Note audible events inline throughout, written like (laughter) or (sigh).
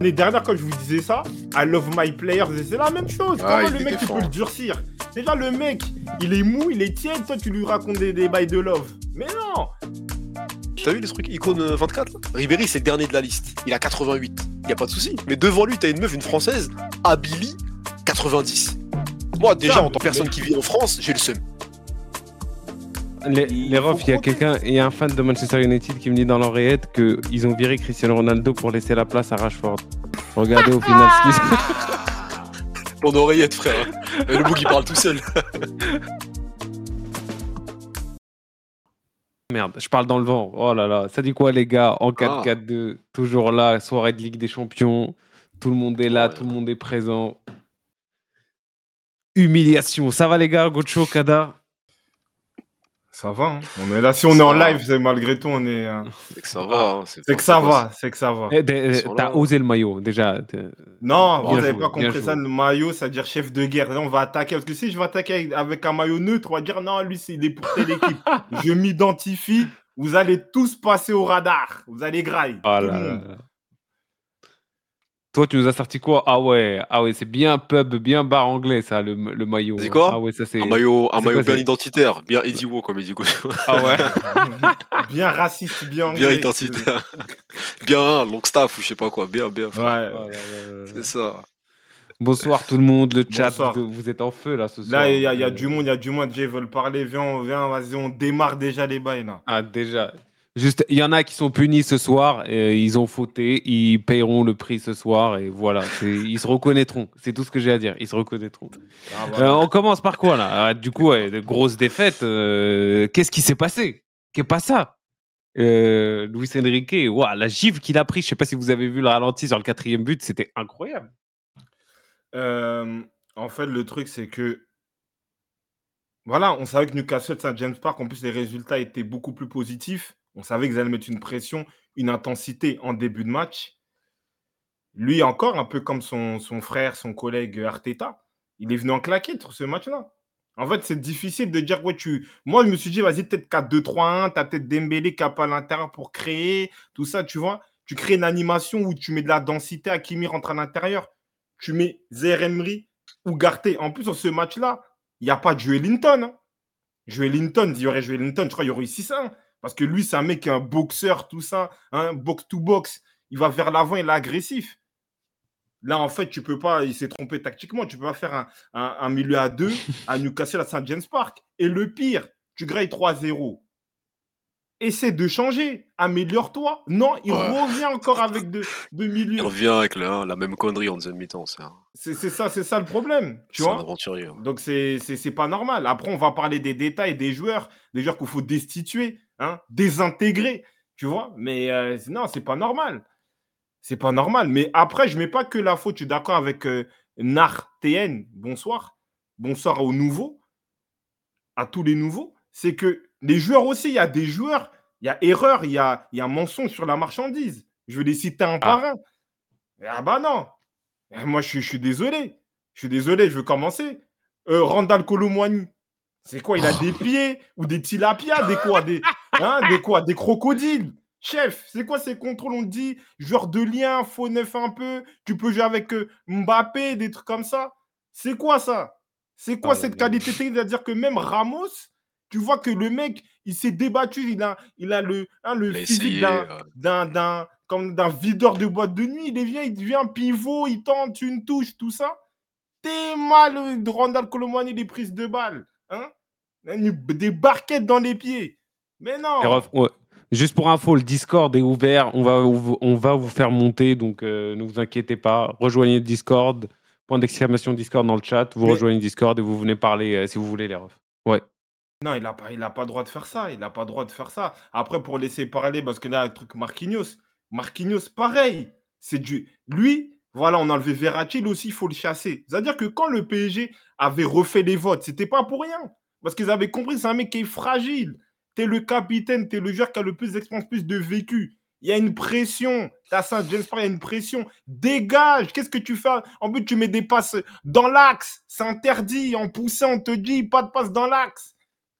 L'année dernière, quand je vous disais ça, I love my players, c'est la même chose. Ah, Comment il le mec, tu peux le durcir? Déjà, le mec, il est mou, il est tiède, toi, tu lui racontes des, des bails de love. Mais non T'as vu les trucs? Icône euh, 24 là? Ribéry, c'est le dernier de la liste. Il a 88. Y a pas de souci. Mais devant lui, t'as une meuf, une française, Abili, 90. Moi, déjà, en tant que personne qui vit en France, j'ai le seum. Les, les refs, il y a quelqu'un, il y a un fan de Manchester United qui me dit dans l'oreillette qu'ils ont viré Cristiano Ronaldo pour laisser la place à Rashford. Regardez au final ce qui se Ton (laughs) oreillette, frère. Et le bouc, il parle tout seul. (laughs) Merde, je parle dans le vent. Oh là là, ça dit quoi les gars? En Ah. 4-4-2, toujours là, soirée de Ligue des Champions. Tout le monde est là, Ouais. tout le monde est présent. Humiliation. Ça va les gars, Gocho, Kada? Ça va, hein. on est là. Si on est en va. live, c'est malgré tout, on est. euh, C'est que ça va. hein, C'est que ça va, c'est que ça va. T'as osé le maillot, déjà. Non, Bien vous n'avez pas compris ça, joué. le maillot, ça veut dire chef de guerre. Là, on va attaquer. Parce que si je vais attaquer avec, un maillot neutre, on va dire non, lui, c'est il est pour telle équipe. (laughs) je m'identifie. Vous allez tous passer au radar. Vous allez grailler. Oh là là. Toi, tu nous as sorti quoi? Ah ouais, ah ouais, c'est bien pub, bien bar anglais, ça, le, le maillot. C'est quoi? Ah ouais, ça c'est. Un maillot, un maillot quoi, bien identitaire, bien Eddie Wo, comme il dit. (laughs) Ah ouais? (laughs) bien raciste, bien bien anglais. identitaire. (laughs) bien Longstaff ou je sais pas quoi. Bien, bien. frère. Ouais. C'est ça. Bonsoir tout le monde, le chat, Bonsoir. vous, vous êtes en feu là ce soir. Là, il y, a- il y a du monde, il y a du monde. Ils veulent parler. Viens, on- viens, vas-y, on démarre déjà les bails là. Ah déjà. Juste, il y en a qui sont punis ce soir, et ils ont fauté, ils paieront le prix ce soir et voilà, ils se reconnaîtront. C'est tout ce que j'ai à dire, ils se reconnaîtront. Ah, Euh, voilà. on commence par quoi là? Ah, Du coup, ouais, grosses défaites. euh, Qu'est-ce qui s'est passé? Qu'est pas ça? Euh, Luis Enrique, la gifle qu'il a pris, je sais pas si vous avez vu le ralenti sur le quatrième but, c'était incroyable. Euh, en fait, le truc, c'est que. Voilà, on savait que Newcastle Saint James Park, en plus, les résultats étaient beaucoup plus positifs. On savait qu'ils allaient mettre une pression, une intensité en début de match. Lui, encore, un peu comme son, frère, son collègue Arteta, il est venu en claquette sur ce match-là. En fait, c'est difficile de dire, ouais, tu. Moi, je me suis dit, vas-y, peut-être 4-2-3-1, tu as peut-être Dembélé qui a pas l'intérieur pour créer, tout ça, tu vois. Tu crées une animation où tu mets de la densité, Hakimi rentre à l'intérieur tu mets Zaire Emery ou Garté. En plus, sur ce match-là, il n'y a pas de Joel Linton. Hein. Joel Linton, il y aurait Joel Linton, je crois qu'il y aurait eu 6-1. Parce que lui, c'est un mec un boxeur, tout ça, box-to-box. Il va vers l'avant, il est agressif. Là, en fait, tu peux pas, il s'est trompé tactiquement, tu peux pas faire un, milieu à deux à Newcastle à St. James Park. Et le pire, tu grailles 3-0. Essaie de changer, améliore-toi. Non, il Ouais. revient encore avec deux, deux Il milieux. revient avec la, la même connerie en deuxième mi-temps. C'est ça, c'est ça le problème. Tu c'est un vois aventurier. hein. Donc, c'est c'est- c'est pas normal. Après, on va parler des détails des joueurs, des joueurs qu'il faut destituer, hein, désintégrer, tu vois. Mais euh, non, c'est pas normal. C'est pas normal. Mais après, je mets pas que la faute. Je suis d'accord avec euh, Nar TN. Bonsoir. Bonsoir aux nouveaux, à tous les nouveaux. C'est que les joueurs aussi, il y a des joueurs, il y a erreur, il y a, il y a mensonge sur la marchandise. Je vais les citer un par un. Ah bah non. Eh, Moi, je suis, je suis désolé. Je suis désolé, je veux commencer. Euh, Randall Colomwani, c'est quoi Il a des (laughs) pieds ou des tilapias Des quoi des, hein, des quoi Des crocodiles? Chef, c'est quoi ces contrôles? On dit joueur de lien, faux neuf un peu, tu peux jouer avec euh, Mbappé, des trucs comme ça. C'est quoi ça? C'est quoi Ah cette qualité technique? C'est-à-dire que même Ramos, tu vois que le mec, il s'est débattu, il a, il a le, hein, le physique d'un d'un d'un comme d'un videur de boîte de nuit. Il vient, il devient pivot, il tente une touche, tout ça. T'es mal de Randall Colomwani les prises de balles, hein Une- Des barquettes dans les pieds. Mais non. Les refs, ouais. Juste pour info, le Discord est ouvert. On va, vous- on va vous faire monter, donc euh, ne vous inquiétez pas. Rejoignez le Discord. Point d'exclamation Discord dans le chat. Vous Mais- rejoignez le Discord et vous venez parler euh, si vous voulez, les refs. Ouais. Non, il n'a pas, il a pas droit de faire ça. Il n'a pas droit de faire ça. Après, pour laisser parler, parce que là, le truc Marquinhos, Marquinhos, pareil. C'est du. Lui, voilà, on a enlevé Verratti, aussi, il faut le chasser. C'est-à-dire que quand le PSG avait refait les votes, c'était pas pour rien. Parce qu'ils avaient compris, c'est un mec qui est fragile. T'es le capitaine, t'es le joueur qui a le plus d'expérience, plus de vécu. Il y a une pression. T'as ça, James il y a une pression. Dégage. Qu'est-ce que tu fais? En plus, tu mets des passes dans l'axe. C'est interdit. En poussant, on te dit pas de passe dans l'axe.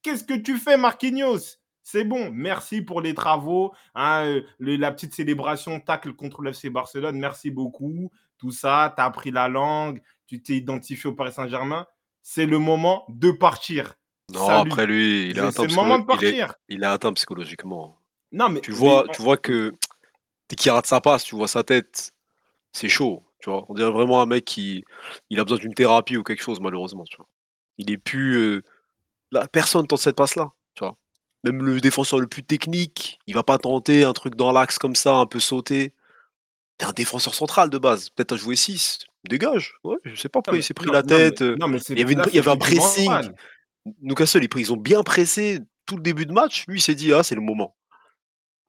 Qu'est-ce que tu fais, Marquinhos? C'est bon, merci pour les travaux. hein, euh, le- la petite célébration tacle contre le FC Barcelone, merci beaucoup. Tout ça, tu as appris la langue, tu t'es identifié au Paris Saint-Germain. C'est le moment de partir. Non, Salut. après lui, il est C'est atteint, c'est le moment de psycholo- il est, partir. il est atteint psychologiquement. Non, mais Tu vois, tu vois que dès qu'il rate sa passe, tu vois sa tête, c'est chaud. Tu vois, on dirait vraiment un mec qui il a besoin d'une thérapie ou quelque chose, malheureusement. Tu vois. Il est plus. euh, là, personne tente cette passe-là. Tu vois. Même le défenseur le plus technique, il va pas tenter un truc dans l'axe comme ça, un peu sauter. T'es un défenseur central de base. Peut-être à jouer 6. Dégage. Ouais, je sais pas pourquoi il s'est pris la tête. Non, mais, euh, il, y avait une, il y avait un pressing. Ils ont bien pressé tout le début de match. Lui, il s'est dit, ah, c'est le moment.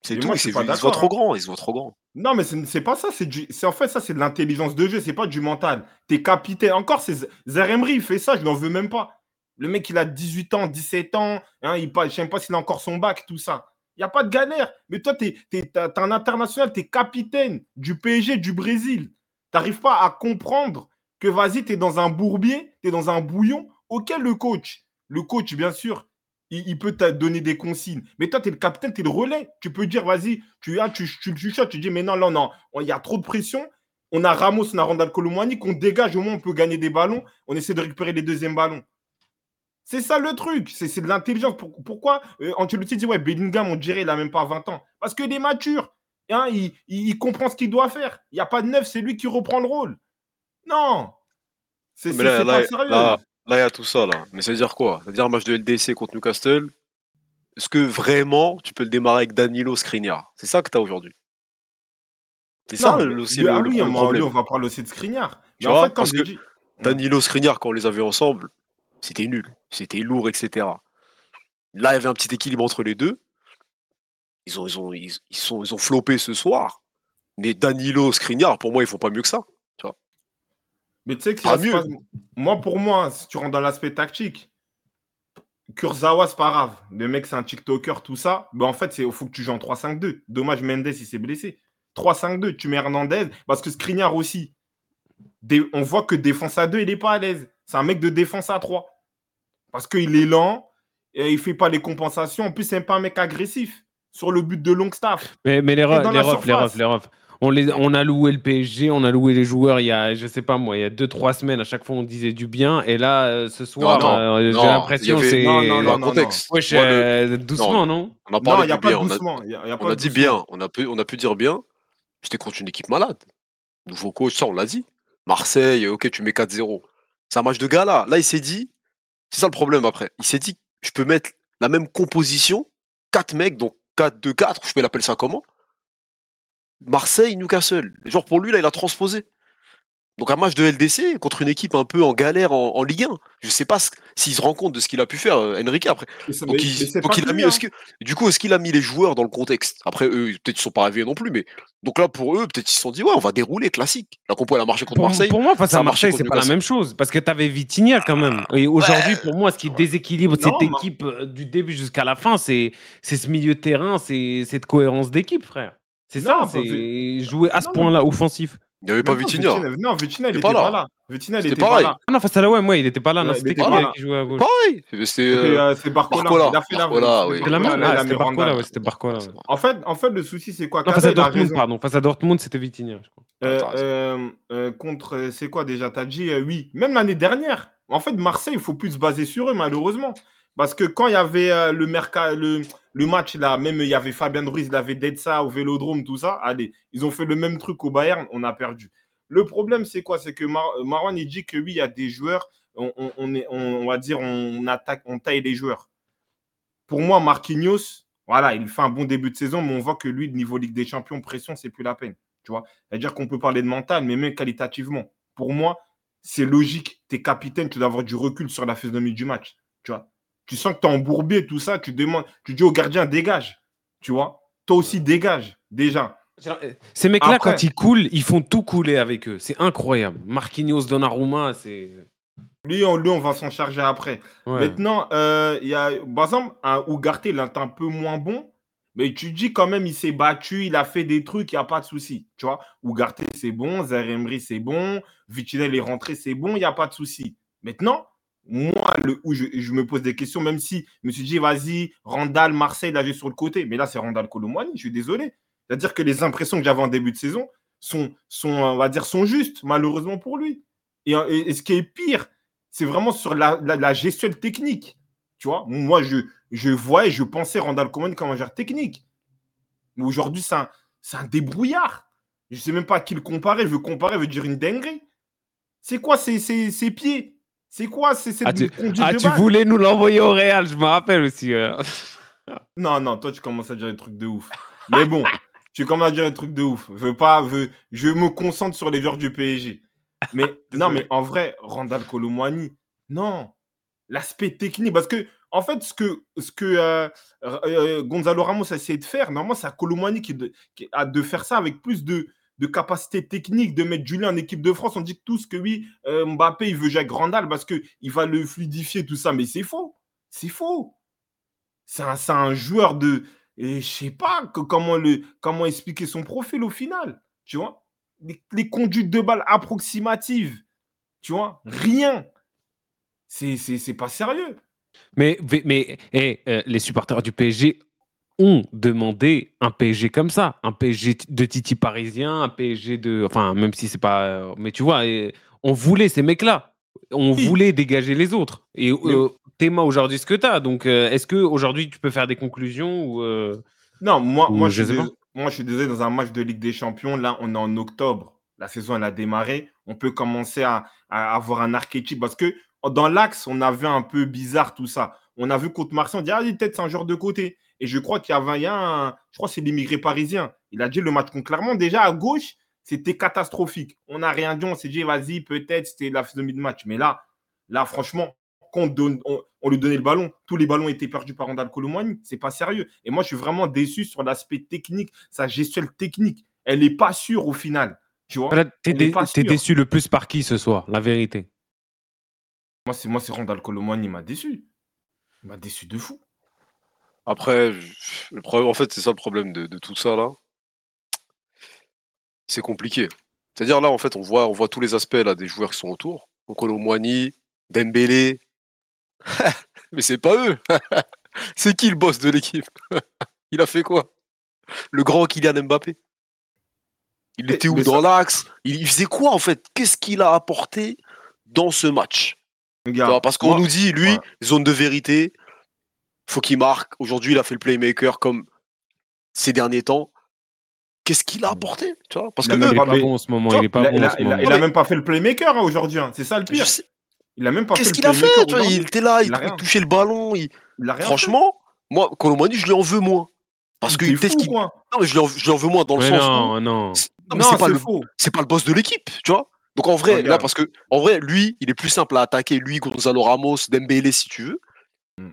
C'est tout, il, se voit trop hein. grand, il se voit trop grand. Non, mais c'est pas ça, c'est en fait ça, c'est de l'intelligence de jeu, c'est pas du mental. T'es capitaine. Encore, c'est Zaremri, il fait ça, je n'en veux même pas. Le mec, il a 18 ans, 17 ans. Hein, il je sais même pas s'il a encore son bac, tout ça. Il n'y a pas de galère. Mais toi, tu es, un international. Tu es capitaine du PSG, du Brésil. Tu n'arrives pas à comprendre que vas-y, tu es dans un bourbier, tu es dans un bouillon. Auquel le coach, le coach, bien sûr, il, peut te donner des consignes. Mais toi, tu es le capitaine, tu es le relais. Tu peux dire, vas-y, tu, ah, tu, tu, tu, tu dis, mais non, non, non, il y a trop de pression. On a Ramos, on a Randall Colomwani, qu'on dégage, au moins on peut gagner des ballons. On essaie de récupérer les deuxièmes ballons. C'est ça le truc, c'est de l'intelligence. Pour- pourquoi euh, Ancelotti dit, ouais, Bellingham, on dirait, il n'a même pas 20 ans. Parce qu'il est mature. Hein, il, il- il comprend ce qu'il doit faire. Il n'y a pas de neuf, c'est lui qui reprend le rôle. Non. C'est là, là, sérieux. il y a tout ça, là. Mais ça veut dire quoi? Ça veut dire un match de LDC contre Newcastle. Est-ce que vraiment tu peux le démarrer avec Danilo Skriniar? C'est ça que tu as aujourd'hui. C'est ça le- mais aussi lui- le, ah le oui, le on, va- problème. lui, on va parler aussi de Skriniar. Mais en fait, parce que Danilo Skriniar, quand on les avait ensemble, c'était nul. C'était lourd, etc. Là, il y avait un petit équilibre entre les deux. Ils ont, ils ont, ils, ils sont, ils ont flopé ce soir. Mais Danilo Skriniar, pour moi, ils font pas mieux que ça. Mais tu sais que Pas ça se mieux. passe- Moi, pour moi, si tu rentres dans l'aspect tactique, Kurzawa, c'est pas grave. Le mec, c'est un TikToker, tout ça. Mais en fait, il faut que tu joues en 3-5-2. Dommage, Mendes, il s'est blessé. 3-5-2, tu mets Hernandez. Parce que Skriniar aussi, on voit que défense à 2, il n'est pas à l'aise. C'est un mec de défense à 3. Parce qu'il est lent, et il fait pas les compensations. En plus, c'est pas un mec agressif sur le but de Longstaff. Mais, mais les refs, les refs, les refs, les refs. On, les, on a loué le PSG, on a loué les joueurs il y a, je sais pas moi, il y a 2-3 semaines, à chaque fois on disait du bien. Et là, euh, ce soir, euh, j'ai l'impression avait- c'est. Non, contexte. Wesh, Moi, le- euh, doucement, non, On a parlé pas bien. On a, doucement. y a- y a pas on de a dit bien. On a, pu, on a pu dire bien. C'était contre une équipe malade. Nouveau coach, ça, on l'a dit. Marseille, ok, tu mets 4-0. C'est un match de gala. Là, il s'est dit. C'est ça le problème après. Il s'est dit, je peux mettre la même composition, 4 mecs, donc 4-2-4, je peux l'appeler ça comment? Marseille, Newcastle. Genre pour lui, là, il a transposé. Donc un match de LDC contre une équipe un peu en galère en, en Ligue 1. Je sais pas s'il se rend compte de ce qu'il a pu faire, euh, Enrique, après. Donc, il, donc il a mis. que- du coup, est-ce qu'il a mis les joueurs dans le contexte? Après, eux, peut-être ils sont pas réveillés non plus, mais donc là, pour eux, peut-être ils se sont dit, ouais, on va dérouler, classique. La compo, elle a marché contre pour, Marseille. pour moi, face ça à a marché Marseille, c'est pas la même chose. Parce que tu avais Vitinha quand même. Et aujourd'hui, pour moi, ce qui déséquilibre Non, cette Mar- équipe euh, du début jusqu'à la fin, c'est c'est ce milieu de terrain, c'est cette cohérence d'équipe, frère. C'est ça, c'est jouer à ce point-là, offensif. Il n'y avait pas Vitinha. Non, Vitinha, il était pas là. Vitinha, il C'était était pareil. pas là. Ah non, face à la ouais, moi, il était pas là. Ouais, c'était était qui jouait à gauche Pareil. C'était. C'était euh, euh, c'est Barcola. Barcola. Il a fait la- Barcola, oui. C'était la même Barcola, Ah, ouais, c'était Barcola. ouais. En fait, en fait, le souci, c'est quoi? Non, face à Dortmund, pardon. Face à Dortmund, c'était Vitinha, je crois. Euh, contre, c'est quoi déjà? T'as dit euh, oui. Même l'année dernière. En fait, Marseille, il faut plus se baser sur eux, malheureusement. Parce que quand il y avait euh, le, le, match là, même il y avait Fabien Ruiz, il avait Detsa au Vélodrome, tout ça. Allez, ils ont fait le même truc au Bayern, on a perdu. Le problème, c'est quoi? C'est que Mar- Marwan, il dit que oui, il y a des joueurs, on va dire, on attaque, on taille les joueurs. Pour moi, Marquinhos, voilà, il fait un bon début de saison, mais on voit que lui, niveau Ligue des Champions, pression, c'est plus la peine. Tu vois C'est-à-dire qu'on peut parler de mental, mais même qualitativement. Pour moi, c'est logique. Tu es capitaine, tu dois avoir du recul sur la physionomie du match. Tu vois Tu sens que tu es embourbé, tout ça, tu demandes, tu dis au gardien, dégage. Tu vois? Toi aussi, dégage, déjà. Ces mecs-là, Après- quand ils coulent, ils font tout couler avec eux. C'est incroyable. Marquinhos, Donnarumma, c'est. Lui, on, lui, on va s'en charger après. Ouais. Maintenant, euh, il y a, par exemple, un Ougarté, il est un peu moins bon, mais tu dis quand même, il s'est battu, il a fait des trucs, il n'y a pas de souci. Tu vois, Ougarté, c'est bon, Zaremri, c'est bon, Vitinel est rentré, c'est bon, il n'y a pas de souci. Maintenant, moi, le, où je, me pose des questions, même si je me suis dit, vas-y, Randall, Marseille, là, j'ai sur le côté. Mais là, c'est Randall Colomwani, je suis désolé. C'est-à-dire que les impressions que j'avais en début de saison sont, sont, on va dire, sont justes, malheureusement pour lui. Et, et- ce qui est pire, c'est vraiment sur la, la, gestuelle technique. Tu vois, moi, je, je et je pensais Randall Coleman comme un joueur technique. Mais aujourd'hui, c'est un, un débrouillard. Je ne sais même pas à qui le comparer. Je veux comparer, je veux dire une dinguerie. C'est quoi ces pieds? C'est quoi? C'est cette Ah, tu, ah, tu voulais nous l'envoyer au Real, je me rappelle aussi. euh. Non, non, toi, tu commences à dire des trucs de ouf. Mais bon, tu commences à dire des trucs de ouf. Je veux pas, je, je me concentre sur les joueurs du PSG. Mais (laughs) non, mais en vrai, Randall Colomwani, non. L'aspect technique, parce que en fait, ce que, ce que euh, euh, Gonzalo Ramos a essayé de faire, normalement, c'est à Colomwani qui a de faire ça avec plus de, de capacité technique, de mettre Julien en équipe de France. On dit tous que oui, euh, Mbappé, il veut avec Randall parce qu'il va le fluidifier, tout ça. Mais c'est faux. C'est faux. C'est un, un joueur de. Je sais pas comment, le, comment expliquer son profil au final. Tu vois les, conduites de balles approximatives. Tu vois Rien. C'est pas sérieux. Mais, mais eh, euh, les supporters du PSG ont demandé un PSG comme ça, un PSG de Titi parisien, un PSG de, enfin même si c'est pas, mais tu vois, on voulait ces mecs-là, on Oui. voulait dégager les autres. Et euh, Théma aujourd'hui ce que tu as, donc euh, est-ce que aujourd'hui tu peux faire des conclusions ou euh, Non, moi, Ou moi, je suis moi, je suis désolé, dans un match de Ligue des Champions, là, on est en octobre. La saison, elle a démarré. On peut commencer à, à avoir un archétype parce que dans l'axe, on a vu un peu bizarre tout ça. On a vu contre Marseille, on dit, ah, peut-être c'est un joueur de côté. Et je crois qu'il y avait un, je crois que c'est l'immigré parisien. Il a dit le match contre Clermont, déjà à gauche, c'était catastrophique. On n'a rien dit, on s'est dit, vas-y, peut-être c'était la physionomie de match. Mais là, là, franchement, quand on, donne- on- on lui donnait le ballon, tous les ballons étaient perdus par Randall Colomwani. C'est pas sérieux. Et moi, je suis vraiment déçu sur l'aspect technique, sa gestuelle technique. Elle n'est pas sûre au final. Tu vois t'es dé- déçu le plus par qui ce soir, la vérité? Moi, c'est moi, c'est Randall Colomwani, il m'a déçu. Il m'a déçu de fou. Après, le problème, en fait, c'est ça le problème de, de tout ça là. C'est compliqué. C'est-à-dire là, en fait, on voit, on voit tous les aspects là des joueurs qui sont autour. Moini, Dembélé. (laughs) Mais c'est pas eux. (laughs) c'est qui le boss de l'équipe? (laughs) Il a fait quoi? Le grand Kylian Mbappé. Il était où mais dans ça- l'axe? Il, faisait quoi en fait? Qu'est-ce qu'il a apporté dans ce match? Regarde, Parce qu'on nous dit, lui, ouais. zone de vérité, faut qu'il marque. Aujourd'hui, il a fait le playmaker comme ces derniers temps. Qu'est-ce qu'il a apporté tu vois? Parce Il que même eux, Il est pas fait- bon en ce moment, il est pas bon il a- ce il a- moment. il a Ouais, même pas fait le playmaker hein, aujourd'hui. hein. C'est ça le pire. Il a même pas fait qu'est-ce qu'il a fait tu vois. Il était là, il, Il a il rien. touchait le ballon. il- Il a rien fait. Franchement, moi, Colomani, je lui en veux moins. Parce que peut-être qu'il. Non, mais je lui en, je lui en veux moins dans le Mais sens où. non, non. c'est- Non, mais Non, c'est pas, le, faux. c'est pas le boss de l'équipe, tu vois? Donc en vrai, là, parce que en vrai, lui, il est plus simple à attaquer, lui, Gonzalo Ramos, Dembélé, si tu veux. Mm.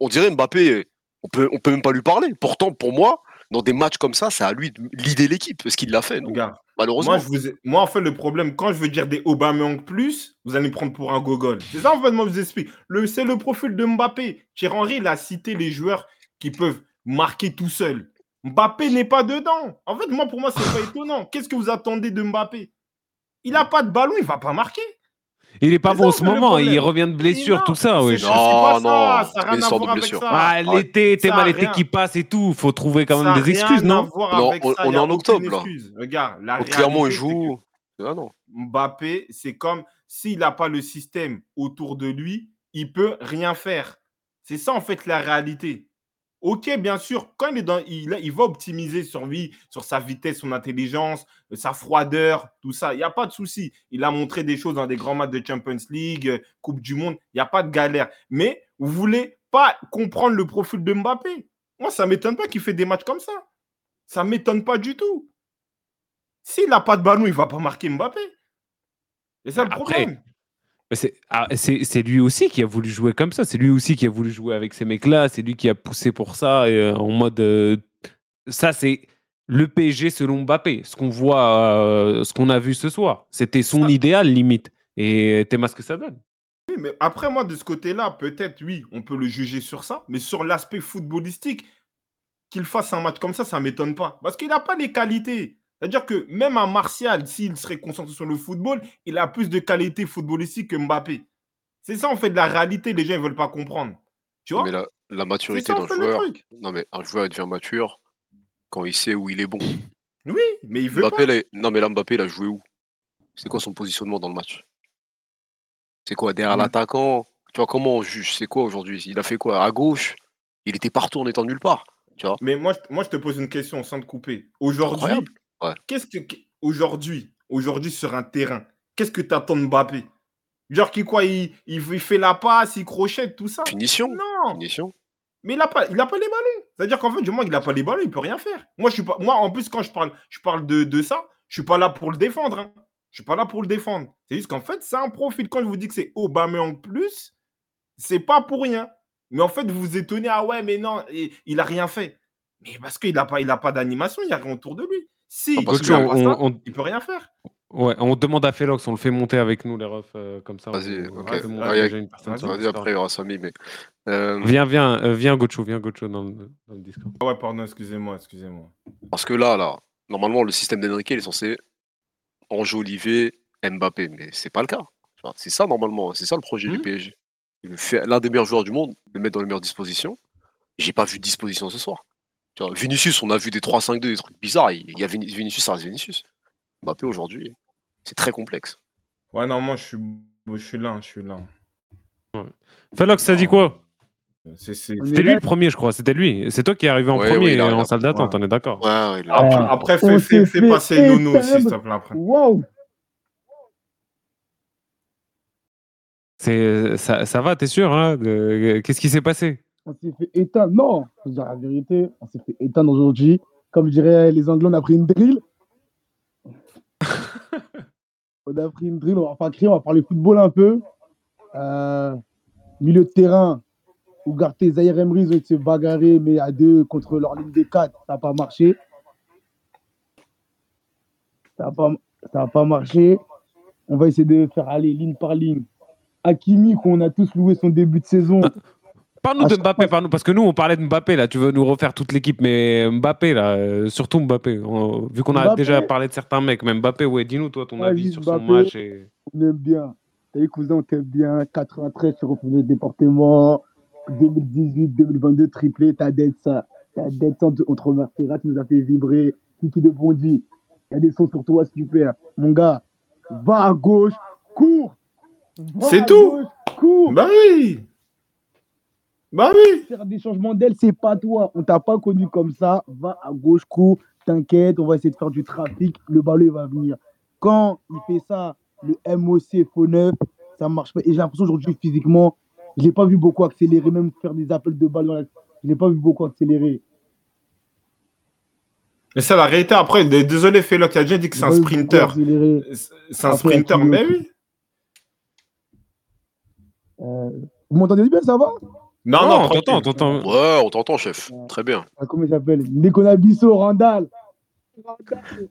On dirait Mbappé, on peut, on peut même pas lui parler. Pourtant, pour moi, dans des matchs comme ça, c'est à lui de leader l'équipe, ce qu'il l'a fait, Regarde. malheureusement. Moi, je vous ai- moi, en fait, le problème, quand je veux dire des Aubameyang plus, vous allez me prendre pour un gogol. C'est ça, en fait, moi, je vous explique. Le, c'est le profil de Mbappé. Thierry Henry, il a cité les joueurs qui peuvent marquer tout seul. Mbappé n'est pas dedans. En fait, moi, pour moi, c'est pas (laughs) étonnant. Qu'est-ce que vous attendez de Mbappé? Il n'a pas de ballon, il va pas marquer. Il est pas bon en ce moment, il problème. revient de blessure, Non, tout ça, c'est Non, pas non, ça, n'a rien à voir avec ça. Ah, l'été, t'es mal, l'été qui passe et tout. Faut trouver quand même des excuses, non on- il est en octobre, là. Regarde, la Donc, clairement, il que- joue. Ah non. Mbappé, c'est comme s'il n'a pas le système autour de lui, il peut rien faire. C'est ça en fait la réalité. Ok, bien sûr, quand il est dans, il, il va optimiser sur lui, sur sa vitesse, son intelligence, euh, sa froideur, tout ça. Il n'y a pas de souci. Il a montré des choses dans des grands matchs de Champions League, euh, Coupe du Monde. Il n'y a pas de galère. Mais vous voulez pas comprendre le profil de Mbappé. Moi, ça m'étonne pas qu'il fait des matchs comme ça. Ça m'étonne pas du tout. S'il n'a pas de ballon, il va pas marquer Mbappé. C'est ça le Après, problème. C'est ah, c'est- lui aussi qui a voulu jouer comme ça. C'est lui aussi qui a voulu jouer avec ces mecs-là. C'est lui qui a poussé pour ça euh, en mode. euh, ça, c'est le PSG selon Mbappé. Ce qu'on voit, euh, ce qu'on a vu ce soir. C'était son Ça- idéal, limite. Et t'es ce que ça donne. Oui, mais après, moi, de ce côté-là, peut-être, oui, on peut le juger sur ça, mais sur l'aspect footballistique, qu'il fasse un match comme ça, ça ne m'étonne pas. Parce qu'il n'a pas les qualités. C'est-à-dire que même un Martial, s'il serait concentré sur le football, il a plus de qualités footballistiques que Mbappé. C'est ça, en fait, la réalité, les gens, ils veulent pas comprendre. Tu vois? Mais la, la maturité d'un joueur. Non, mais un joueur devient mature quand il sait où il est bon. Oui, mais il veut Mbappé, pas. là, non, mais là, Mbappé, il a joué où? C'est quoi son positionnement dans le match? C'est quoi derrière l'attaquant? Tu vois, comment on juge? C'est quoi aujourd'hui? Il a fait quoi? À gauche? Il était partout en étant nulle part. Tu vois? Mais moi, je- moi, je te pose une question sans te couper. Aujourd'hui. Ouais. qu'est-ce que aujourd'hui, aujourd'hui sur un terrain, qu'est-ce que tu attends de Mbappé? Genre qui quoi, il, il, il fait la passe, il crochette, tout ça? Finition Non, Finition mais il n'a pas, il a pas les ballons. C'est-à-dire qu'en fait, du moment qu'il n'a pas les ballons, il peut rien faire. Moi, je suis pas, moi, en plus, quand je parle, je parle de, de ça, je suis pas là pour le défendre. Hein. Je suis pas là pour le défendre. C'est juste qu'en fait, c'est un profil. Quand je vous dis que c'est Aubameyang plus, c'est pas pour rien. Mais en fait, vous vous étonnez, ah ouais, mais non, et- il a rien fait. Mais parce qu'il n'a pas, il a pas d'animation, il n'y a rien autour de lui. Si, Ah, parce que on, il peut rien faire. ouais, on demande à Félox, on le fait monter avec nous, les refs, euh, comme ça. Vas-y, on- ok. on demande Vas-y, après, il y aura Samy. Mais... euh, Viens, viens, euh, viens, Gocho, viens, Gocho dans le, dans le Discord. Ah ouais, pardon, excusez-moi, excusez-moi. Parce que là, là, normalement, le système d'Enrique, il est censé enjoliver Mbappé, mais c'est pas le cas. C'est ça, normalement, c'est ça le projet du Mhm. PSG. L'un des meilleurs joueurs du monde, le mettre dans les meilleures dispositions. J'ai pas vu de disposition ce soir. Tu vois, Vinicius, on a vu des 3-5-2, des trucs bizarres. Il il y a Vini- Vinicius, ça reste Vinicius. Mbappé, aujourd'hui, c'est très complexe. Ouais, non, moi, je suis, je suis là, je suis là. Félox, ça dit quoi? C'était lui là. le premier, je crois. C'était lui. C'est toi qui es arrivé en Ouais, premier ouais, il a- en salle d'attente, ouais. on est d'accord Ouais, ouais, il a- Après, Ah, après, fais, fait passer Nono aussi, s'il te plaît, après. Waouh C'est ça, ça va, t'es sûr hein, de- Qu'est-ce qui s'est passé? On s'est fait éteindre. Non, faut dire la vérité, on s'est fait éteindre aujourd'hui. Comme diraient les Anglais, on a pris une drill. (laughs) on a pris une drill, on va pas crier, on va parler football un peu. Euh, milieu de terrain, Ougarté, Zahir Emery, ils ont été bagarrés, mais à deux contre leur ligne des quatre, ça n'a pas marché. Ça n'a pas, ça a pas marché. On va essayer de faire aller ligne par ligne. Hakimi, qu'on a tous loué son début de saison. (laughs) Parle-nous À de Mbappé, parle-nous, parce que nous, on parlait de Mbappé, là. Tu veux nous refaire toute l'équipe, mais Mbappé, là, euh, surtout Mbappé. On- vu qu'on a Mbappé. déjà parlé de certains mecs, mais Mbappé, ouais, dis-nous, toi, ton Ouais, avis sur son Mbappé. match. Et... on aime bien. T'as vu, cousin, on t'aime bien. 93 sur le département. 2018, 2022, triplé. T'as d'être ça. T'as d'être ça contre Marseille qui nous a fait vibrer. Kiki de Bondy. Il y a des sons sur toi super. Mon gars, va à gauche, cours. C'est tout. gauche, cours. Bah oui Bah oui Faire des changements d'aile, c'est pas toi. On t'a pas connu comme ça. Va à gauche, cours. T'inquiète, on va essayer de faire du trafic. Le ballon, il va venir. Quand il fait ça, le MOC faux neuf, ça marche pas. Et j'ai l'impression aujourd'hui, physiquement, je l'ai pas vu beaucoup accélérer, même faire des appels de balle. dans la- Je l'ai pas vu beaucoup accélérer. Mais c'est la réalité. Après, désolé, Félo, qui a déjà dit que c'est un sprinter. C'est un sprinter, mais oui. Euh, Vous m'entendez bien, ça va? Non, Non, non, on t'entend, on t'entend. Ouais, on t'entend, chef. Très bien. Ah, Comment il s'appelle? Nicolas Bissot, Randall. Randall.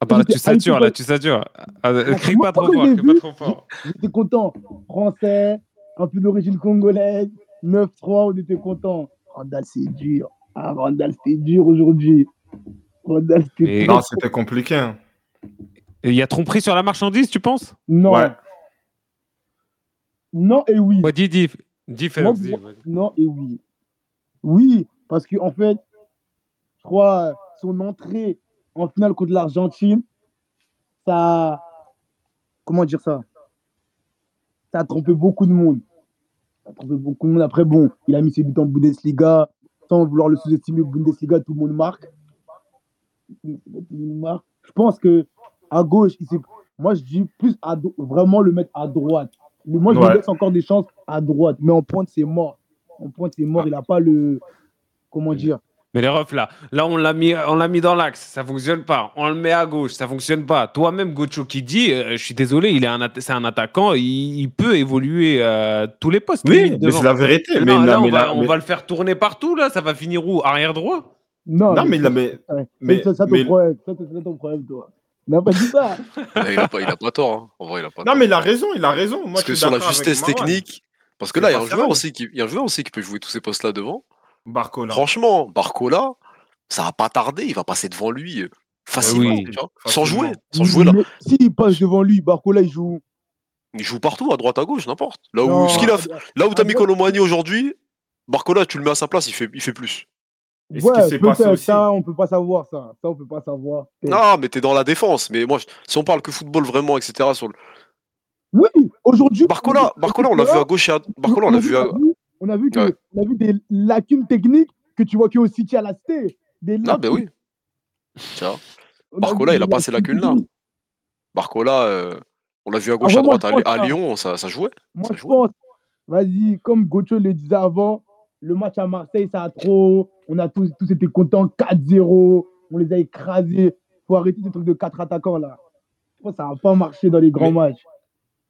Ah, bah, là, tu satures, là, tu satures. Ah, euh, crie pas trop fort, crie pas trop fort. J'étais content. Français, un peu d'origine congolaise, 9-3, on était content. Randall, c'est dur. Ah, Randall, c'était dur aujourd'hui. Randall, c'était très- Non, c'était compliqué. hein. Il y a tromperie sur la marchandise, tu penses? Non. Ouais. Non et oui. Dis, dis, dis. Non et oui. Oui, parce qu'en en fait, je crois son entrée en finale contre l'Argentine, ça. Comment dire ça? Ça a trompé beaucoup de monde. Ça a trompé beaucoup de monde. Après, bon, il a mis ses buts en Bundesliga. Sans vouloir le sous-estimer, Bundesliga, tout le monde marque. Tout le monde marque. Je pense que à gauche, il moi je dis plus à do- vraiment le mettre à droite. Mais moi je Ouais. lui laisse encore des chances à droite. Mais en pointe, c'est mort. En pointe, c'est mort. Il n'a pas le. Comment dire? Mais les refs, là, là on l'a mis, on l'a mis dans l'axe, ça fonctionne pas. On le met à gauche, ça fonctionne pas. Toi-même, Gocho qui dit, euh, je suis désolé, il est un, atta- c'est un attaquant, il, il peut évoluer euh, tous les postes. Oui, mais c'est la vérité. Là, mais là, là, on, va, là- on mais- va le faire tourner partout, là, ça va finir où? Arrière droit? Non, Non, mais il a- mais- mais- ça, ça, ton mais- problème. Ça, c'est ton problème, toi. Il n'a pas dit ça. Ouais, (laughs) il, a pas, il a pas tort. hein. En vrai, il a pas Non, tort. mais il a raison, il a raison. Moi, Parce que sur la justesse technique, parce que là, il y, a un joueur aussi qui, il y a un joueur aussi qui peut jouer tous ces postes-là devant. Barcola. Franchement, Barcola, ça va pas tarder, il va passer devant lui euh, facilement, oui. tu vois, sans Facilement. jouer, sans jouer là. S'il passe devant lui, Barcola, il joue. Il joue partout, à droite, à gauche, n'importe. Là où, Non, ce qu'il a à- fait- là où à t'as mis Colomani aujourd'hui, Barcola, tu le mets à sa place, il fait, il fait plus. Et ce qui Ouais, s'est passé peut-être, aussi. ça, on peut pas savoir ça. Ça, on peut pas savoir. Non, mais t'es dans la défense. Mais moi, je- si on parle que football vraiment, etc. Sur le... Oui, aujourd'hui. Barcola, Barcola, on l'a vu à gauche et à... Barcola, on l'a vu à... On a vu, que, Ouais. on a vu des lacunes techniques que tu vois que au City à la Cité. Des Ah, ben oui. Tiens, Barcola, il a pas ces lacunes-là. Barcola, euh, on l'a vu à gauche, Ah, à droite, à. Lyon, ça, ça jouait. Moi, Ça je pense, vas-y, comme Gauthier le disait avant, le match à Marseille, ça a trop. On a tous, tous été contents, 4-0. On les a écrasés. faut arrêter ces trucs de 4 attaquants là. Je pense que ça n'a pas marché dans les grands Mais- matchs.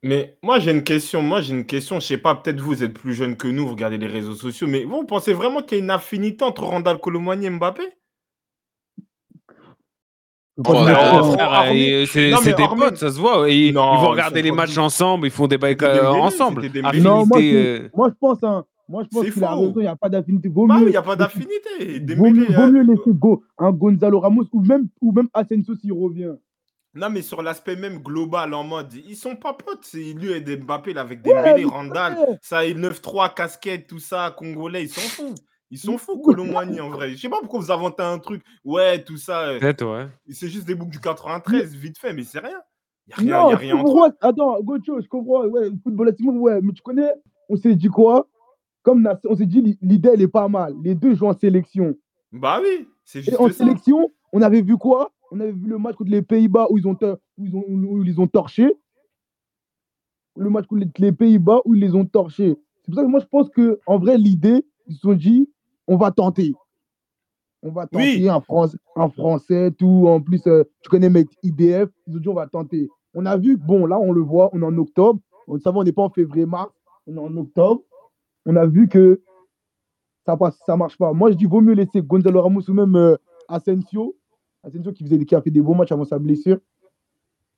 Mais moi, j'ai une question. Moi, j'ai une question. Je sais pas, peut-être vous êtes plus jeune que nous, vous regardez les réseaux sociaux, mais vous, vous pensez vraiment qu'il y a une affinité entre Randall Colomani et Mbappé? Ouais, et c'est des potes, ça se voit. Ils- Non, ils vont regarder les matchs ensemble, ils font des bails euh, ensemble. Non, moi, euh, moi, je pense, hein, moi, je pense C'est qu'il a raison, il n'y a pas d'affinité. Bah mieux, il n'y a pas d'affinité. vaut, mieux- Dembélé, vaut mieux laisser go, un Gonzalo Ramos ou même, ou même Asensio s'il revient. Non, mais sur l'aspect même global, en mode, ils sont pas potes. C'est lui et Mbappé, là, avec Dembélé, mais Randall, ouais. ça, et 9-3, casquette, tout ça, congolais, ils s'en foutent. Ils sont fous. Colomani, en vrai. Je sais pas pourquoi vous inventez un truc. Ouais, tout ça. euh, Peut-être, ouais. C'est juste des boucles du 93, vite fait, mais c'est rien. Il n'y a rien, Non, y a je rien entre. Attends, Gauthier, je comprends. Ouais, le football, ouais, mais tu connais, on s'est dit quoi? Comme on s'est dit, l'i- l'idée, elle est pas mal. Les deux jouent en sélection. Bah oui, c'est Et juste en ça. sélection, on avait vu quoi? On avait vu le match contre les Pays-Bas où ils ont, tor- où ils ont, où ils les ont torchés. Le match contre les Pays-Bas où ils les ont torchés. C'est pour ça que moi, je pense que en vrai, l'idée, ils se sont dit, on va tenter. On va tenter Oui. un, Français, un Français, tout. En plus, euh, tu connais mec IDF. Ils ont dit, on va tenter. On a vu, bon, là, on le voit, on est en octobre. On savait, on n'est pas en février-mars. On est en octobre. On a vu que ça passe, ça marche pas. Moi, je dis, vaut mieux laisser Gonzalo Ramos ou même euh, Asensio. Asensio qui, faisait, qui a fait des beaux matchs avant sa blessure.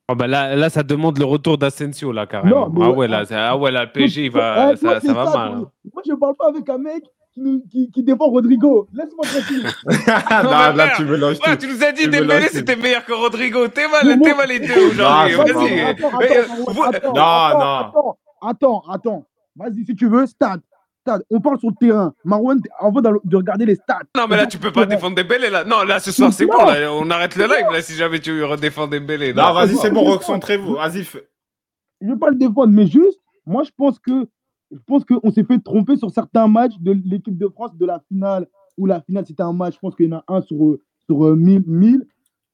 Ah bah là, là, ça demande le retour d'Asensio, là, carrément. Non, ah, ouais, ouais, là, ah, ouais, là, le PSG, il va, Eh, ça, va ça, mal. hein. Moi, je parle pas avec un mec qui, nous- qui, qui défend Rodrigo. Laisse-moi tranquille. (laughs) là, là, tu Ouais, tout. tu nous as dit Dembélé, c'était meilleur que Rodrigo. T'es mal, t'es mal les deux aujourd'hui. Non, Vas-y. pas Attends, attends, Mais, attends, vous- attends, Non, attends, attends, attends, attends. Vas-y, si tu veux, stade. Stade. On parle sur le terrain. Marwan, avant de de regarder les stats. Non, mais là, tu peux pas défendre Dembélé, là. Non, là, ce soir, c'est bon. Là, on arrête le live, là, si jamais tu redéfends Dembélé. Non, Non, vas-y, c'est bon, recentrez-vous. Vas-y, fais- Je ne veux pas le défendre, mais juste, moi, je pense que je pense qu'on s'est fait tromper sur certains matchs de l'équipe de France de la finale, où la finale, c'était un match, je pense qu'il y en a un sur, euh, sur euh, 1000, 1000.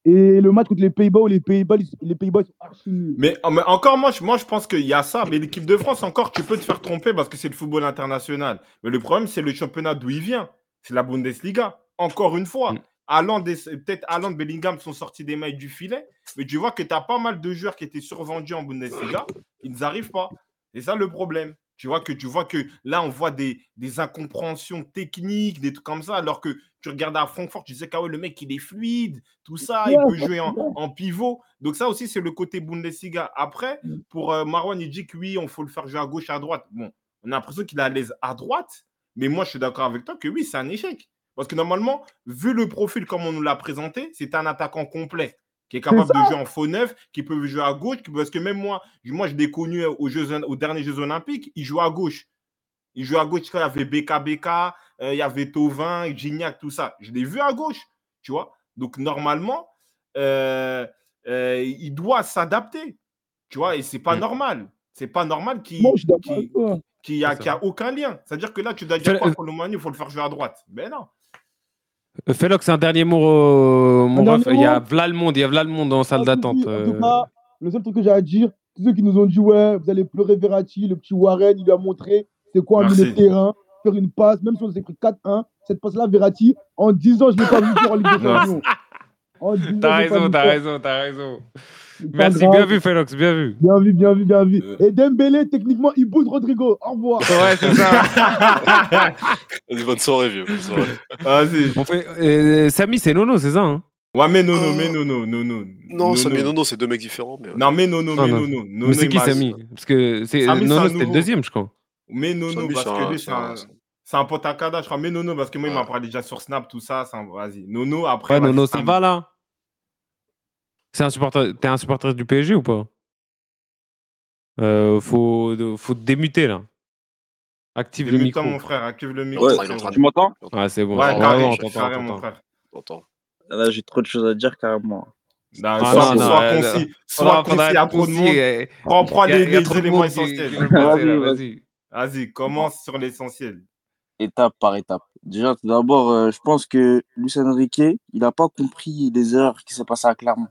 Et le match contre les Pays-Bas, où les Pays-Bas, les Pays-Bas sont archi nuls. Mais, mais encore, moi je, moi, je pense qu'il y a ça. Mais l'équipe de France, encore, tu peux te faire tromper parce que c'est le football international. Mais le problème, c'est le championnat d'où il vient. C'est la Bundesliga. Encore une fois. Mm. Haaland Peut-être Haaland Bellingham sont sortis des mailles du filet. Mais tu vois que tu as pas mal de joueurs qui étaient survendus en Bundesliga. Ils n'arrivent pas. C'est ça le problème. Tu vois que tu vois que là, on voit des, des incompréhensions techniques, des trucs comme ça, alors que tu regardes à Francfort, tu disais que ah ouais, le mec, il est fluide, tout ça, il peut jouer en, en pivot. Donc ça aussi, c'est le côté Bundesliga. Après, Mm. pour euh, Marwan, il dit que oui, on faut le faire jouer à gauche, à droite. Bon, on a l'impression qu'il est à l'aise à droite, mais moi, je suis d'accord avec toi que oui, c'est un échec. Parce que normalement, vu le profil comme on nous l'a présenté, c'est un attaquant complet qui est capable de jouer en faux neuf, qui peut jouer à gauche. Parce que même moi, moi je l'ai connu aux, Jeux, aux derniers Jeux Olympiques, il jouait à gauche. Il jouait à gauche, il y avait BKBK, euh, il y avait Tovin, Gignac, tout ça. Je l'ai vu à gauche, tu vois. Donc normalement, euh, euh, il doit s'adapter, tu vois, et c'est pas Mm. normal. C'est pas normal qu'il n'y a, C'est ça. qu'il y a aucun lien. C'est-à-dire que là, tu dois dire Fais- quoi, Colomani, il faut le faire jouer à droite. Mais non. Euh, Félox, un dernier mot, euh, mon dernier Il y a mot Vla le monde, il y a Vla le monde en salle Ah, d'attente. euh. le seul truc que j'ai à dire, tous ceux qui nous ont dit, ouais, vous allez pleurer Verratti, le petit Warren, il lui a montré c'est quoi un milieu de terrain, faire une passe, même si on s'est pris 4-1, cette passe-là, Verratti, en 10 ans, je ne l'ai pas vu faire en Ligue des. Champions. En 10 ans, T'as raison, t'as raison, t'as raison. Merci, grave. bien vu, Félox, bien vu. Bien vu, bien vu, bien vu. Euh. Et Dembélé, techniquement, il bouge Rodrigo. Au revoir. Ouais, c'est ça. (laughs) Vas-y, bonne soirée, vieux. bonne soirée. Vas-y. On fait, euh, Samy, c'est Nono, c'est ça hein? Ouais, mais Nono, mais Nono, Nono. Non, Samy et Nono, c'est deux mecs différents. Mais... Non, mais Nono, Non, mais non. Nono. Mais c'est qui Samy? Parce que Nono, c'était le deuxième, je crois. Mais Nono, parce que lui, c'est un- c'est un pote à Kada, je crois. Mais Nono, parce que moi, il m'a Ouais. parlé déjà sur Snap, tout ça. Vas-y. Nono, après. Ouais, Nono, ça va là C'est un supporter. T'es un supporter du PSG ou pas? Euh, faut, faut te démuter là. Active le micro. Mon frère, active le micro. Ouais, Tu m'entends? Ouais, c'est bon. Ouais, Ouais, carré, on t'entend, mon frère. Attends. Là, j'ai trop de choses à dire carrément. Non, Ah, sois, non, sois non, concis, faudra concis, il y a être trop de monde. Prends, les, éléments essentiels. Vas-y, commence sur l'essentiel. Étape par étape. Déjà, tout d'abord, euh, je pense que Luis Enrique, il n'a pas compris les erreurs qui s'est passées à Clermont.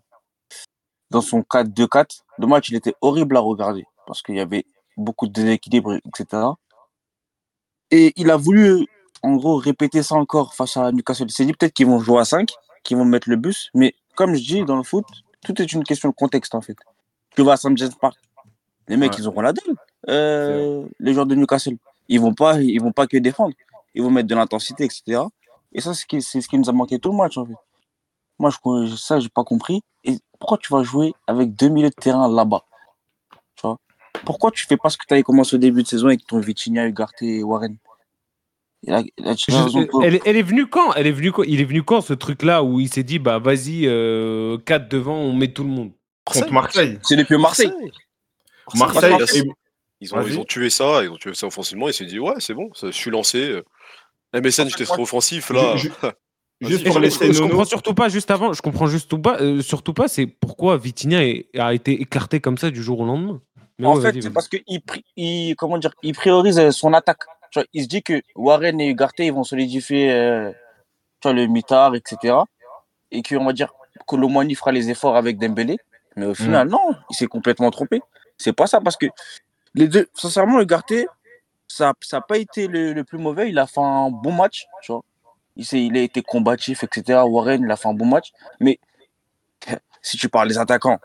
Dans son 4-2-4, le match, il était horrible à regarder parce qu'il y avait beaucoup de déséquilibre, etc. Et il a voulu, en gros, répéter ça encore face à Newcastle. Il s'est dit peut-être qu'ils vont jouer à 5, qu'ils vont mettre le bus. Mais comme je dis, dans le foot, tout est une question de contexte, en fait. Tu vas à St. James Park, les mecs, Ouais. ils auront la dalle. Euh, les joueurs de Newcastle. Ils vont pas, ils vont pas que défendre. Ils vont mettre de l'intensité, etc. Et ça, c'est ce qui, c'est ce qui nous a manqué tout le match, en fait. Moi, je, ça, j'ai pas compris. Et pourquoi tu vas jouer avec deux milieux de terrain là-bas? Tu vois? Pourquoi tu fais pas ce que tu avais commencé au début de saison avec ton Vitinha, Ugarte et Warren? Et là, Je- pour- elle, elle est venue quand? Elle est venue quand Il est venu quand ce truc-là où il s'est dit bah vas-y euh, 4 devant, on met tout le monde? Contre Marseille. C'est depuis Marseille. Marseille, Marseille, et- Ils ont, ils tué ça, ils ont tué ça offensivement. Il s'est dit, ouais, c'est bon, je suis lancé. MSN, j'étais trop offensif. Là, Je- (laughs) Vas-y. juste pour je, laisser je- je comprends surtout pas juste avant. Je comprends juste tout pas, euh, surtout pas. C'est pourquoi Vitinha a été écarté comme ça du jour au lendemain. Mais en ouais, fait, c'est parce qu'il il, comment dire, il priorise euh, son attaque. Tu vois, il se dit que Warren et Ugarte ils vont solidifier euh, tu vois, le mitard, etc. Et qu'on va dire que Lomani fera les efforts avec Dembélé. Mais au final, non, il s'est complètement trompé. C'est pas ça parce que les deux, sincèrement, Ugarte, ça n'a pas été le, le plus mauvais. Il a fait un bon match. Tu vois. Il, il a été combatif, etc. Warren, il a fait un bon match. Mais (laughs) si tu parles des attaquants,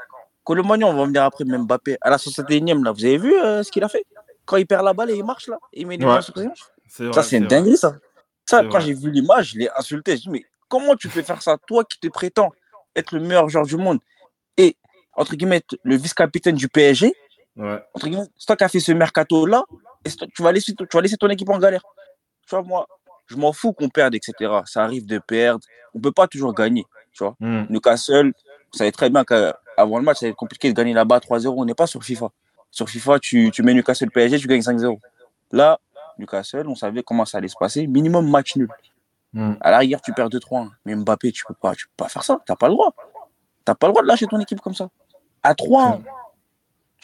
Colomani, on va venir après, même Mbappé. À la 61e, là, vous avez vu euh, ce qu'il a fait? Quand il perd la balle et il marche, là, il met les Ouais. mains sur vrai, Ça, c'est une dinguerie, ça. Ça, quand j'ai vu l'image, je l'ai insulté. Je dis, mais comment tu peux faire ça Toi qui te prétends être le meilleur joueur du monde? Et, entre guillemets, le vice-capitaine du PSG, Ouais. c'est toi qui as fait ce mercato-là, et tu vas, laisser, tu vas laisser ton équipe en galère? Tu vois, moi, je m'en fous qu'on perde, etc. Ça arrive de perdre. On peut pas toujours gagner. Tu vois. Hmm. Newcastle, vous savez très bien qu'avant le match, ça va être compliqué de gagner là-bas 3-0. On n'est pas sur FIFA. Sur FIFA, tu, tu mets Newcastle PSG, tu gagnes 5-0. Là, Newcastle, on savait comment ça allait se passer. Minimum match nul. Hmm. À l'arrière, tu perds 2-3. Mais Mbappé, tu peux pas, tu peux pas faire ça. T'as pas le droit. T'as pas le droit de lâcher ton équipe comme ça. À 3,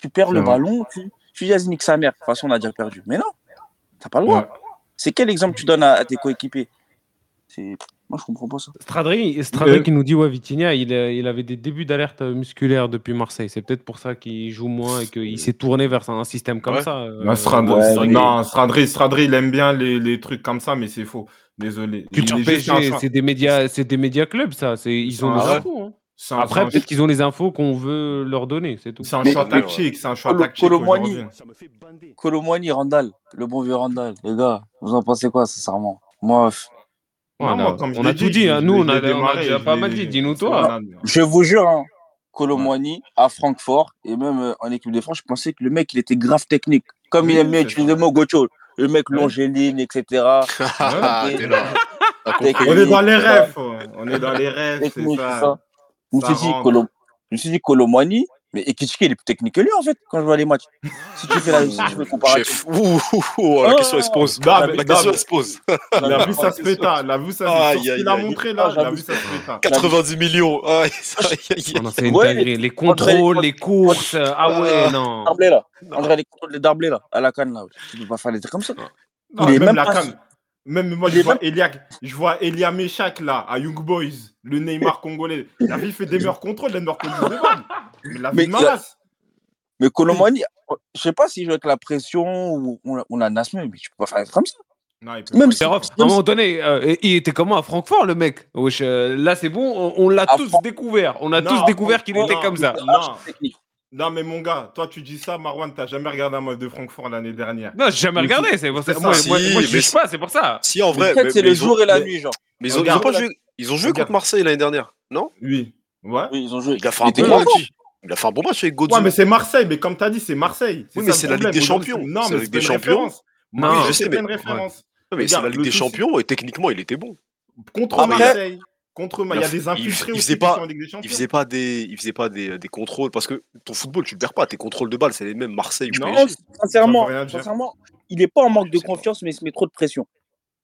tu perds le vrai. ballon, tu, tu dis, nique sa mère. De toute façon, on a déjà perdu. Mais non, t'as pas le droit. Ouais. C'est quel exemple tu donnes à, à tes coéquipiers? C'est- Moi, je comprends pas ça. Stradri, Stradri Euh, qui nous dit ouais Vitinha, il, a- il avait des débuts d'alerte musculaire depuis Marseille. C'est peut-être pour ça qu'il joue moins et qu'il s'est tourné vers un système comme Ouais. ça. euh, Non, Stradri, ouais, Stradri- mais- non, Stradri, Stradri, il aime bien les, les trucs comme ça, mais c'est faux. Désolé. Culture PSG, c'est des médias, c'est des médias clubs ça. C'est ils ont Ah infos. hein. Un- Après un- peut-être qu'ils ont les infos qu'on veut leur donner, c'est tout. c'est un Mais- choix tactique. C'est un choix Colo- tactique. Colomboigny, Randall, le bon vieux Randall, les gars, vous en pensez quoi, sincèrement? Moi, Ouais, on a, on tout dit. hein. Nous, on a, l'ai on a démarré, pas mal dit. Dis-nous toi. je vous jure, hein, à Francfort et même euh, en équipe de France, je pensais que le mec, il était grave technique. Comme il Oui, aime bien utiliser le mot Gocho, le mec Ouais. longéline, etc. (laughs) On est dans les rêves. On est dans les rêves, c'est ça. Je me suis dit, rentre. Colo- je me suis dit Colomboigny, mais Ekitike, il est plus technique que lui, en fait, quand je vois les matchs. Si tu fais la, si tu fais le comparatif. Chef. Ouh, ouh, ouh, la Oh. question elle se pose. Non, La mais- question elle se pose. Il a vu ça se péta. Il a vu ça se aïe, a montré là. Ah, Il a j'avoue. vu ça se péta. 90 millions. Ah. Les contrôles, les courses. euh, Ah ouais, non. Darblé, là. André, les contrôles de Darblé, là, à la canne, là. Tu peux pas faire des trucs comme ça. Non, Il même, la canne. Même moi, je vois, Elia, je vois Elia Meshak là, à Young Boys, le Neymar congolais. La vie fait des meilleurs contrôles, des meilleurs contrôles de. Mais la vie Mais. Mais Colomani, je sais pas s'il joue avec la pression ou on a, on a Nasme, mais tu peux pas faire comme ça. Non, il peut Même si- à un moment donné, euh, il était comment à Francfort, le mec Wesh, euh, Là, c'est bon, on, on l'a tous Fran- découvert. On a Non, tous découvert qu'il était comme ça. non. Non, mais mon gars, toi, tu dis ça, Marwan, t'as jamais regardé un match de Francfort l'année dernière. Non, j'ai jamais Mais regardé. C'est pour ça. c'est Moi, ça. moi, Si, moi, je juge pas, c'est pour ça. Si, en vrai. C'est le jour et la mais- nuit, genre. Mais ils ont, pas joué. Ils ont joué Regarde. contre Marseille l'année dernière, non? Oui. Ouais. Oui, ils ont joué. Il a fait un bon match. Il a fait un bon match avec Godin. Ouais, mais c'est Marseille, mais comme t'as dit, c'est Marseille. Oui, mais c'est la Ligue des Champions. c'est- Non, C'est mais la Ligue c'est des Champions. Non, je sais, c'est mais- une référence. mais c'est la Ligue des Champions et techniquement, il était bon. Contre Marseille. Contre eux. Il y a des il- infiltrés il aussi pas- sont en Ligue des Il Champions. faisait pas des, il faisait pas des, des contrôles parce que ton football, tu le perds pas. Tes contrôles de balle, c'est les mêmes Marseille ou Non. PSG. Sincèrement, sincèrement, il n'est pas en manque de confiance, mais il se met trop de pression.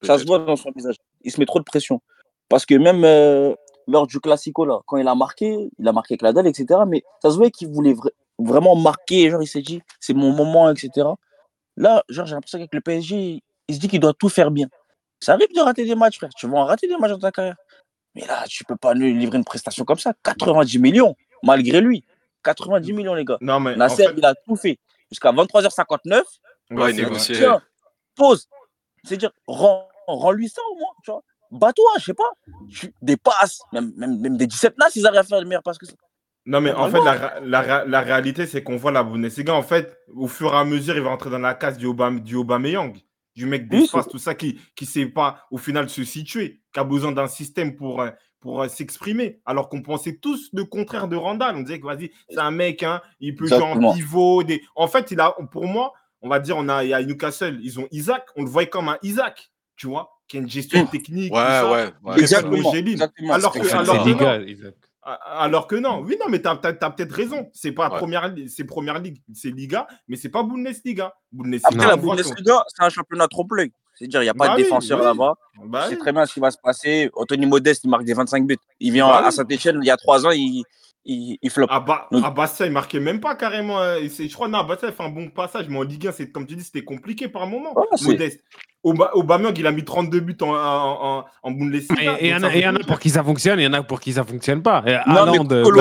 Ça se voit dans son visage. Il se met trop de pression. Parce que même euh, lors du Classico, là, quand il a marqué, il a marqué avec la dalle, etc. Mais ça se voyait qu'il voulait vra- vraiment marquer. Genre, il s'est dit, c'est mon moment, etc. Là, genre, j'ai l'impression qu'avec le PSG, il se dit qu'il doit tout faire bien. Ça arrive de rater des matchs, frère. Tu vas en rater des matchs dans ta carrière. Mais là, tu peux pas lui livrer une prestation comme ça. 90 millions, malgré lui. 90 millions, les gars. Non, mais en Nasser, fait, il a tout fait. Jusqu'à 23h59, Ouais, négociait. Tiens, pause. C'est-à-dire, rends, rends-lui ça au moins, tu vois. Bats-toi, je sais pas. Tu, des passes, même, même, même des 17 nasses, ils arrivent à faire de meilleures passes que ça. Non, mais en fait, la, la, la réalité, c'est qu'on voit la Bundesliga. En fait, au fur et à mesure, il va entrer dans la case du, Obam, du Aubameyang, du mec Oui, d'espace, tout ça, qui ne sait pas, au final, se situer, qui a besoin d'un système pour, euh, pour euh, s'exprimer. Alors qu'on pensait tous le contraire de Randall. On disait que, vas-y, c'est un mec, hein, il peut jouer en pivot. Des... En fait, il a, pour moi, on va dire, on a, il y a Newcastle, ils ont Isaac, on le voyait comme un Isaac, tu vois, qui a une gestion technique. Ouais, tout ça. ouais, ouais. Exact. Exactement. Alors C'est que- alors que- non. Liga, Isaac. Alors que non, oui, non, mais tu as, peut-être raison. C'est pas Ouais. première, c'est première ligue, c'est Liga, mais c'est pas Bundesliga. Bundesliga, Après, la c'est un championnat trompe-l'œil. C'est-à-dire, il n'y a pas Bah de oui, défenseur oui. là-bas. Bah oui. très bien ce qui va se passer. Anthony Modeste, il marque des 25 buts. Il vient Bah à oui. Saint-Etienne, il y a 3 ans, il, il, il flop. À, Ba- Donc- à Bastia, il marquait même pas carrément. euh, c'est- Je crois, non, à Bastia, il fait un bon passage, mais en Ligue 1, c'est, comme tu dis, c'était compliqué par moment. C'est- Modeste. Auba- Aubameyang, il a mis 32 buts en, en, en, en Bundesliga. Et il y en a- et il y en veut a tout pour qui ça fonctionne, il y en a pour qui ça fonctionne pas. Non,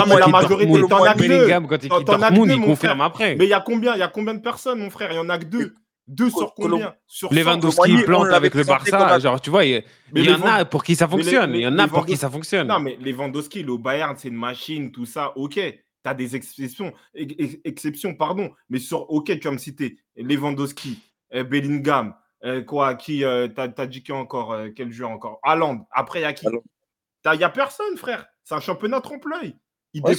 mais la majorité, t'en as que deux. Quand il quitte Dortmund, deux, il confirme après. Mais il y a combien, il y a combien de personnes, mon frère? Il y en a que deux. Deux sur combien Sur 100. Lewandowski plante avec le Barça, genre tu vois, il y, en a pour qui ça fonctionne, il y en a pour qui ça fonctionne. Non, mais Lewandowski, le Bayern, c'est une machine, tout ça, ok. Tu as des exceptions, ex- ex- exceptions, pardon. Mais sur, ok, tu vas me citer Lewandowski, euh, Bellingham, euh, quoi, qui, euh, t'as as dit qui encore, euh, quel joueur encore? Haaland. Après, il y a qui? Il n'y a personne, frère. C'est un championnat trompe-l'œil. Il Ouais,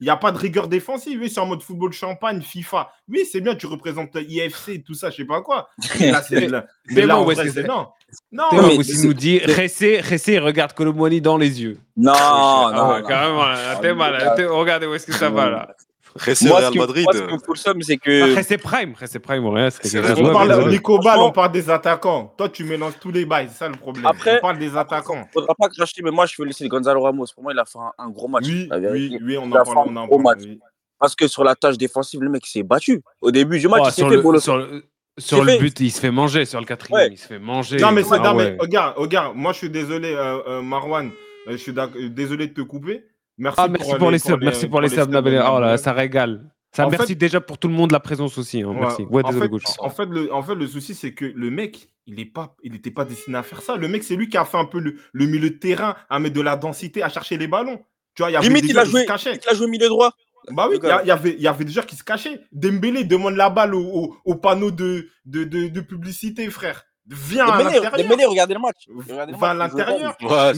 n'y a pas de rigueur défensive. Oui, c'est en mode football champagne, FIFA. Oui, c'est bien, tu représentes IFC, tout ça, je sais pas quoi. Mais là, c'est (laughs) bon, ouais, non. Non, Théo mais aussi nous dit Ressé, Ressé regarde Colomboigny dans les yeux. Non, Ah non, ouais, non. carrément, là, t'es mal. là, t'es- Regardez où est-ce que ça va là. Ce Real qui, Madrid. moi, ce euh, le somme, c'est que. Ressé Prime, Ressé Prime, C'est. On parle de. Nico Ball, on parle des attaquants. Toi, tu mélanges tous les bails, c'est ça le problème. Après- on parle des attaquants. Faudra pas cracher, mais moi, je veux laisser Gonzalo Ramos. Pour moi, il a fait un, un gros match. Oui, oui, oui, on en parle. un On en gros parle match. oui. Parce que sur la tâche défensive, le mec s'est battu. Au début du match, Oh, il s'est sur fait le, bolo- sur le, sur le but, il se fait manger. Sur le quatrième, Ouais. il se fait manger. Non, mais, c'est- Ah non, ouais. mais regarde, regarde, moi je suis désolé, euh, euh, Marwan, euh, je suis désolé de te couper. Merci, Ah, merci pour, les subs, merci pour les subs. Oh là, ça régale. Ça, En merci fait- déjà pour tout le monde la présence aussi. hein, Ouais. Merci. Ouais, en, désolé, fait, Gauche. en, fait, le, en fait, le souci, c'est que le mec, il n'était pas, il était pas destiné à faire ça. Le mec, c'est lui qui a fait un peu le, le milieu de terrain, à mettre de la densité, à chercher les ballons. Tu vois, il y avait Limite, des il a qui joué, se il a joué milieu droit. Bah oui, il y, a- gars. il y avait, il y avait des joueurs qui se cachaient. Dembélé demande la balle au, au, au panneau de, de, de, de publicité, frère. Viens à l'intérieur. Regardez le match. Regardez le Va à match, l'intérieur. Ouais,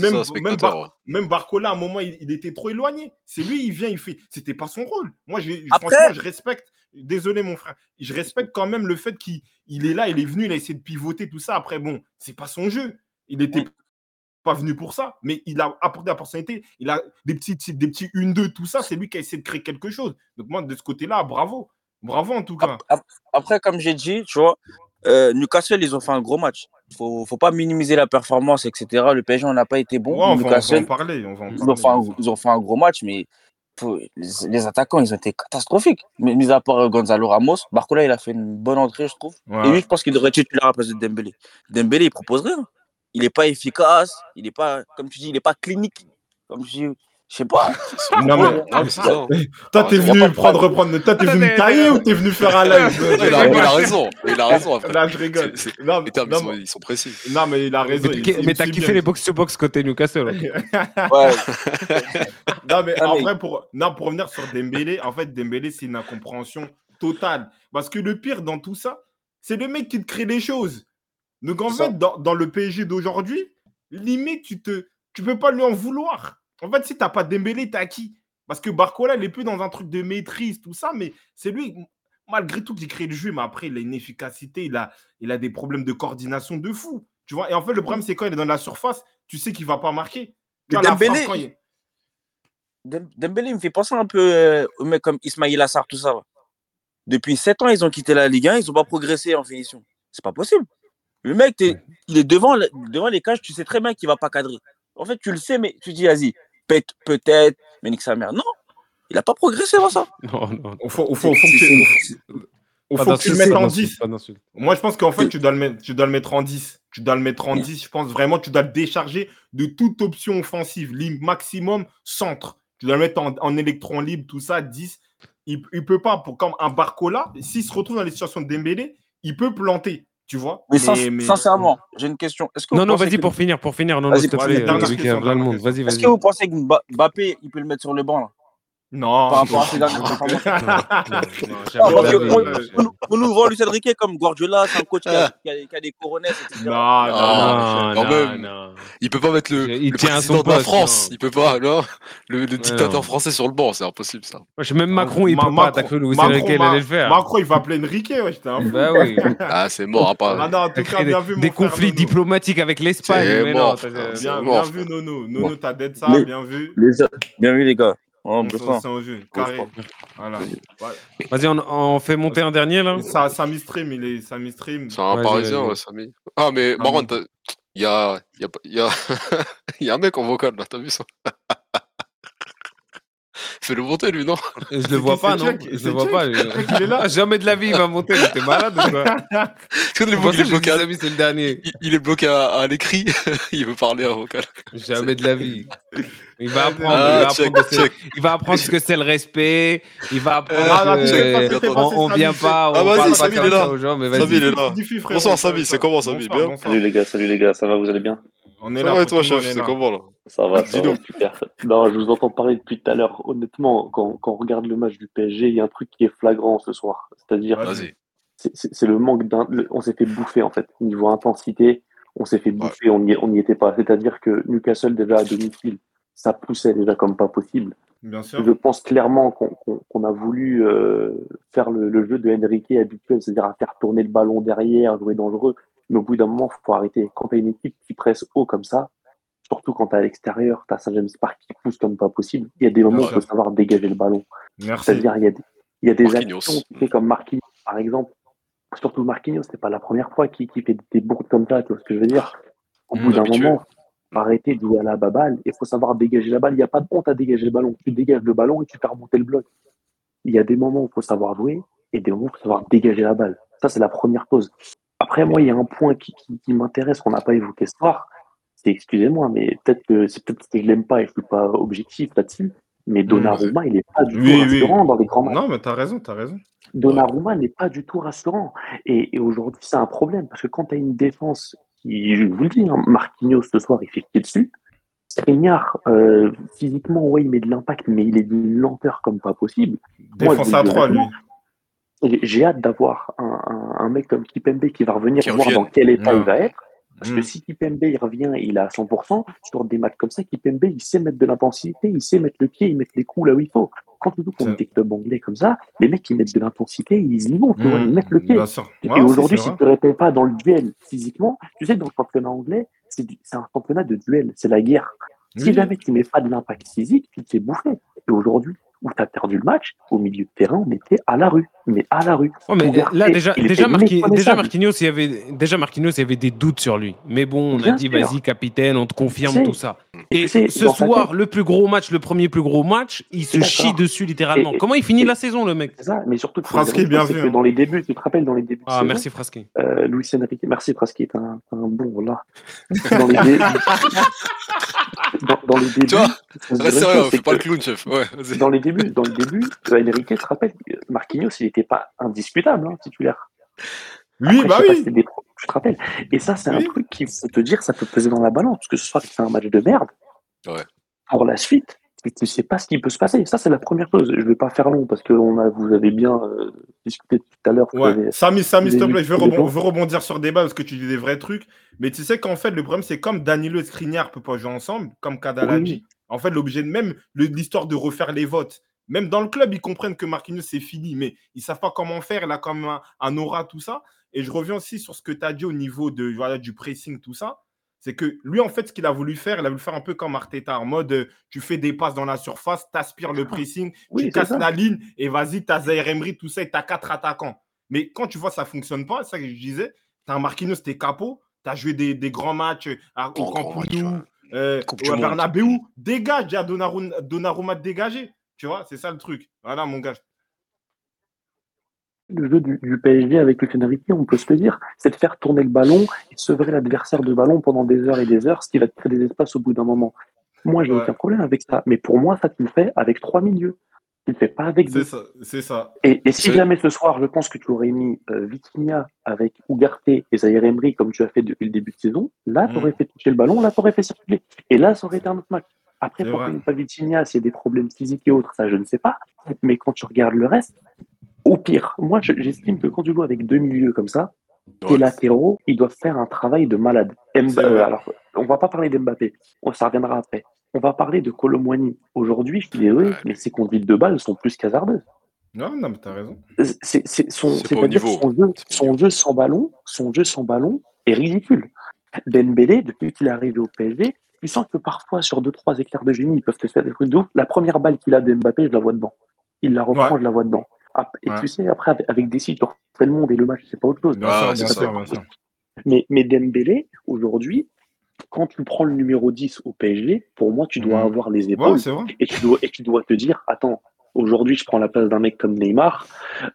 Même- Barcola, à un moment, il, il était trop éloigné. C'est lui, il vient, il fait. C'était pas son rôle. Moi, je, Après- franchement, je respecte. Désolé, mon frère. Je respecte quand même le fait qu'il il est là, il est venu, il a essayé de pivoter, tout ça. Après, bon, c'est pas son jeu. Il était pas venu pour ça, mais il a apporté la personnalité. Il a des petits, des petits 1-2, tout ça. C'est lui qui a essayé de créer quelque chose. Donc, moi, de ce côté-là, bravo. Bravo, en tout cas. Ap- ap- Après, comme j'ai dit, tu vois, euh, Newcastle, ils ont fait un gros match. Faut, faut pas minimiser la performance, etc. Le PSG, on n'a pas été bon. Ouais, on, va, on va en parler. On va en ils ont, fait un, ils ont fait un gros match, mais faut- les, les attaquants, ils ont été catastrophiques. Mais mis à part Gonzalo Ramos, Barcola, il a fait une bonne entrée, je trouve. Ouais. Et lui, je pense qu'il devrait être titulaire à la place de Dembélé. Dembélé, il propose rien. Il n'est pas efficace. Il n'est pas, comme tu dis, il n'est pas clinique. Comme je dis, je sais pas. Non, mais- Non, mais c'est ça. Toi, t'es venu prendre, reprendre. Toi, t'es venu tailler ou t'es venu faire un live? Il a, il a raison, il a raison après. Là, je rigole. Non, Les termes, non, ils sont, ils sont précis. non, mais il a raison. Mais il- t'as- mais kiffé bien. les box-to-box côté Newcastle. Ouais. (laughs) Non, mais en vrai, pour, non, pour revenir sur Dembélé, en fait, Dembélé, c'est une incompréhension totale. Parce que le pire dans tout ça, c'est le mec qui te crée les choses. Donc, en fait, dans, dans le PSG d'aujourd'hui, limite, tu te, tu peux pas lui en vouloir. En fait, si t'as pas Dembélé, t'as qui? Parce que Barcola, il est plus dans un truc de maîtrise, tout ça, mais c'est lui, malgré tout, qui crée le jeu. Mais après, il a une efficacité, il a, il a des problèmes de coordination de fou. Tu vois? Et en fait, le problème, c'est quand il est dans la surface, tu sais qu'il va pas marquer. Dembélé, France, quand il- Dembélé il me fait penser un peu euh, aux mecs comme Ismail Assar, tout ça. Depuis 7 ans, ils ont quitté la Ligue 1, ils n'ont pas progressé en finition. C'est pas possible. Le mec, il est devant, devant les cages, tu sais très bien qu'il va pas cadrer. En fait, tu le sais, mais tu dis, vas-y, peut-être, mais nique sa mère. Non, il a pas progressé dans ça. (laughs) Non, non. Au faut, au faut, au faut que tu, le mettes en d'insulte, 10. pas d'insulte. Moi, je pense qu'en fait, tu dois, le mettre, tu dois le mettre en 10. Tu dois le mettre en Mm. 10. Je pense vraiment tu dois le décharger de toute option offensive. Libre maximum, centre. Tu dois le mettre en, en électron libre, tout ça, 10. Il ne peut pas, pour, comme un Barcola, s'il se retrouve dans les situations de Dembélé, il peut planter. Tu vois Mais, sin- mais- sincèrement, j'ai une question. Est-ce que Non, non, vas-y que- pour finir, pour finir. Non, non, Vas-y, s'il te plaît, Est-ce que vous pensez que Mba- Mbappé, il peut le mettre sur le banc là, Non. par rapport à ses dernières non. performances Non, non, Ah, (laughs) jamais parce de que la on, nous- on nous vend Luis Enrique comme Guardiola, c'est un coach qui a, qui a- qui a des coronets, etc. Non, non, Ah, Non, quand même. non. Il peut pas mettre le, Il le tient à président son de la poste, France. non. Il peut pas, non. Le, le dictateur non. français sur le banc, c'est impossible ça. Wesh, Même Macron, il Ma- peut pas Macron- attaquer Enrique, il allait le faire. Macron, il va appeler Enrique, ouais, j'étais un fou. Bah oui. (laughs) Ah, c'est mort, à Ah part. non, en tout cas, Des, bien vu, mon des frère conflits diplomatiques avec l'Espagne. Bien, vu, Nono. Nono, t'as d'être ça, bien vu. Bien vu, les gars. Oh, On jeu, carré. Voilà. Vas-y, on, on fait monter un dernier là. Ça, Samy Stream, il est Samy Stream. C'est un parisien, ouais, Samy. Ah, mais Ah, Marwan, il y a, il y, a, il y, a... (laughs) y a un mec en vocal là, t'as vu ça? (laughs) Fais-le monter lui, non Je C'est le vois pas, non Jack Je le vois Jack pas. (laughs) lui. Il est là Ah, Jamais de la vie, il va monter. T'es malade ou quoi le il est j'ai bloqué, à... Samy, c'est le dernier. il, il est bloqué à, à l'écrit, (laughs) il veut parler en vocal. Jamais de la vie. Il va apprendre, Ah, il va check, apprendre, il va apprendre ce que c'est le respect. Il va apprendre Ah, que, pas, on, on vient pas, on Ah, vas-y, parle pas Samy, il est là. Samy, il est là. Bonsoir, ça- Samy, c'est comment, Samy Bien. Salut les gars, salut les gars, ça va, vous allez bien On est Ça là. va et toi, chef C'est comment là Ça va, ça va, super. Non, je vous entends parler depuis tout à l'heure. Honnêtement, quand, quand on regarde le match du PSG, il y a un truc qui est flagrant ce soir. C'est-à-dire, c'est- le manque d'un. On s'est fait bouffer en fait. Niveau intensité, on s'est fait bouffer, on n'y on n'y était pas. C'est-à-dire que Newcastle, déjà à domicile, ça poussait déjà comme pas possible. Bien sûr. Je pense clairement qu'on qu'on- qu'on a voulu euh, faire le, le jeu de Enrique habituel, c'est-à-dire à faire tourner le ballon derrière, jouer dangereux. Mais au bout d'un moment, faut arrêter. Quand tu as une équipe qui presse haut comme ça, surtout quand tu à l'extérieur, tu as Saint-James Park qui pousse comme pas possible, il y a des moments où il faut savoir dégager le ballon. C'est-à-dire, il y a des, il y a des actions qui fait comme Marquinhos, par exemple. Surtout Marquinhos, c'était pas la première fois qu'il qu'il fait des bourdes comme ça, tu vois ce que je veux dire? Au Mmh, bout d'un moment, faut arrêter de jouer à la baballe. Il faut savoir dégager la balle. Il n'y a pas de honte à dégager le ballon. Tu dégages le ballon et tu fais remonter le bloc. Il y a des moments où il faut savoir jouer et des moments où il faut savoir dégager la balle. Ça, c'est la première pause. Après, moi, il y a un point qui, qui, qui m'intéresse, qu'on n'a pas évoqué ce soir. C'est, excusez-moi, mais peut-être que c'est peut-être que je l'aime pas et je suis pas objectif là-dessus. Mais Donnarumma, il n'est pas du Oui, tout oui. rassurant dans les grands matchs. Non, mais t'as raison, t'as raison. Donnarumma n'est pas du tout rassurant. Et, et aujourd'hui, c'est un problème parce que quand tu as une défense qui, je vous le dis, hein, Marquinhos ce soir, il fait pied dessus. Skriniar, euh, physiquement, ouais, il met de l'impact, mais il est d'une lenteur comme pas possible. Moi, Défense je à vous le dis 3, lui. Et J'ai hâte d'avoir un, un- un mec comme Kipembe qui va revenir Qui voir dans quel état Ouais. il va être. Parce que Mm. si Kipembe il revient, il est à 100%, sur des matchs comme ça, Kipembe il sait mettre de l'intensité, il sait mettre le pied, il met les coups là où il faut. Quand tu joues contre des clubs anglais comme ça, les mecs qui mettent de l'intensité, ils y vont, vois, ils Mm, mettent le pied. Sûr. Et aujourd'hui, si vrai. tu ne réponds pas dans le duel physiquement, tu sais que dans le championnat anglais, c'est un championnat de duel, c'est la guerre. Si jamais tu mets pas de l'impact physique, tu te fais bouffer. Et aujourd'hui, où tu as perdu le match, au milieu de terrain, on était à la rue. Mais à la rue. Ouais, mais Ouverté, là, déjà, déjà, Marqui-. Marquinhos, il y avait, déjà, Marquinhos, il y avait des doutes sur lui. Mais bon, on a dit, vas-y, capitaine, on te confirme tout ça. Et tu ce dans soir, le plus gros match, le premier plus gros match, il se chie dessus littéralement. Et- Comment il finit et- la saison, le mec? Ça, mais surtout, que Frasquet, bien vu, que hein. dans les débuts, tu te rappelles, dans les débuts Ah, saison, merci Frasquet. euh, Luis Enrique, merci Frasquet, t'es un, bon, voilà. Dans les, dé- (laughs) dans, dans les débuts, Tu vois, Reste sérieux, fais pas le clown, chef. Ouais, dans les débuts, dans le début, euh, Enrique se rappelle, euh, Marquinhos, il n'était pas indiscutable, hein, titulaire. Oui, Après, bah oui. c'est des je te rappelle. Et ça, c'est un truc qui faut te dire, ça peut peser dans la balance, que ce soir, tu fais un match de merde. Ouais. Pour la suite, tu ne sais pas ce qui peut se passer. Ça, c'est la première chose. Je ne vais pas faire long, parce que on a, vous avez bien euh, discuté tout à l'heure. Ouais. Samy, Samy, s'il te plaît, je veux, je rebondir sur débat parce que tu dis des vrais trucs. Mais tu sais qu'en fait, le problème, c'est comme Danilo et Skriniar ne peuvent pas jouer ensemble, comme Kadal Oui. En fait, l'objet de même le- l'histoire de refaire les votes. Même dans le club, ils comprennent que Marquinhos, c'est fini, mais ils ne savent pas comment faire. Il a comme un, un aura, tout ça. Et je reviens aussi sur ce que tu as dit au niveau de, voilà, du pressing, tout ça. C'est que lui, en fait, ce qu'il a voulu faire, il a voulu faire un peu comme Arteta, en mode euh, tu fais des passes dans la surface, tu aspires le pressing, Oui, tu casses ça. la ligne et vas-y, tu as Zaire Emery, tout ça, et tu as quatre attaquants. Mais quand tu vois ça ne fonctionne pas, c'est ça que je disais, tu as un Marquinhos, t'es capot, tu as joué des, des grands matchs euh, à, au Camp euh, au monde. Bernabeu, dégage, dis à Donnarumma, dégager. Tu vois, c'est ça le truc. Voilà, mon gars. Le jeu du, du PSG avec le Enrique, on peut se le dire, c'est de faire tourner le ballon et de sevrer l'adversaire de ballon pendant des heures et des heures, ce qui va te créer des espaces au bout d'un moment. Moi, j'ai Ouais. aucun problème avec ça. Mais pour moi, ça, tu le fais avec trois milieux. Tu le fais pas avec deux. C'est ça. C'est ça. Et, et si jamais ce soir, je pense que tu aurais mis euh, Vitinha avec Ugarte et Zaire Emery comme tu as fait depuis le début de saison, là, tu aurais fait toucher le ballon, là, tu aurais fait circuler. Et là, ça aurait été un autre match. Après, C'est a pas Vitinha, a des problèmes physiques et autres, ça, je ne sais pas. Mais quand tu regardes le reste, au pire, moi, je- j'estime que quand tu joues avec deux milieux comme ça, tes Ouais. latéraux, ils doivent faire un travail de malade. C'est euh, alors, on va pas parler d'Mbappé, ça reviendra après. On va parler de Colomwani. Aujourd'hui, je suis désolé, mais ses conduites de balles sont plus qu'hasardeuses. Non, non, mais t'as raison. C'est c'est- son, C'est niveau. son jeu, C'est son jeu sans ballon, son jeu sans ballon est ridicule. Dembélé, depuis qu'il est arrivé au PSG, tu sens que parfois sur deux trois éclairs de génie, ils peuvent te faire des trucs de ouf. La première balle qu'il a de Mbappé, je la vois dedans. Il la reprend, Ouais. je la vois dedans. Ah, et Ouais. tu sais, après avec- avec des sites, tu le monde et le match, c'est pas autre chose. Ah, c'est ça. Mais, mais Dembélé, aujourd'hui, quand tu prends le numéro 10 au PSG, pour moi, tu dois Mhm. avoir les épaules Ouais, c'est et tu dois, et tu dois te dire, attends, aujourd'hui, je prends la place d'un mec comme Neymar,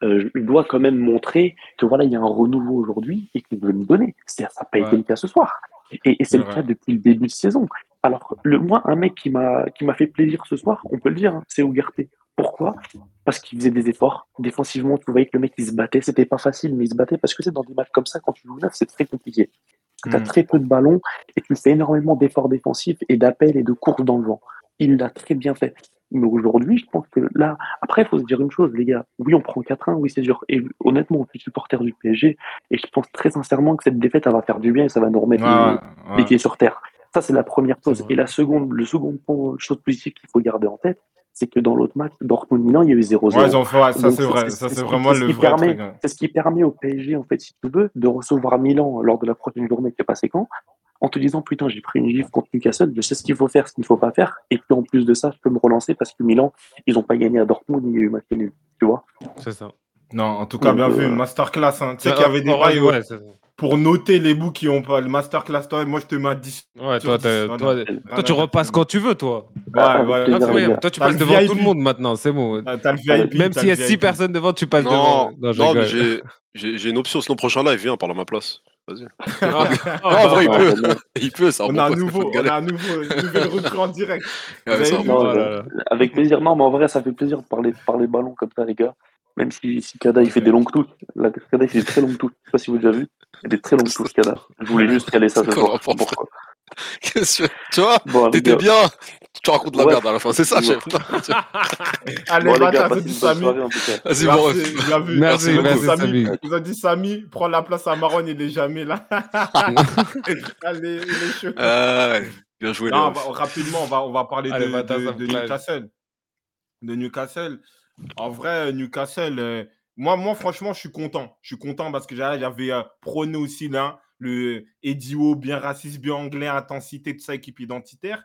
euh, je dois quand même montrer que voilà, il y a un renouveau aujourd'hui et qu'il veut me donner. C'est-à-dire, ça n'a pas été le cas ce soir. Et, et c'est le vrai. cas depuis le début de saison. Alors, le, moi, un mec qui m'a qui m'a fait plaisir ce soir, on peut le dire, hein, c'est Ougarté. Pourquoi? Parce qu'il faisait des efforts. Défensivement, tu voyais que le mec, il se battait. C'était pas facile, mais il se battait parce que c'est dans des matchs comme ça, quand tu joues neuf, c'est très compliqué. Tu as Mm. très peu de ballons et tu fais énormément d'efforts défensifs et d'appels et de courses dans le vent. Il l'a très bien fait. Mais aujourd'hui, je pense que là, après, il faut se dire une chose, les gars. Oui, on prend 4-1, oui, c'est dur. Et honnêtement, je suis supporter du PSG et je pense très sincèrement que cette défaite, elle va faire du bien et ça va nous remettre Ouais, les, ouais, les ouais. pieds sur terre. Ça, c'est la première chose. Et la seconde, le second point, chose positive qu'il faut garder en tête, c'est que dans l'autre match, Dortmund-Milan, il y a eu 0-0. Ouais, ça c'est vrai. Ça c'est vraiment le vrai permet- hein. C'est ce qui permet au PSG, en fait, si tu veux, de recevoir Milan lors de la prochaine journée qui est passée quand, en te disant, putain, j'ai pris une gifle contre Newcastle, je sais ce qu'il faut faire, ce qu'il ne faut pas faire, et puis en plus de ça, je peux me relancer parce que Milan, ils n'ont pas gagné à Dortmund, il y a eu match nul, tu vois. C'est ça. Non, en tout cas, Donc, bien euh, vu, masterclass. hein. Tu sais qu'il y avait des ouais, bails ouais, euh, pour noter les bouts qui ont pas le masterclass. Toi, moi, je te mets à 10. Ouais, toi, 10, t'as- voilà. toi, tu repasses quand tu veux, toi. Ouais, Avec ouais. Toi, tu passes devant tout le monde maintenant, c'est bon. T'as t'as le VIP. Même s'il y a le 6 VIP. personnes devant, tu passes Non, devant. Non, j'ai une option. Sinon, prochain live, viens, parle à ma place. Vas-y. (laughs) (laughs) Non, en vrai, il peut. (laughs) Il peut, un On a un nouveau, on a un nouveau, nouvelle recrue en direct. Euh, avec plaisir. Non, mais en vrai, ça fait plaisir de parler, de parler ballon comme ça, les gars. Même si, si Kada, il fait des longues touches. Là, Kada, il fait des très longues touches. Je sais pas si vous avez déjà vu. Il fait des très longues touches, Kada. Je voulais juste caler ça ce soir. Pourquoi Qu'est-ce que- Tu vois, Bon, t'étais bien. Tu racontes de la Ouais. merde à la fin, c'est ça, Ouais. chef. (laughs) Allez, Bon, va t'as dit Samy. Vas-y, bon, Merci, vu. Merci, Samy, Samy. Ils ont dit Samy, prends la place à Maron, il est jamais là. (laughs) Allez, il est chaud. Ah, bien joué, Non, rapidement, on va, on va parler Allez, de, va, de-. Newcastle. De Newcastle. En vrai, Newcastle, euh, moi, moi, franchement, je suis content. Je suis content parce que j'avais j'avais, euh, prôné aussi là, le Edio, bien raciste, bien anglais, intensité, tout ça, équipe identitaire.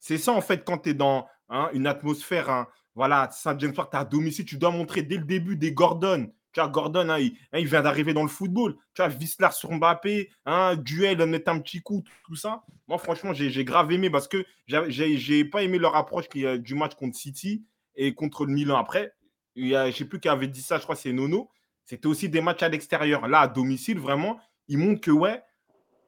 C'est ça, en fait, quand tu es dans hein, une atmosphère, hein, voilà, Saint-James Park, tu à domicile, tu dois montrer dès le début des Gordon. Tu vois, Gordon, hein, il, vient d'arriver dans le football. Tu vois, Vislar sur Mbappé, duel, mettre un petit coup, tout ça. Moi, franchement, j'ai grave aimé parce que j'ai- j'ai pas aimé leur approche euh, du match contre City et contre le Milan après. Il y a, je sais plus qui avait dit ça, je crois que c'est Nono. C'était aussi des matchs à l'extérieur. Là, à domicile, vraiment, ils montrent que, ouais,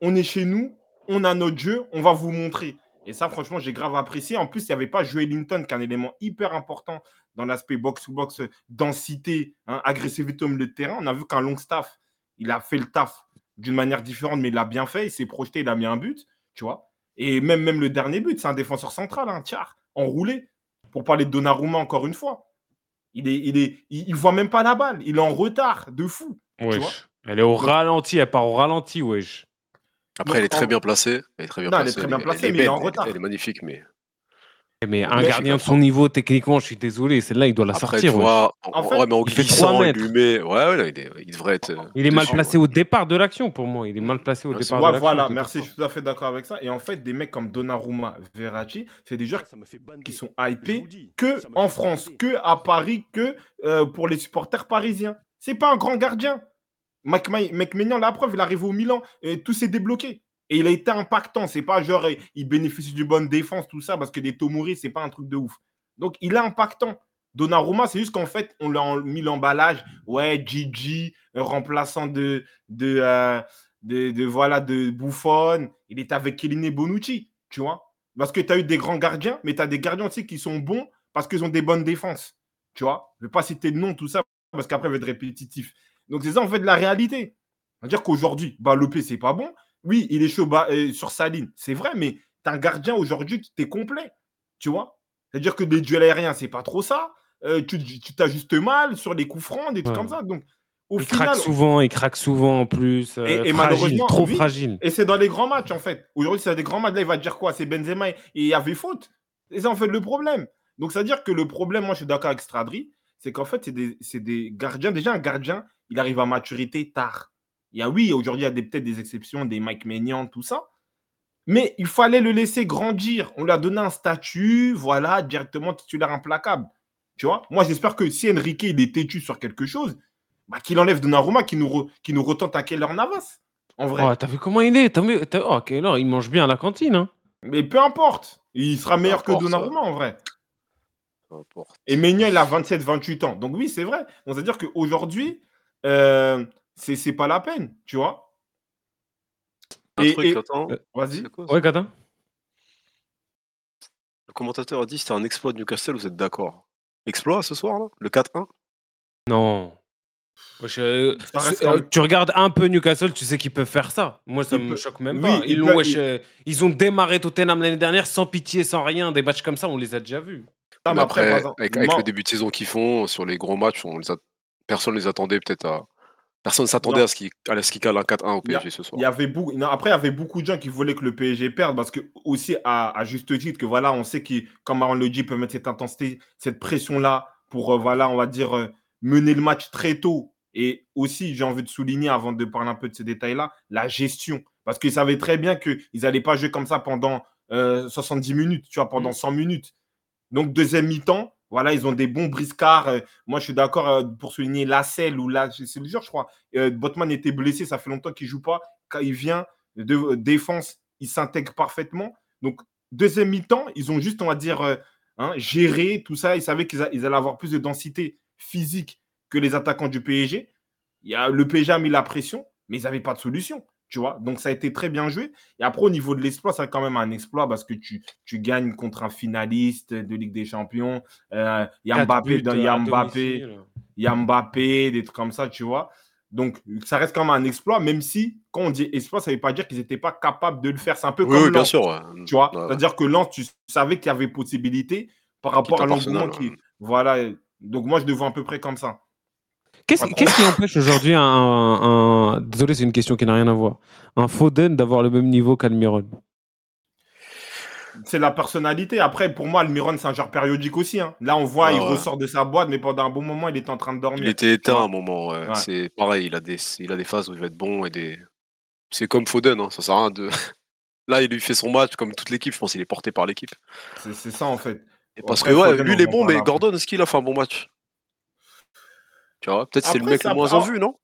on est chez nous, on a notre jeu, on va vous montrer. Et ça, franchement, j'ai grave apprécié. En plus, il n'y avait pas Joel Linton, qui est un élément hyper important dans l'aspect box-to-box, densité, hein, agressivité au milieu de terrain. On a vu qu'un long staff, il a fait le taf d'une manière différente, mais il l'a bien fait. Il s'est projeté, il a mis un but, tu vois. Et même, même le dernier but, c'est un défenseur central, un tiers, enroulé. Pour parler de Donnarumma encore une fois. Il est, il est, il, il voit même pas la balle. Il est en retard, de fou. vois Wesh. Elle est au ralenti, elle part au ralenti, wesh. Après, elle est très en- bien placée. Elle est très bien Non, elle est placée. très bien elle placée, mais il est en retard. Elle est magnifique, mais. Mais un Mais- gardien de son niveau, techniquement, je suis désolé, celle-là, il doit la Après, sortir. tu ouais. vois, en, En fait, ouais, mais en il fait glissant, met. Ouais, ouais, il, est- il devrait être. euh, Il est mal placé ouais. au départ de l'action pour moi. Il est mal placé au départ Ouais, de l'action. voilà, merci, je suis tout à fait d'accord avec ça. Et en fait, des mecs comme Donnarumma, Verratti, c'est des joueurs qui sont hypés que en France, que à Paris, que euh, pour les supporters parisiens. C'est pas un grand gardien. Mike, Mike, Maignan, la preuve, il arrive au Milan tout s'est débloqué. Et il a été impactant. C'est pas genre eh, il bénéficie d'une bonne défense, tout ça, parce que des Tomori, c'est pas un truc de ouf. Donc il est impactant. Donnarumma, c'est juste qu'en fait, on l'a mis l'emballage. Ouais, Gigi, euh, remplaçant de, de, euh, de, de, voilà, de Buffon. Il est avec Kelly Bonucci, tu vois. Parce que tu as eu des grands gardiens, mais tu as des gardiens aussi qui sont bons parce qu'ils ont des bonnes défenses. Tu vois. Je ne vais pas citer de nom, tout ça, parce qu'après, ça va être répétitif. Donc, c'est ça, en fait, la réalité. C'est-à-dire qu'aujourd'hui, Balopé, c'est pas bon. Oui, il est chaud bas- euh, sur sa ligne. C'est vrai, mais tu as un gardien aujourd'hui qui t'est complet. Tu vois. C'est-à-dire que les duels aériens, c'est pas trop ça. Euh, tu t'ajustes mal sur les coups francs, des trucs Ouais. comme ça. Donc, au Il final, craque souvent, il craque souvent en plus. euh, Et- et fragile, malheureusement, trop oui. fragile. Et c'est dans les grands matchs, en fait. Aujourd'hui, c'est des grands matchs. Là, il va dire quoi? C'est Benzema et il y avait faute. Et c'est en fait le problème. Donc, c'est-à-dire que le problème, moi, je suis d'accord avec Stradri, c'est qu'en fait, c'est des, c'est des gardiens. Déjà, un gardien, il arrive à maturité tard. Il y a, oui, aujourd'hui, il y a des- peut-être des exceptions, des Mike Maignan, tout ça. Mais il fallait le laisser grandir. On lui a donné un statut, voilà, directement titulaire implacable. Tu vois? Moi, j'espère que si Enrique, il est têtu sur quelque chose, bah, qu'il enlève Donnarumma, qu'il nous, re- qu'il nous retente à Keller Navas. En vrai. Oh, t'as vu comment il est? T'as vu t'as- Oh, alors, il mange bien à la cantine. Hein. Mais peu importe. Il sera meilleur que Donnarumma en vrai. Peu importe. Et Maignan, il a 27-28 ans. Donc oui, c'est vrai. Donc c'est-à-dire qu'aujourd'hui, euh, c'est c'est pas la peine, tu vois. Un Et- truc, et- attends. Euh, Vas-y. Ouais, Katin Le commentateur a dit que c'était un exploit de Newcastle, vous êtes d'accord Exploit ce soir, là? Le 4-1 Non. Je- euh, tu regardes un peu Newcastle, tu sais qu'ils peuvent faire ça. Moi, ça Ils me choque même oui, pas. ils wesh, ils- euh, ils ont démarré Tottenham l'année dernière sans pitié, sans rien. Des matchs comme ça, on les a déjà vus. Non, Mais mais après, avec, avec moi- le début de saison qu'ils font, sur les gros matchs, on les a... personne ne les attendait peut-être à. Personne ne s'attendait à ce ce qu'ils calent un 4-1 au a- PSG ce soir. Il y avait beaucoup, non, après, il y avait beaucoup de gens qui voulaient que le PSG perde parce que, aussi, à, à juste titre, que voilà, on sait qu'ils, comme Aaron le dit, peuvent mettre cette intensité, cette pression-là pour, euh, voilà, on va dire, euh, mener le match très tôt. Et aussi, j'ai envie de souligner, avant de parler un peu de ces détails-là, la gestion. Parce qu'ils savaient très bien qu'ils n'allaient pas jouer comme ça pendant euh, 70 minutes, tu vois, pendant Mhm. 100 minutes. Donc, deuxième mi-temps, voilà, ils ont des bons briscards. Euh, moi, je suis d'accord euh, pour souligner Lassel ou là, c'est le jour, je crois. Euh, Botman était blessé, ça fait longtemps qu'il ne joue pas. Quand il vient de défense, il s'intègre parfaitement. Donc, deuxième mi-temps, ils ont juste, on va dire, hein, géré tout ça. Ils savaient qu'ils allaient avoir plus de densité physique que les attaquants du PSG. Il le PSG a mis la pression, mais ils n'avaient pas de solution. Tu vois Donc, ça a été très bien joué. Et après, au niveau de l'exploit, c'est quand même un exploit parce que tu, tu gagnes contre un finaliste de Ligue des Champions. Euh, Il y a Mbappé, buts, dans- il y a à Mbappé, domicile. il y a Mbappé, des trucs comme ça, tu vois. Donc, ça reste quand même un exploit, même si, quand on dit exploit, ça ne veut pas dire qu'ils n'étaient pas capables de le faire. C'est un peu Oui, comme oui, bien Lens, sûr. ouais. Tu vois Ouais, ouais. C'est-à-dire que Lens, tu savais qu'il y avait possibilité par rapport à l'engouement qui. Voilà. Donc, moi, je le vois à peu près comme ça. Qu'est-ce qui empêche aujourd'hui un, un- Désolé, c'est une question qui n'a rien à voir. Un Foden d'avoir le même niveau qu'Almiron? C'est la personnalité. Après, pour moi, Almiron, c'est un genre périodique aussi. hein. Là, on voit, Ah il ouais. ressort de sa boîte, mais pendant un bon moment, il est en train de dormir. Il était éteint à un moment. ouais. Ouais. C'est pareil, il a, des, il a des phases où il va être bon et des. C'est comme Foden, hein, ça sert à rien de. (laughs) Là, il lui fait son match comme toute l'équipe. Je pense qu'il est porté par l'équipe. C'est c'est ça, en fait. Et Parce Après, que ouais, lui, il est bon, mais. Gordon, est-ce qu'il a fait un bon match? Tu vois, peut-être c'est le mec le moins en vue, non?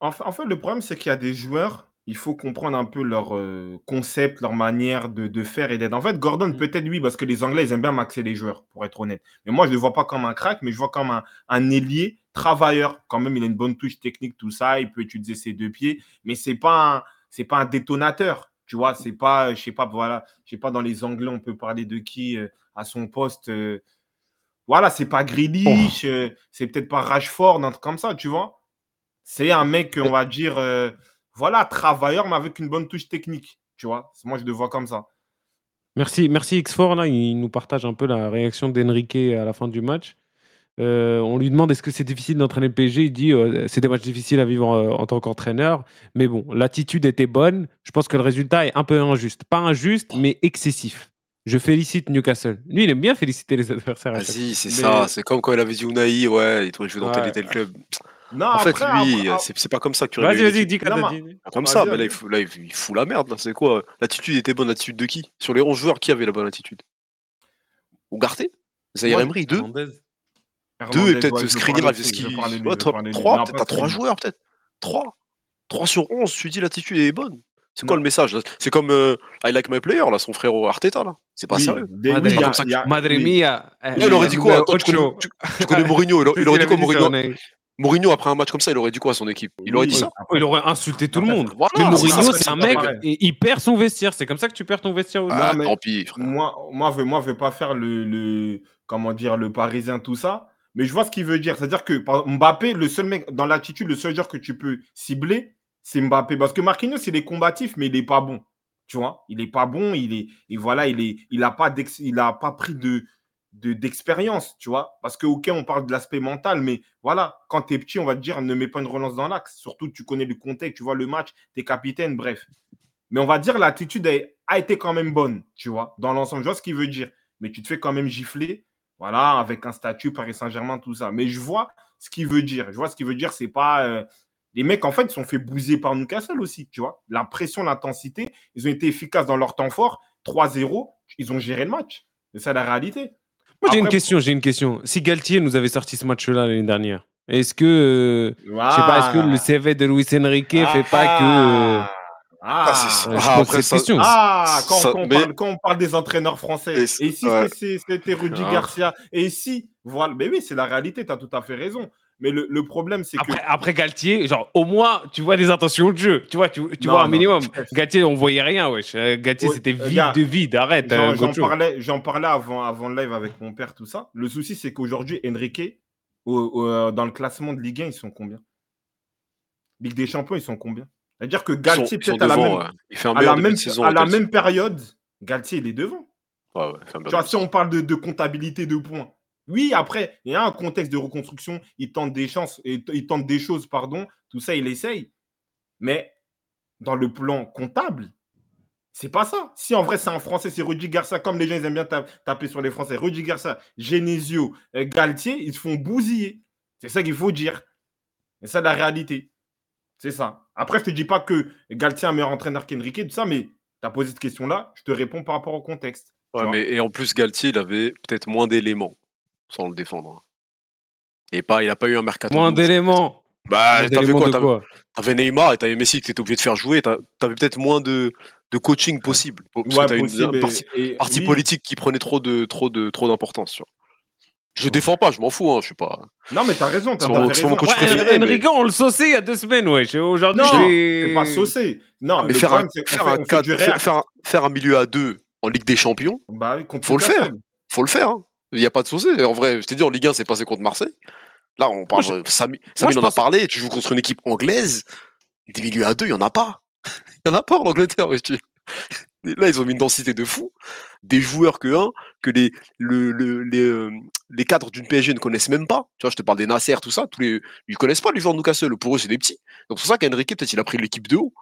En fait, en fait, le problème, c'est qu'il y a des joueurs, il faut comprendre un peu leur euh, concept, leur manière de, de faire et d'être. En fait, Gordon, Mm. peut-être oui, parce que les Anglais, ils aiment bien maxer les joueurs, pour être honnête. Mais moi, je ne le vois pas comme un crack, mais je vois comme un, un ailier travailleur. Quand même, il a une bonne touche technique, tout ça. Il peut utiliser ses deux pieds, mais ce n'est pas, un- c'est pas un détonateur. Tu vois, c'est pas, je sais pas, voilà, je sais pas, dans les Anglais, on peut parler de qui euh, à son poste. euh, voilà, c'est pas Grealish, euh, c'est peut-être pas Rashford, un truc comme ça, tu vois. C'est un mec, on va dire, euh, voilà, travailleur, mais avec une bonne touche technique, tu vois. Moi, je le vois comme ça. Merci, merci X4. Là, il nous partage un peu la réaction d'Enrique à la fin du match. Euh, on lui demande est-ce que c'est difficile d'entraîner le PSG. Il dit euh, c'est des matchs difficiles à vivre en tant qu'entraîneur. Mais bon, l'attitude était bonne. Je pense que le résultat est un peu injuste. Pas injuste, mais excessif. Je félicite Newcastle. Lui, il aime bien féliciter les adversaires. chaque Vas-y, c'est Mais- ça. C'est comme quand il avait dit Unai, ouais, il doit jouer dans tel Ouais. et tel club. Non, En fait, lui, après- c'est pas comme ça que tu. Vas-y, vas-y, dis. Comme ça, mais là, il fout, là, il fout la merde. là. C'est quoi? L'attitude était bonne, l'attitude de qui? Sur les 11 joueurs, qui avait la bonne attitude? Ougarté? Zahir Emery, deux? Deux et peut-être Skriniar, lui. Trois, peut-être t'as trois joueurs, peut-être. Trois. 3 sur 11, tu dis l'attitude est bonne. C'est quoi le message C'est comme euh, I like my player, là, son frère Arteta, là. C'est pas Oui, sérieux. des- Madre- oui, y a- y a- Madre oui. mia. eh, il aurait dit quoi Toi, tu connais, ocho? tu- tu connais Mourinho, il, aurait dit quoi Mourinho? Mourinho, après un match comme ça, il aurait dit quoi à son équipe? Il aurait Oui, dit ça il aurait insulté tout le monde. voilà, mais Mourinho, c'est un mec, et il perd son vestiaire. C'est comme ça que tu perds ton vestiaire aussi. Ah, mais- tant pis, frère. Moi, moi, je, moi, je vais pas faire le, le, comment dire, le parisien, tout ça. Mais je vois ce qu'il veut dire. C'est-à-dire que Mbappé, le seul mec, dans l'attitude, le seul joueur que tu peux cibler, c'est Mbappé. Parce que Marquinhos, il est combatif, mais il est pas bon. Tu vois, il est pas bon. Il est, et voilà, il est, il a pas il a pas pris de, de- d'expérience, tu vois. Parce que, ok, on parle de l'aspect mental, mais voilà, quand tu petit, on va te dire, ne mets pas une relance dans l'axe. Surtout, tu connais le contexte, tu vois le match, tu es capitaine, bref. Mais on va dire l'attitude a, a été quand même bonne, tu vois, dans l'ensemble. Je vois ce qu'il veut dire. Mais tu te fais quand même gifler, voilà, avec un statut Paris Saint-Germain, tout ça. Mais je vois ce qu'il veut dire. Je vois ce qu'il veut dire, c'est pas. euh, Les mecs, en fait, ils se sont fait bousiller par Newcastle aussi, tu vois. La pression, l'intensité, ils ont été efficaces dans leur temps fort. 3-0, ils ont géré le match. C'est ça la réalité. Moi, j'ai une question. J'ai une question. Si Galtier nous avait sorti ce match-là l'année dernière, est-ce que, euh, je sais pas, est-ce que le CV de Luis Enrique fait pas que. euh, Ah, Ah, c'est- je Ah, pose après, cette ça- question. Ah, quand, Ça- quand on mais- parle, quand on parle des entraîneurs français. Et si ouais. c'était Rudy Ah. Garcia Et si Voilà. Mais oui, c'est la réalité, tu as tout à fait raison. Mais le, le problème, c'est que. Après, Galtier, genre, au moins, tu vois des intentions de jeu. Tu vois, tu, tu Non, vois un non. minimum. (laughs) Galtier, on voyait rien, wesh. Euh, Galtier, Ouais, c'était vide de vide. Arrête. J'en euh, parlais, parlais avant, avant le live avec mon père, tout ça. Le souci, c'est qu'aujourd'hui, Enrique, au- au- dans le classement de Ligue 1, ils sont combien? Ligue des Champions, ils sont combien? C'est-à-dire que Galtier, peut-être à, la même, ouais. À, la même, de saison. à la Galtier. même période, Galtier, il est devant. Ouais, Tu vois, si on parle de, de comptabilité de points. Oui, après, il y a un contexte de reconstruction. Il tente des chances, il tente des choses, pardon. Tout ça, il essaye. Mais dans le plan comptable, c'est pas ça. Si en vrai, c'est un Français, c'est Rudy Garcia, comme les gens ils aiment bien ta- taper sur les Français. Rudy Garcia, Genesio, euh, Galtier, ils se font bousiller. C'est ça qu'il faut dire. C'est ça la réalité. C'est ça. Après, je te dis pas que Galtier est un meilleur entraîneur qu'Enrique, tout ça, mais tu as posé cette question-là, je te réponds par rapport au contexte. Ouais, mais, et en plus, Galtier, il avait peut-être moins d'éléments, sans le défendre. hein. Et pas, il n'a pas eu un mercato. Moins d'éléments. Bah, t'avais quoi? T'avais t'avais Neymar et t'avais Messi que t'étais obligé de faire jouer. T'avais peut-être moins de, de coaching possible. Parce Ouais, que t'as une, et- partie, et- partie oui. politique qui prenait trop de trop de trop d'importance. Je défends pas, je m'en fous. Hein, je suis pas. Non, mais t'as raison. T'as c'est mon raison. coach Ouais, préféré, mais- Enrique, on le sauçait il y a deux semaines, wesh. Aujourd'hui, Non, c'est pas saucé. Non, mais faire un, problème, faire, cadre- faire, faire milieu à deux en Ligue des Champions, Bah Faut le faire. faut le faire. hein. Il n'y a pas de saucé. En vrai, je t'ai dit, en Ligue 1, c'est passé contre Marseille. Là, on parle. je- euh, Samy, Samy je en a parlé. Tu joues contre une équipe anglaise. Des milieux à deux, il n'y en a pas. (laughs) Il n'y en a pas en Angleterre. tu- Là, ils ont mis une densité de fou. Des joueurs que, un, que les, le, le- les, euh, les cadres d'une PSG ne connaissent même pas. Tu vois, je te parle des Nasser, tout ça. Tous les, ils connaissent pas les joueurs de Newcastle. Pour eux, c'est des petits. Donc, c'est pour ça qu'Henrique, peut-être, il a pris l'équipe de haut.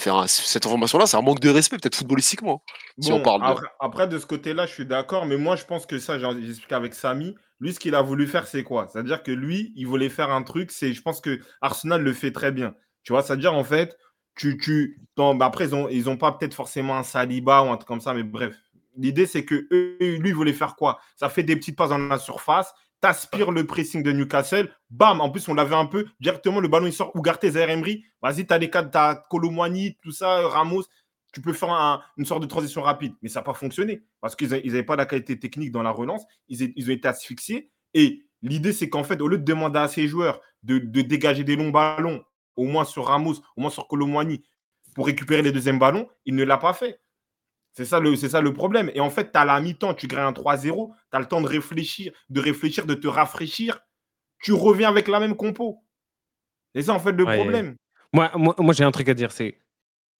Faire un- cette information-là, c'est un manque de respect, peut-être footballistiquement. Si on parle de- après, après, de ce côté-là, je suis d'accord, mais moi, je pense que ça, j'explique avec Samy. Lui, ce qu'il a voulu faire, c'est quoi? C'est-à-dire que lui, il voulait faire un truc, c'est, je pense que Arsenal le fait très bien. Tu vois, c'est-à-dire, en fait, tu. tu bah, après, ils n'ont ils ont pas peut-être forcément un Saliba ou un truc comme ça, mais bref. L'idée, c'est que eux, lui, il voulait faire quoi? Ça fait des petites passes dans la surface, t'aspires le pressing de Newcastle, bam, en plus, on l'avait un peu, directement, le ballon, il sort, Ougarté, Emery, vas-y, t'as les cadres, t'as Colomwani, tout ça, Ramos, tu peux faire un- une sorte de transition rapide. Mais ça n'a pas fonctionné parce qu'ils n'avaient pas la qualité technique dans la relance. Ils, ont été asphyxiés. Et l'idée, c'est qu'en fait, au lieu de demander à ces joueurs de, de dégager des longs ballons, au moins sur Ramos, au moins sur Colomwani, pour récupérer les deuxièmes ballons, il ne l'a pas fait. C'est ça, le, c'est ça le problème. Et en fait, tu as la mi-temps, tu gagnes un 3-0, tu as le temps de réfléchir, de réfléchir, de te rafraîchir. Tu reviens avec la même compo. C'est ça, en fait, le Ouais. problème. Moi, moi, moi, j'ai un truc à dire, c'est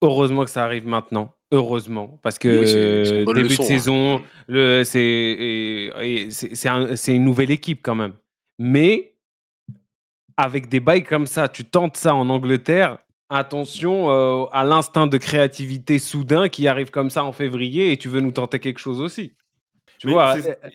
heureusement que ça arrive maintenant. Heureusement. Parce que Oui, c'est- c'est une bonne début leçon, de hein. saison, le, c'est, et- et c'est, c'est un- c'est une nouvelle équipe quand même. Mais avec des bails comme ça, tu tentes ça en Angleterre, attention euh, à l'instinct de créativité soudain qui arrive comme ça en février et tu veux nous tenter quelque chose aussi. Tu Mais vois, c'est- euh,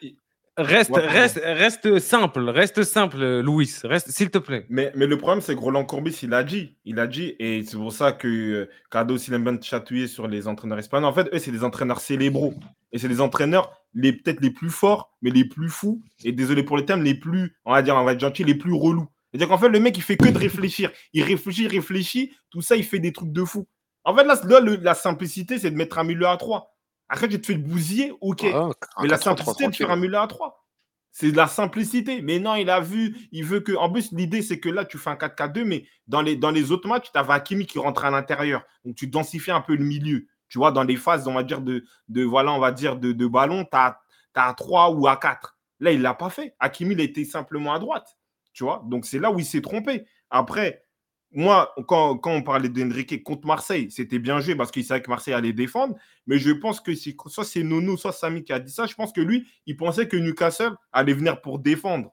reste, Ouais, pardon. reste, reste simple, reste simple, Louis, reste, s'il te plaît. Mais, mais le problème, c'est que Roland Courbis, il a dit. Il a dit, et c'est pour ça que euh, Cardo il aime bien chatouiller sur les entraîneurs espagnols. En fait, eux, c'est des entraîneurs célébraux. Et c'est des entraîneurs les peut-être les plus forts, mais les plus fous. Et désolé pour le terme, les plus, on va dire, on va être gentil, les plus relous. C'est-à-dire qu'en fait, le mec, il fait que de réfléchir. Il réfléchit, il réfléchit. Tout ça, il fait des trucs de fou. En fait, là, là, le- la simplicité, c'est de mettre un milieu à 3. Après, tu te fais le bousiller, ok. Un Mais la 4-3-3 simplicité de faire un milieu à 3. C'est de la simplicité. Mais non, il a vu, il veut que. En plus, l'idée, c'est que là, tu fais un 4-4-2, mais dans les, dans les autres matchs, tu avais Hakimi qui rentre à l'intérieur. Donc, tu densifies un peu le milieu. Tu vois, dans les phases, on va dire, de, de voilà, on va dire, de, de ballon, tu as, à 3 ou à 4. Là, il ne l'a pas fait. Hakimi, il était simplement à droite. Tu vois, donc c'est là où il s'est trompé. Après, moi, quand, quand on parlait d'Enrique contre Marseille, c'était bien joué parce qu'il savait que Marseille allait défendre. Mais je pense que soit c'est Nono, soit Samy qui a dit ça. Je pense que lui, il pensait que Newcastle allait venir pour défendre.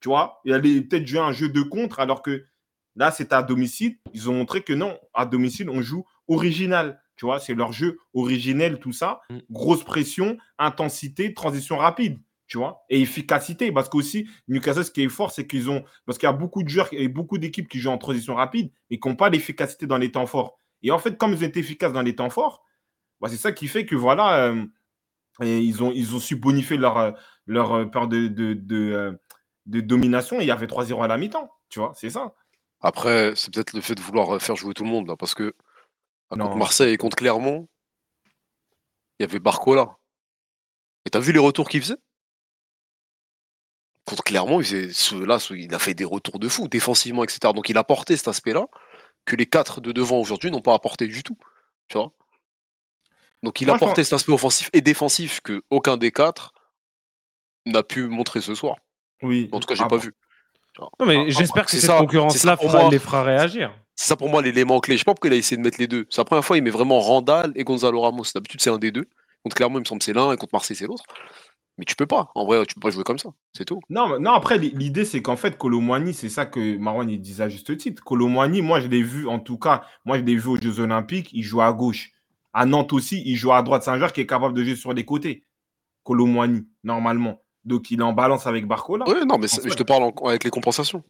Tu vois, il allait peut-être jouer un jeu de contre, alors que là, c'est à domicile. Ils ont montré que non, à domicile, on joue original. Tu vois, c'est leur jeu originel, tout ça. Mm. Grosse pression, intensité, transition rapide. Tu vois, et efficacité. Parce qu'aussi, Newcastle, ce qui est fort, c'est qu'ils ont. Parce qu'il y a beaucoup de joueurs et beaucoup d'équipes qui jouent en transition rapide et qui n'ont pas l'efficacité dans les temps forts. Et en fait, comme ils ont été efficaces dans les temps forts, bah, c'est ça qui fait que voilà, euh, et ils, ont, ils ont su bonifier leur, euh, leur euh, peur de, de, de, de domination. Et il y avait 3-0 à la mi-temps. Tu vois, c'est ça. Après, c'est peut-être le fait de vouloir faire jouer tout le monde, là, parce que à Non. contre Marseille et contre Clermont, il y avait Barcola. Et t'as vu les retours qu'il faisait Contre Clermont, il, faisait, ce- là, ce- il a fait des retours de fou, défensivement, etc. Donc il a apporté cet aspect-là que les quatre de devant aujourd'hui n'ont pas apporté du tout. Tu vois Donc il a Moi, apporté cet aspect offensif et défensif que aucun des quatre n'a pu montrer ce soir. Oui. En tout cas, j'ai Ah, pas vu. Non, mais Ah, j'espère ah, que c'est cette concurrence-là ça pour fera- moi. les fera réagir. C'est ça pour moi l'élément clé. Je sais pas pourquoi il a essayé de mettre les deux. C'est la première fois il met vraiment Randall et Gonzalo Ramos. D'habitude c'est un des deux. Contre Clermont il me semble que c'est l'un et contre Marseille c'est l'autre. Mais tu peux pas. En vrai tu peux pas jouer comme ça. C'est tout. Non, mais- non, après, li- l'idée, c'est qu'en fait, Colomwani, c'est ça que Marwan il disait à juste titre. Colomwani, moi, je l'ai vu, en tout cas, moi, je l'ai vu aux Jeux Olympiques, il joue à gauche. À Nantes aussi, il joue à droite. C'est un joueur qui est capable de jouer sur les côtés. Colomwani, normalement. Donc, il est en balance avec Barcola. Ouais non mais je te parle en- avec les compensations.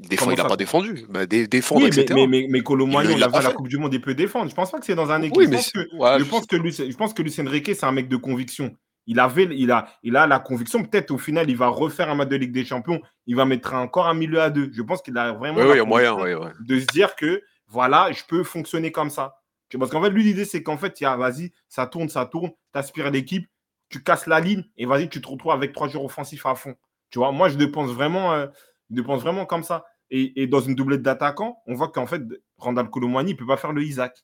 Il défend, Comment il a ça pas défendu. Bah, dé- défendre, Oui, mais, etc. mais, mais, il on l'a l'a vu pas à la fait. Coupe du Monde, il peut défendre. Je pense pas que c'est dans un équipe. Oui, je mais pense c'est- que, ouais, je je pense que Luis- je pense que Lucien Riquet, c'est un mec de conviction. Il, avait, il, a, il a la conviction, peut-être au final, il va refaire un match de Ligue des Champions. Il va mettre encore un milieu à deux. Je pense qu'il a vraiment moyen, de se dire que voilà, je peux fonctionner comme ça. Parce qu'en fait, lui, l'idée, c'est qu'en fait, il y a, vas-y, ça tourne, ça tourne, tu aspires l'équipe, tu casses la ligne et vas-y, tu te retrouves avec trois joueurs offensifs à fond. Tu vois, moi, je le pense vraiment, euh, je le pense vraiment comme ça. Et, et dans une doublette d'attaquants, on voit qu'en fait, Randall Colomwani, il ne peut pas faire le Isaac.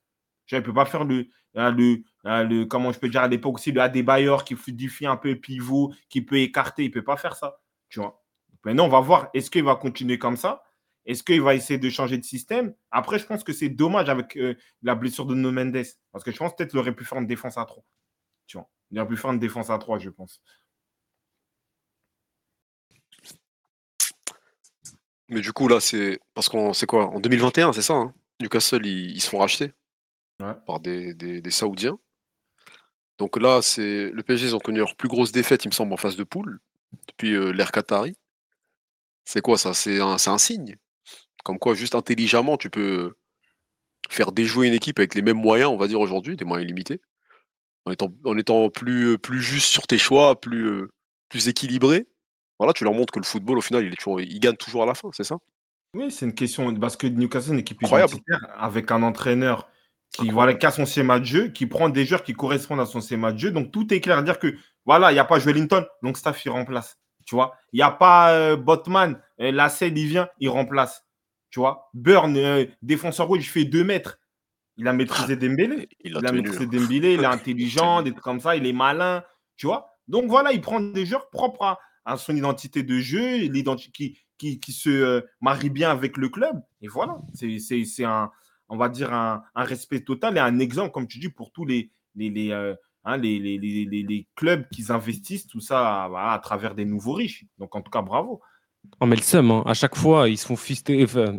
Il ne peut pas faire le, hein, le, hein, le, comment je peux dire à l'époque aussi, le Adebayor qui fluidifie un peu pivot, qui peut écarter. Il ne peut pas faire ça. Tu vois. Maintenant, on va voir, est-ce qu'il va continuer comme ça? Est-ce qu'il va essayer de changer de système? Après, je pense que c'est dommage avec euh, la blessure de No Mendes. Parce que je pense peut-être qu'il aurait pu faire une défense à 3. Tu vois. Il aurait pu faire une défense à 3, je pense. Mais du coup là c'est parce qu'on c'est quoi? En 2021 c'est ça. hein? Newcastle ils, ils se font racheter Ouais. par des, des, des Saoudiens. Donc là c'est le PSG ils ont connu leur plus grosse défaite il me semble en phase de poule depuis euh, l'ère Qatari. C'est quoi ça? C'est un, c'est un signe. Comme quoi, juste intelligemment, tu peux faire déjouer une équipe avec les mêmes moyens, on va dire aujourd'hui, des moyens limités, en étant, en étant plus, plus juste sur tes choix, plus, euh, plus équilibré. Voilà, tu leur montres que le football, au final, il, est toujours, il gagne toujours à la fin, c'est ça? Oui, c'est une question. Parce que Newcastle, une équipe Incroyable. identitaire avec un entraîneur qui, Incroyable. voilà, qui a son schéma de jeu, qui prend des joueurs qui correspondent à son schéma de jeu. Donc, tout est clair. Dire que, voilà, il n'y a pas Wellington, donc staff, il remplace. Tu vois, il n'y a pas euh, Botman, euh, Lassel, il vient, il remplace. Tu vois, Burn, euh, défenseur rouge, il fait 2 mètres. Il a maîtrisé Dembélé. Il Il a maîtrisé. Dembélé, il est (laughs) intelligent, des trucs comme ça, il est malin, tu vois? Donc voilà, il prend des joueurs propres à, à son identité de jeu, qui, qui, qui se euh, marie bien avec le club. Et voilà, c'est- c'est c'est un, on va dire, un, un respect total et un exemple, comme tu dis, pour tous les, les, les, euh, hein, les, les, clubs qui investissent, tout ça voilà, à travers des nouveaux riches. Donc en tout cas, bravo. Oh, mais le seum, hein. à chaque fois, ils se font fister, enfin,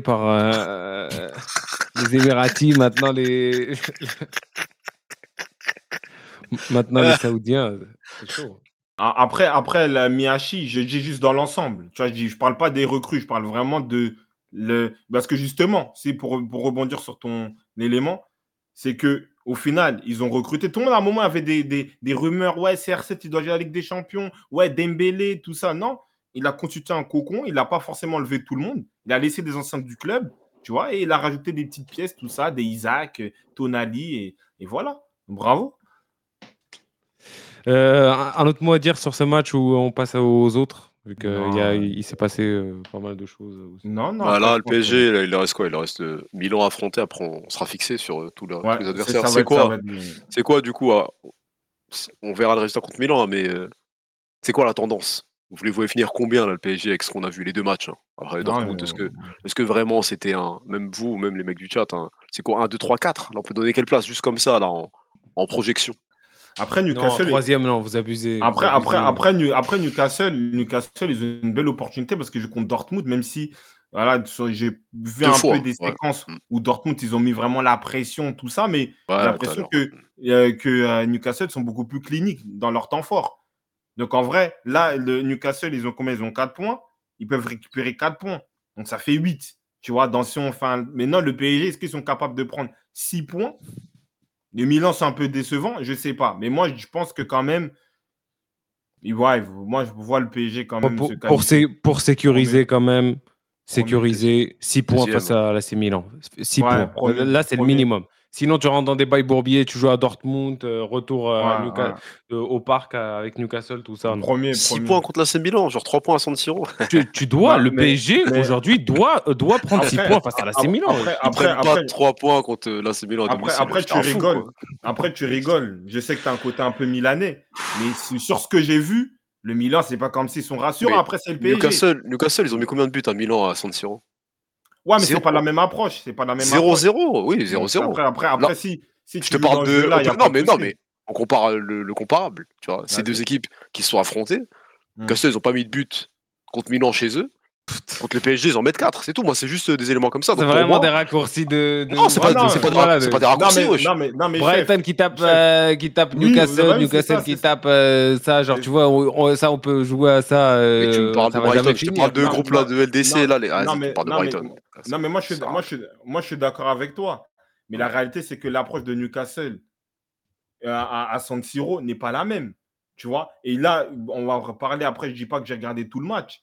par euh, les Émiratis, maintenant les. (laughs) maintenant les Saoudiens. C'est chaud. A- Après, après la je dis juste dans l'ensemble. Tu vois, je je parle pas des recrues, je parle vraiment de Parce que justement, c'est pour, rebondir sur ton élément, c'est que au final, ils ont recruté. Tout le monde à un moment avait des, des, rumeurs. Ouais, CR7, il doit jouer à la Ligue des Champions. Ouais, Dembélé, tout ça. Non, il a constitué un cocon. Il n'a pas forcément levé tout le monde. Il a laissé des anciens du club, tu vois, et il a rajouté des petites pièces, tout ça, des Isaac, Tonali, et, voilà. Bravo. Euh, un autre mot à dire sur ce match où on passe aux autres, vu qu'il il s'est passé euh, pas mal de choses. aussi. Non, non. Bah, là, le que- PSG, là, il reste quoi? Il reste euh, Milan à affronter. Après, on sera fixé sur euh, tous, leurs- Ouais, tous les adversaires. C'est quoi C'est quoi, du coup à- On verra le résultat contre Milan, hein, mais euh, c'est quoi la tendance? Vous voulez vous finir combien, là, le PSG, avec ce qu'on a vu les deux matchs hein? Après, Non, Dortmund, mais- est-ce que, est que vraiment c'était un. Même vous, même les mecs du chat, hein, c'est quoi 1, 2, 3, 4 Là, on peut donner quelle place Juste comme ça, là, en, en projection. Après, Non, Newcastle. troisième, non, vous abusez. Après, après, abusez. après, New- après Newcastle, Newcastle, ils ont une belle opportunité parce que je compte Dortmund, même si voilà, j'ai vu Deux un fois, peu des ouais. séquences Mm. où Dortmund, ils ont mis vraiment la pression, tout ça, mais Ouais, j'ai l'impression que, euh, que euh, Newcastle sont beaucoup plus cliniques dans leur temps fort. Donc en vrai, là, le Newcastle, ils ont combien? Ils ont 4 points? Ils peuvent récupérer 4 points. Donc ça fait 8. Tu vois, dans si on fait un- Maintenant, le PSG, est-ce qu'ils sont capables de prendre 6 points? Les Milan, c'est un peu décevant, je ne sais pas. Mais moi, je pense que quand même, ouais, moi, je vois le PSG quand même pour, se pour, qualifier. sé- pour sécuriser quand même, sécuriser 6 points face à l'AC Milan. 6 Ouais, points. premier- Là, c'est le minimum. Sinon, tu rentres dans des bails bourbiers, tu joues à Dortmund, euh, retour euh, à Ouais, Newca- ouais. euh, au parc euh, avec Newcastle, tout ça. non. Premier, 6 premier. points contre l'AC Milan, genre 3 points à San Siro. (laughs) Tu, tu dois, Non, le mais- PSG mais- aujourd'hui doit, euh, doit prendre 6 Après- points face à l'AC après- Milan. après- après, pas 3 points contre euh, l'AC Milan à Après, tu fou, rigoles. Après, tu rigoles. Je sais que tu as un côté un peu milanais. Mais sur ce que j'ai vu, le Milan, c'est pas comme s'ils sont rassurants. Mais Après, c'est le PSG. Newcastle, Newcastle, ils ont mis combien de buts à Milan à San Siro? Ouais, mais c'est pas la même approche. C'est pas la même approche. 0-0, oui, Donc, 0-0. Après, après, après Là, si, si Je tu te parle de. pas Non, mais non, mais on compare le, le comparable. Tu vois, ces deux équipes qui se sont affrontées. Hmm. Newcastle, ils ont pas mis de but contre Milan chez eux. Contre le PSG, ils en mettent 4. C'est tout. Moi, c'est juste des éléments comme ça. C'est vraiment moi- des raccourcis de. de- Non, c'est pas, voilà, c'est pas des Non, raccourcis, mais, wesh. non, mais, non, mais chef, Brighton qui tape, euh, qui tape Oui, Newcastle, Newcastle ça, qui tape euh, ça, genre tu vois, on, on- ça on peut jouer à ça. Mais tu me euh, parles de Brighton, je te parle de groupe là, de LDC, non, là, les... ah, non, mais- tu parles de non, mais- Brighton. Non, mais moi, je suis, Ça- moi, je, suis- moi, je suis d'accord avec toi. Mais la réalité, c'est que l'approche de Newcastle euh, à, à San Siro n'est pas la même. Tu vois Et là, on va reparler après. Je dis pas que j'ai regardé tout le match.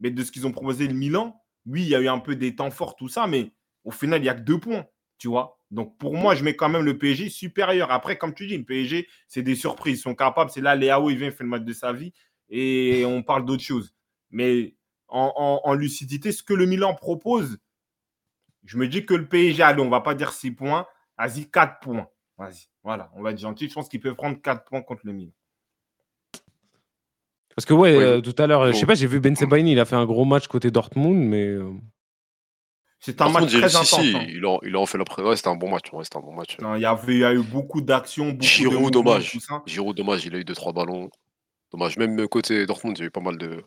Mais de ce qu'ils ont proposé le Milan, oui, il y a eu un peu des temps forts, tout ça. Mais au final, il n'y a que deux points. Tu vois Donc pour moi, je mets quand même le PSG supérieur. Après, comme tu dis, le PSG, c'est des surprises. Ils sont capables. C'est là, Léao, il vient, il fait le match de sa vie. Et on parle d'autre chose. Mais en, lucidité, ce que le Milan propose, je me dis que le PSG, allez, on va pas dire 6 points, vas-y, 4 points. Vas-y, voilà, on va être gentil. Je pense qu'il peut prendre 4 points contre le Milan. Parce que ouais, Oui, euh, tout à l'heure, je sais pas, j'ai vu Ben Sebaini, il a fait un gros match côté Dortmund, mais euh, C'est un Par match très si, intense. si, hein. il en, il en fait l'après. Ouais, c'était un bon match. Ouais, c'était un bon match. Non, Il y, avait, il y a eu beaucoup d'actions, beaucoup de Giroud, dommage. Giroud, dommage, il a eu 2-3 ballons. Dommage. Même côté Dortmund, il y a eu pas mal de.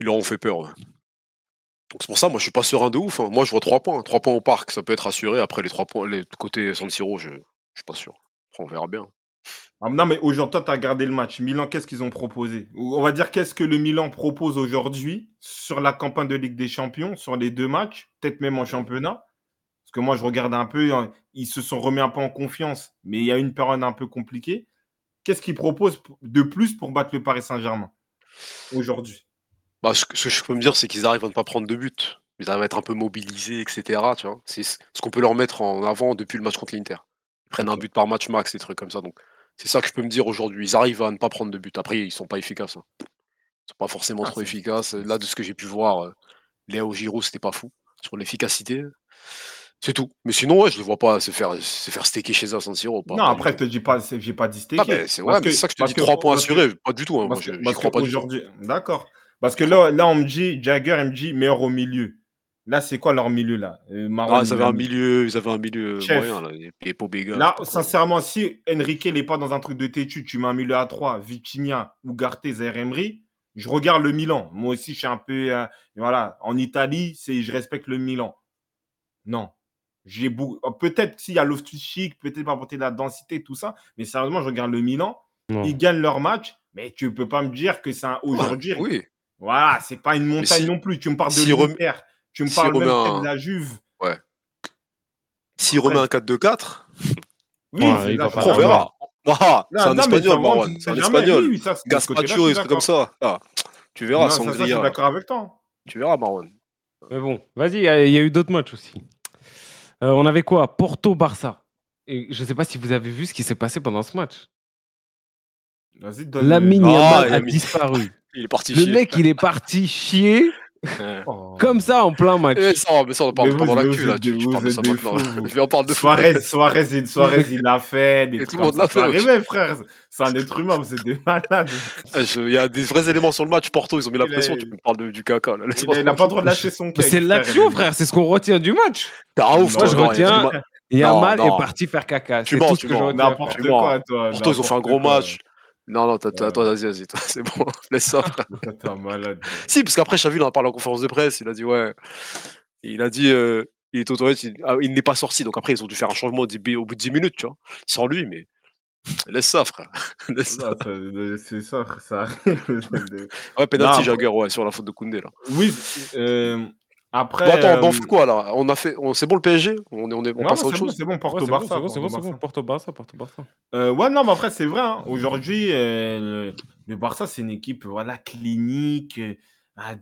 Ils leur ont fait peur. ouais. Donc c'est pour ça, moi, je suis pas serein de ouf. hein. Moi, je vois 3 points. 3 points au parc, ça peut être assuré. Après, les 3 points, les côté San Siro, je, je suis pas sûr. Après, on verra bien. Ah, non, mais aujourd'hui, toi, tu as regardé le match. Milan, qu'est-ce qu'ils ont proposé? On va dire qu'est-ce que le Milan propose aujourd'hui sur la campagne de Ligue des Champions, sur les deux matchs, peut-être même en championnat? Parce que moi, je regarde un peu, hein, ils se sont remis un peu en confiance, mais il y a une période un peu compliquée. Qu'est-ce qu'ils proposent de plus pour battre le Paris Saint-Germain aujourd'hui? Bah, ce, que, je peux me dire, c'est qu'ils arrivent à ne pas prendre de but. Ils arrivent à être un peu mobilisés, etc. C'est ce ce qu'on peut leur mettre en avant depuis le match contre l'Inter. Ils prennent un but par match max, des trucs comme ça. Donc, c'est ça que je peux me dire aujourd'hui. Ils arrivent à ne pas prendre de but. Après, ils sont pas efficaces. hein. Ils sont pas forcément Ah, trop efficaces. Là, de ce que j'ai pu voir, euh, Léo Giroud, c'était pas fou sur l'efficacité. C'est tout. Mais sinon, ouais, je ne vois pas se faire, se faire staker chez San Siro. pas- Non, après, je te dis pas, j'ai pas dit staker. Ah, c'est ouais, mais c'est ça que je te dis, 3 points que- assurés. Pas du tout. hein, Moi, je crois pas du tout. qu'aujourd'hui, d'accord. Parce que là, là, on me dit, Jagger, il me dit meilleur au milieu. Là, c'est quoi leur milieu là? Euh, Ah, ils il avaient un milieu, ils avaient un milieu Chef. moyen, là. Et, et Pobega, Là, sincèrement, si Enrique n'est pas dans un truc de têtu, tu mets un milieu à 3, Vitinha, Ugarte, Zaire Emery, Je regarde le Milan. Moi aussi, je suis un peu. euh, voilà, en Italie, c'est je respecte le Milan. Non. J'ai beau- Peut-être s'il y a Loftus-Cheek, peut-être pas apporter de la densité, tout ça. Mais sérieusement, je regarde le Milan. Non. Ils gagnent leur match. Mais tu peux pas me dire que c'est un aujourd'hui. Oui. Voilà, c'est pas une montagne si- non plus. Tu me parles de l'Inter. Tu me s'il parles même remet peut-être un- de la Juve. S'il Après, remet un 4-2-4, Oui, Ouais, c'est il là, va c'est pas après, on verra. Ah, c'est un non, espagnol, ça, Marwan. C'est un espagnol. Oui, Gaspacho, comme ça. Ah, tu verras, Non, ça, ça, je suis d'accord avec toi. Tu verras, Marwan. Mais bon, vas-y, il y a- il y a eu d'autres matchs aussi. Euh, on avait quoi? Porto-Barça. Et je ne sais pas si vous avez vu ce qui s'est passé pendant ce match. Lamine Ah, Yamal il a a mis- disparu. (laughs) Il est parti Le chier. mec, il est parti chier Ouais. Oh. comme ça en plein match. Eh, ça, mais ça, on en parle Mais pas dans vous l'actu, là. Tu, tu parles de ça maintenant. Je vais (laughs) en parler de Suarez, Suarez, il- Suarez, il l'a fait. Des Et trucs tout le monde l'a fait frère. C'est un être humain, vous êtes des malades. Eh, Il y a des vrais éléments sur le match. Porto, ils ont mis la Il pression. a- Tu me parles de- du caca, là. Il a, il a pas le droit de lâcher son Mais cake. c'est l'action, frère. C'est ce qu'on retient du match. Ah, ouf, Moi, toi, je retiens-. Yamal est parti faire caca. Tu C'est mens, tu mens. N'importe quoi, toi. Porto, ils ont fait un gros match. Non, non, Ouais. toi, vas-y, vas-y, toi, (laughs) c'est bon. (laughs) Laisse ça. (laughs) T'es un malade. Si, parce qu'après, Xavi, il en a parlé en conférence de presse. Il a dit, ouais. Il a dit, euh, il est autorisé. Il, ah, il n'est pas sorti. Donc après, ils ont dû faire un changement au bout de 10 minutes, tu vois. Sans lui, mais. (sniffs) Laisse ça, frère. Laisse ça. Non, ça- C'est ça, ça. Ouais, penalty, Jagger, ouais, sur la faute de Koundé, là. Oui, euh, après. Bon, attends, on euh, fait quoi, là? On a fait. on- C'est bon le PSG On, est, on, est, on non, passe à c'est autre bon, chose c'est bon, Ouais, Porto c'est bon, Barça. c'est bon, c'est bon, Porto. Barça. Porto-Barça, Porto-Barça. Euh, ouais, non, mais après, c'est vrai. hein. Aujourd'hui, euh, le, le Barça, c'est une équipe voilà, clinique, euh,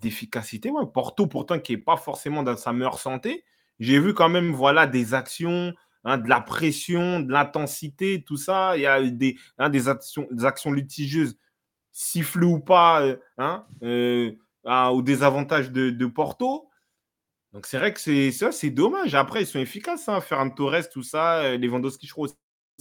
d'efficacité. Ouais. Porto, pourtant, qui n'est pas forcément dans sa meilleure santé. J'ai vu quand même voilà, des actions, hein, de la pression, de l'intensité, tout ça. Il y a eu des, hein, des, actions, des actions litigieuses, sifflées ou pas, euh, hein, euh, à- au désavantage de, de Porto. Donc, c'est vrai que c'est ça, c'est dommage. Après, ils sont efficaces. Hein. Ferran Torres, tout ça. euh, Lewandowski, je crois aussi,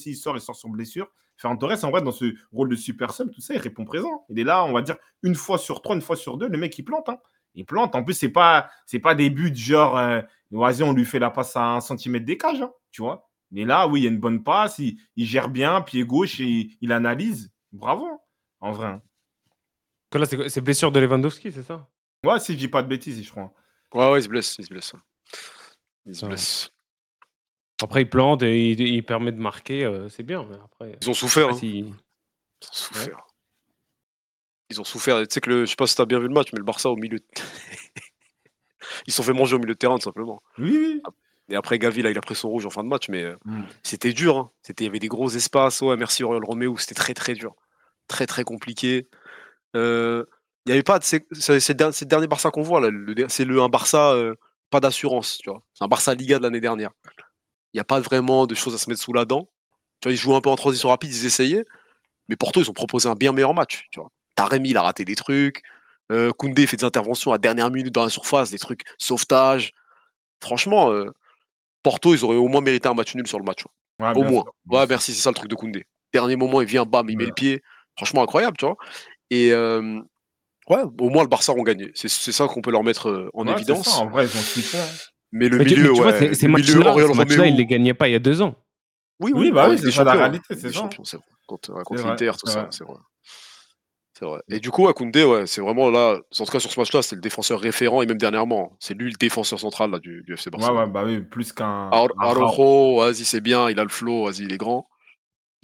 il sort, il sort sur blessure. Ferran Torres, en vrai, dans ce rôle de super sub, tout ça, il répond présent. Il est là, on va dire, une fois sur trois, une fois sur deux, le mec, il plante. Hein. Il plante. En plus, c'est pas, c'est pas des buts genre, euh, vas-y, on lui fait la passe à un centimètre des cages, hein, tu vois. Mais là, oui, il y a une bonne passe, il, il gère bien, pied gauche, et il analyse. Bravo, hein, en vrai. hein. Que là, c'est blessure de Lewandowski, c'est ça? Ouais, si je dis pas de bêtises, je crois. Ouais, ouais, il se blesse. Il se blesse. Il se Ouais. blesse. Après, il plante et il, il permet de marquer, euh, c'est bien. Mais après, Ils ont souffert. je hein. sais pas si- Ils ont souffert. Ils ont souffert. Tu sais que le, je sais pas si t'as bien vu le match, mais le Barça au milieu. de- (laughs) Ils se sont fait manger au milieu de terrain, tout simplement. Oui, oui. Et après, Gavi, là, il a pris son rouge en fin de match, mais euh, Mm. c'était dur. hein. C'était, il y avait des gros espaces. Ouais, merci Oriol Roméo. C'était très, très dur. Très, très compliqué. Euh, Il n'y avait pas. de- C'est le dernier Barça qu'on voit. C'est le, un Barça, euh, pas d'assurance. tu vois. C'est un Barça Liga de l'année dernière. Il n'y a pas vraiment de choses à se mettre sous la dent. Tu vois, ils jouaient un peu en transition rapide, ils essayaient. Mais Porto, ils ont proposé un bien meilleur match. Tu vois. Taremi, il a raté des trucs. Euh, Koundé fait des interventions à dernière minute dans la surface, des trucs sauvetage. Franchement, euh, Porto, ils auraient au moins mérité un match nul sur le match. Ouais, Au moins. sûr. Ouais, merci, c'est ça le truc de Koundé. Dernier moment, il vient, bam, il met le pied. Franchement, incroyable, tu vois. Et euh, ouais, au moins, le Barça ont gagné. C'est c'est ça qu'on peut leur mettre euh, en Ouais, évidence. ça, en vrai, ils ont kiffé. hein. Mais le Mais tu- mais milieu, tu ouais. ces- matchs-là, les gagnait pas il y a deux ans. Oui, Oui, bah en oui, c'est des ça la Champions, réalité, c'est des ça. champions, c'est vrai. Contre, ouais, l'Inter, tout ça, c'est vrai. C'est vrai. Et du coup, à Koundé, ouais, c'est vraiment là, en tout cas sur ce match-là, c'est le défenseur référent et même dernièrement, c'est lui le défenseur central là, du, du FC Ouais, Barcelone. ouais, bah oui, plus qu'un. Araujo, vas-y, c'est bien, il a le flow, vas-y, il est grand.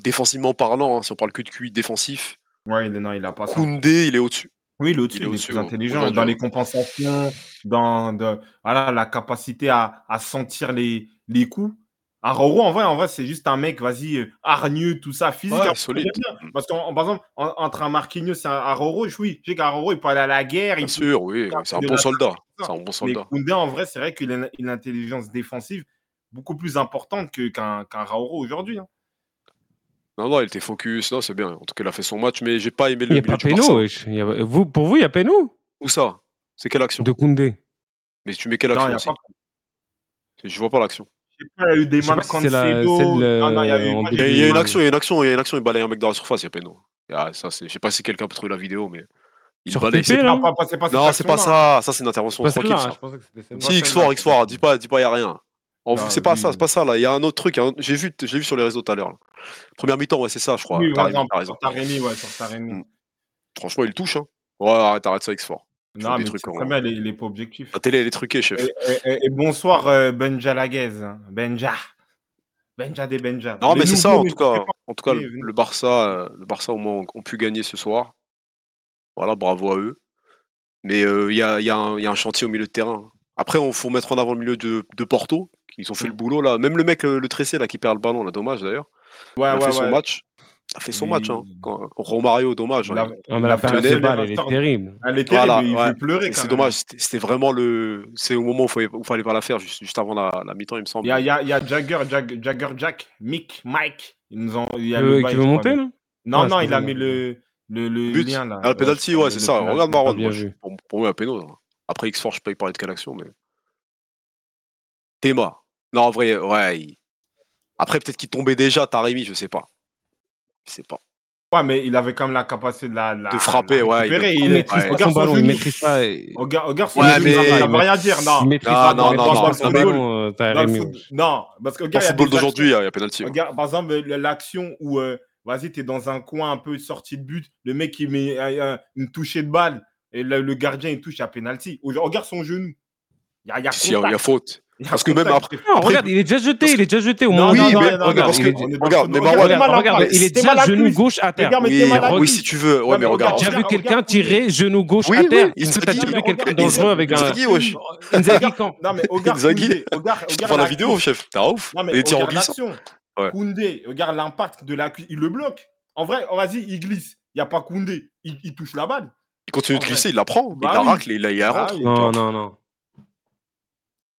Défensivement parlant, hein, si on parle que de QI défensif, Ouais, il est, non, il a pas ça. Koundé, il est au-dessus. Oui, il est au-dessus, Il est il est au-dessus, plus intelligent dans les compensations, dans de, voilà, la capacité à, à sentir les, les coups. Aroro, en vrai, en vrai c'est juste un mec, vas-y, euh, hargneux, tout ça, physique. Ouais, Après, solide. bien. Parce qu'en par exemple, en- entre un Marquinhos et un Aroro, je- oui, je sais qu'Aroro, il peut aller à la guerre. Bien il peut- sûr, oui, c'est un bon la- soldat. C'est un bon Mais soldat. Koundé, en vrai, c'est vrai qu'il a une, une intelligence défensive beaucoup plus importante qu'un qu'un Raoro aujourd'hui. hein. Non, non, il était focus, non, c'est bien. En tout cas, il a fait son match, mais j'ai pas aimé Il le n'y a milieu pas du Barça. Wesh. Il y a- vous, pour vous, il y a Péno Où ça C'est quelle action de Koundé. Mais tu mets quelle Non, action il y a aussi pas. Je vois pas l'action. Je sais pas, il y a eu des Je sais mains pas de si c'est la- Cancelo. celle, euh, Non, non, il y a eu. en Il y a, il y a une action, il y a une action, il y a une action, il balaye un mec dans la surface, il y a Peno. Ah, ça, c'est- je sais pas si quelqu'un peut trouver la vidéo, mais il Sur balaye. TP, c'est- là Non, pas- pas- c'est pas cette Non, c'est pas action-là. ça. Ça, c'est une intervention Pas tranquille. celle-là, ça. hein, je pensais que c'était celle-là. Moi, Si, celle-là, X4, c'est X4, ça. dis pas, dis pas, y a rien. En Non, vrai, c'est pas lui- ça, c'est pas ça, là. Il y a un autre truc. il y a J'ai vu, j'ai vu sur les réseaux tout à l'heure. là. Première mi-temps, ouais, c'est ça, je crois. Oui, sur Taremi. Mm. Franchement, il touche. Hein. Ouais, arrête, arrête ça, X-Fort. Non, mais trucs, il n'est pas objectif. La télé, elle est truquée, chef. Et, bonsoir, euh, Benja Laguez. Benja. Benja des Benja. Non, mais, c'est ça, en tout cas. En tout cas, le, Barça, euh, le Barça, au moins, ont pu gagner ce soir. Voilà, bravo à eux. Mais euh, il y, a, y, y, a, un chantier au milieu de terrain. Après, on faut mettre en avant le milieu de, Porto. Ils ont fait mm. le boulot, là. Même le mec, le, le, tressé, là, qui perd le ballon, là, dommage, d'ailleurs. Ouais, ouais, a fait ouais. son match. A fait son match. Hein. Quand... Romario, dommage. La... Hein. La période elle est terrible. Elle est terrible, voilà, il ouais. pleurer. C'est dommage, c'était vraiment le. C'est au moment où il ne fallait pas la faire, juste, juste avant la, la mi-temps, il me semble. Il y a, y, a, y a, Jagger, Jag, Jagger Jack, Mick, Mike. Il nous ont... il y a le, qui veut monter, non? Non, ah, non, il a mis le, le, le but. lien là. Ah, le penalty, ouais, c'est ça. Regarde Marron, pour moi, un péno. Hein. Après X-Force, je peux y parler de quelle action, mais. Théma. Non, en vrai, ouais. Après, peut-être qu'il tombait déjà, Taremi, je sais pas. Je sais pas. Ouais, mais il avait quand même la capacité de la. la de frapper, la ouais. Il, il, maîtrise ouais. Son ballon, il maîtrise pas. Et... Au, gar... garçon, ouais, il ne rien dire, non. Il maîtrise pas, non, non, non, non, non, ballon, euh, Taremi. Non, parce que, gars, Dans le football d'aujourd'hui, il y a pénalty. Par exemple, l'action où, euh, vas-y, t'es dans un coin un peu sorti de but, le mec, il met euh, euh une touchée de balle, et le, le gardien, il touche à pénalty. Regarde son genou. Il y a, y a, si, il y a faute. Parce que même après. Non, regarde, il est déjà jeté, il est déjà jeté au moins. Oui, mais regarde, regarde, mais Marwan, il est déjà genou gauche à terre. Oui, si tu veux. Ouais, mais regarde. J'ai vu quelqu'un tirer genou gauche à terre. T'as déjà vu quelqu'un dangereux avec un. Inzaghi, wesh. Inzaghi (laughs) quand Non, mais Inzaghi. Prends la vidéo, chef. T'es ouf. Les tirs en glissant. Koundé, regarde l'impact de la Il le bloque. En vrai, oh, vas-y, il glisse. Il n'y a pas Koundé. Il touche la balle. Il continue de glisser, il la prend. Bah il la racle, il la bah rentre. Non, non, non.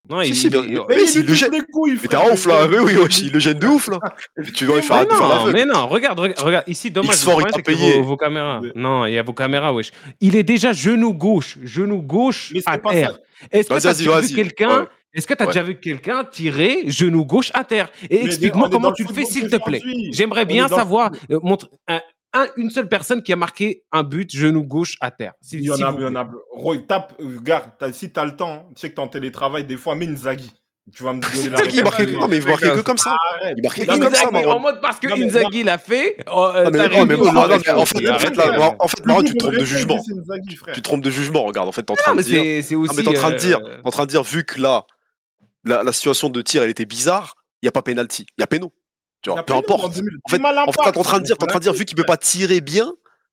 Non, il, si, il, il, le gêne. Mais t'es un ouf là, mais oui, il le gêne de ouf là. Tu dois faire un Mais non, regarde, regarde, ici, dommage, X-Fort, il payé. Vos, caméras. Non, il y a vos caméras, wesh. Il est déjà genou gauche, genou gauche à terre. Est-ce que t'as vu quelqu'un est-ce que tu as déjà vu quelqu'un tirer genou gauche à terre? Et explique-moi comment tu le fais, s'il te plaît. J'aimerais bien savoir. Euh, montre, euh, un, une seule personne qui a marqué un but genou gauche à terre. Il y en a, il y en a. Roy, tape, regarde, as, si t'as le temps, tu sais que t'es en télétravail, des fois, mets Inzaghi. Tu vas me donner la il marquait, non, mais il marquait que comme ça. Il marquait que comme ça. En mode parce que Inzaghi l'a fait. Euh, en fait, Maron, hein. tu te trompes de jugement. Tu te trompes de jugement, regarde. En fait, t'es en train de dire. mais t'es en train de dire, en train de dire, vu que là, la situation de tir, elle était bizarre, il n'y a pas pénalty. Il y a péno. Peu importe. En, fait, t'es en train de dire, en dire vu qu'il ne peut pas tirer bien,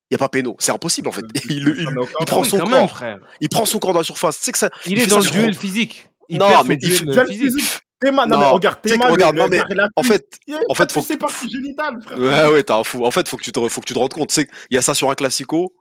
il n'y a pas péno. C'est impossible, en fait. (laughs) Il, prend son corps. Il prend son corps dans la surface. C'est que ça, il, est dans le duel physique. Il non, mais il duel physique. Non, mais regarde, Théma, regarde, non, en fait, en fait, faut... c'est génital, frère. Ouais, ouais, t'as un fou. En fait, faut que tu te, faut que tu te rendes compte. Il y a ça sur un classico,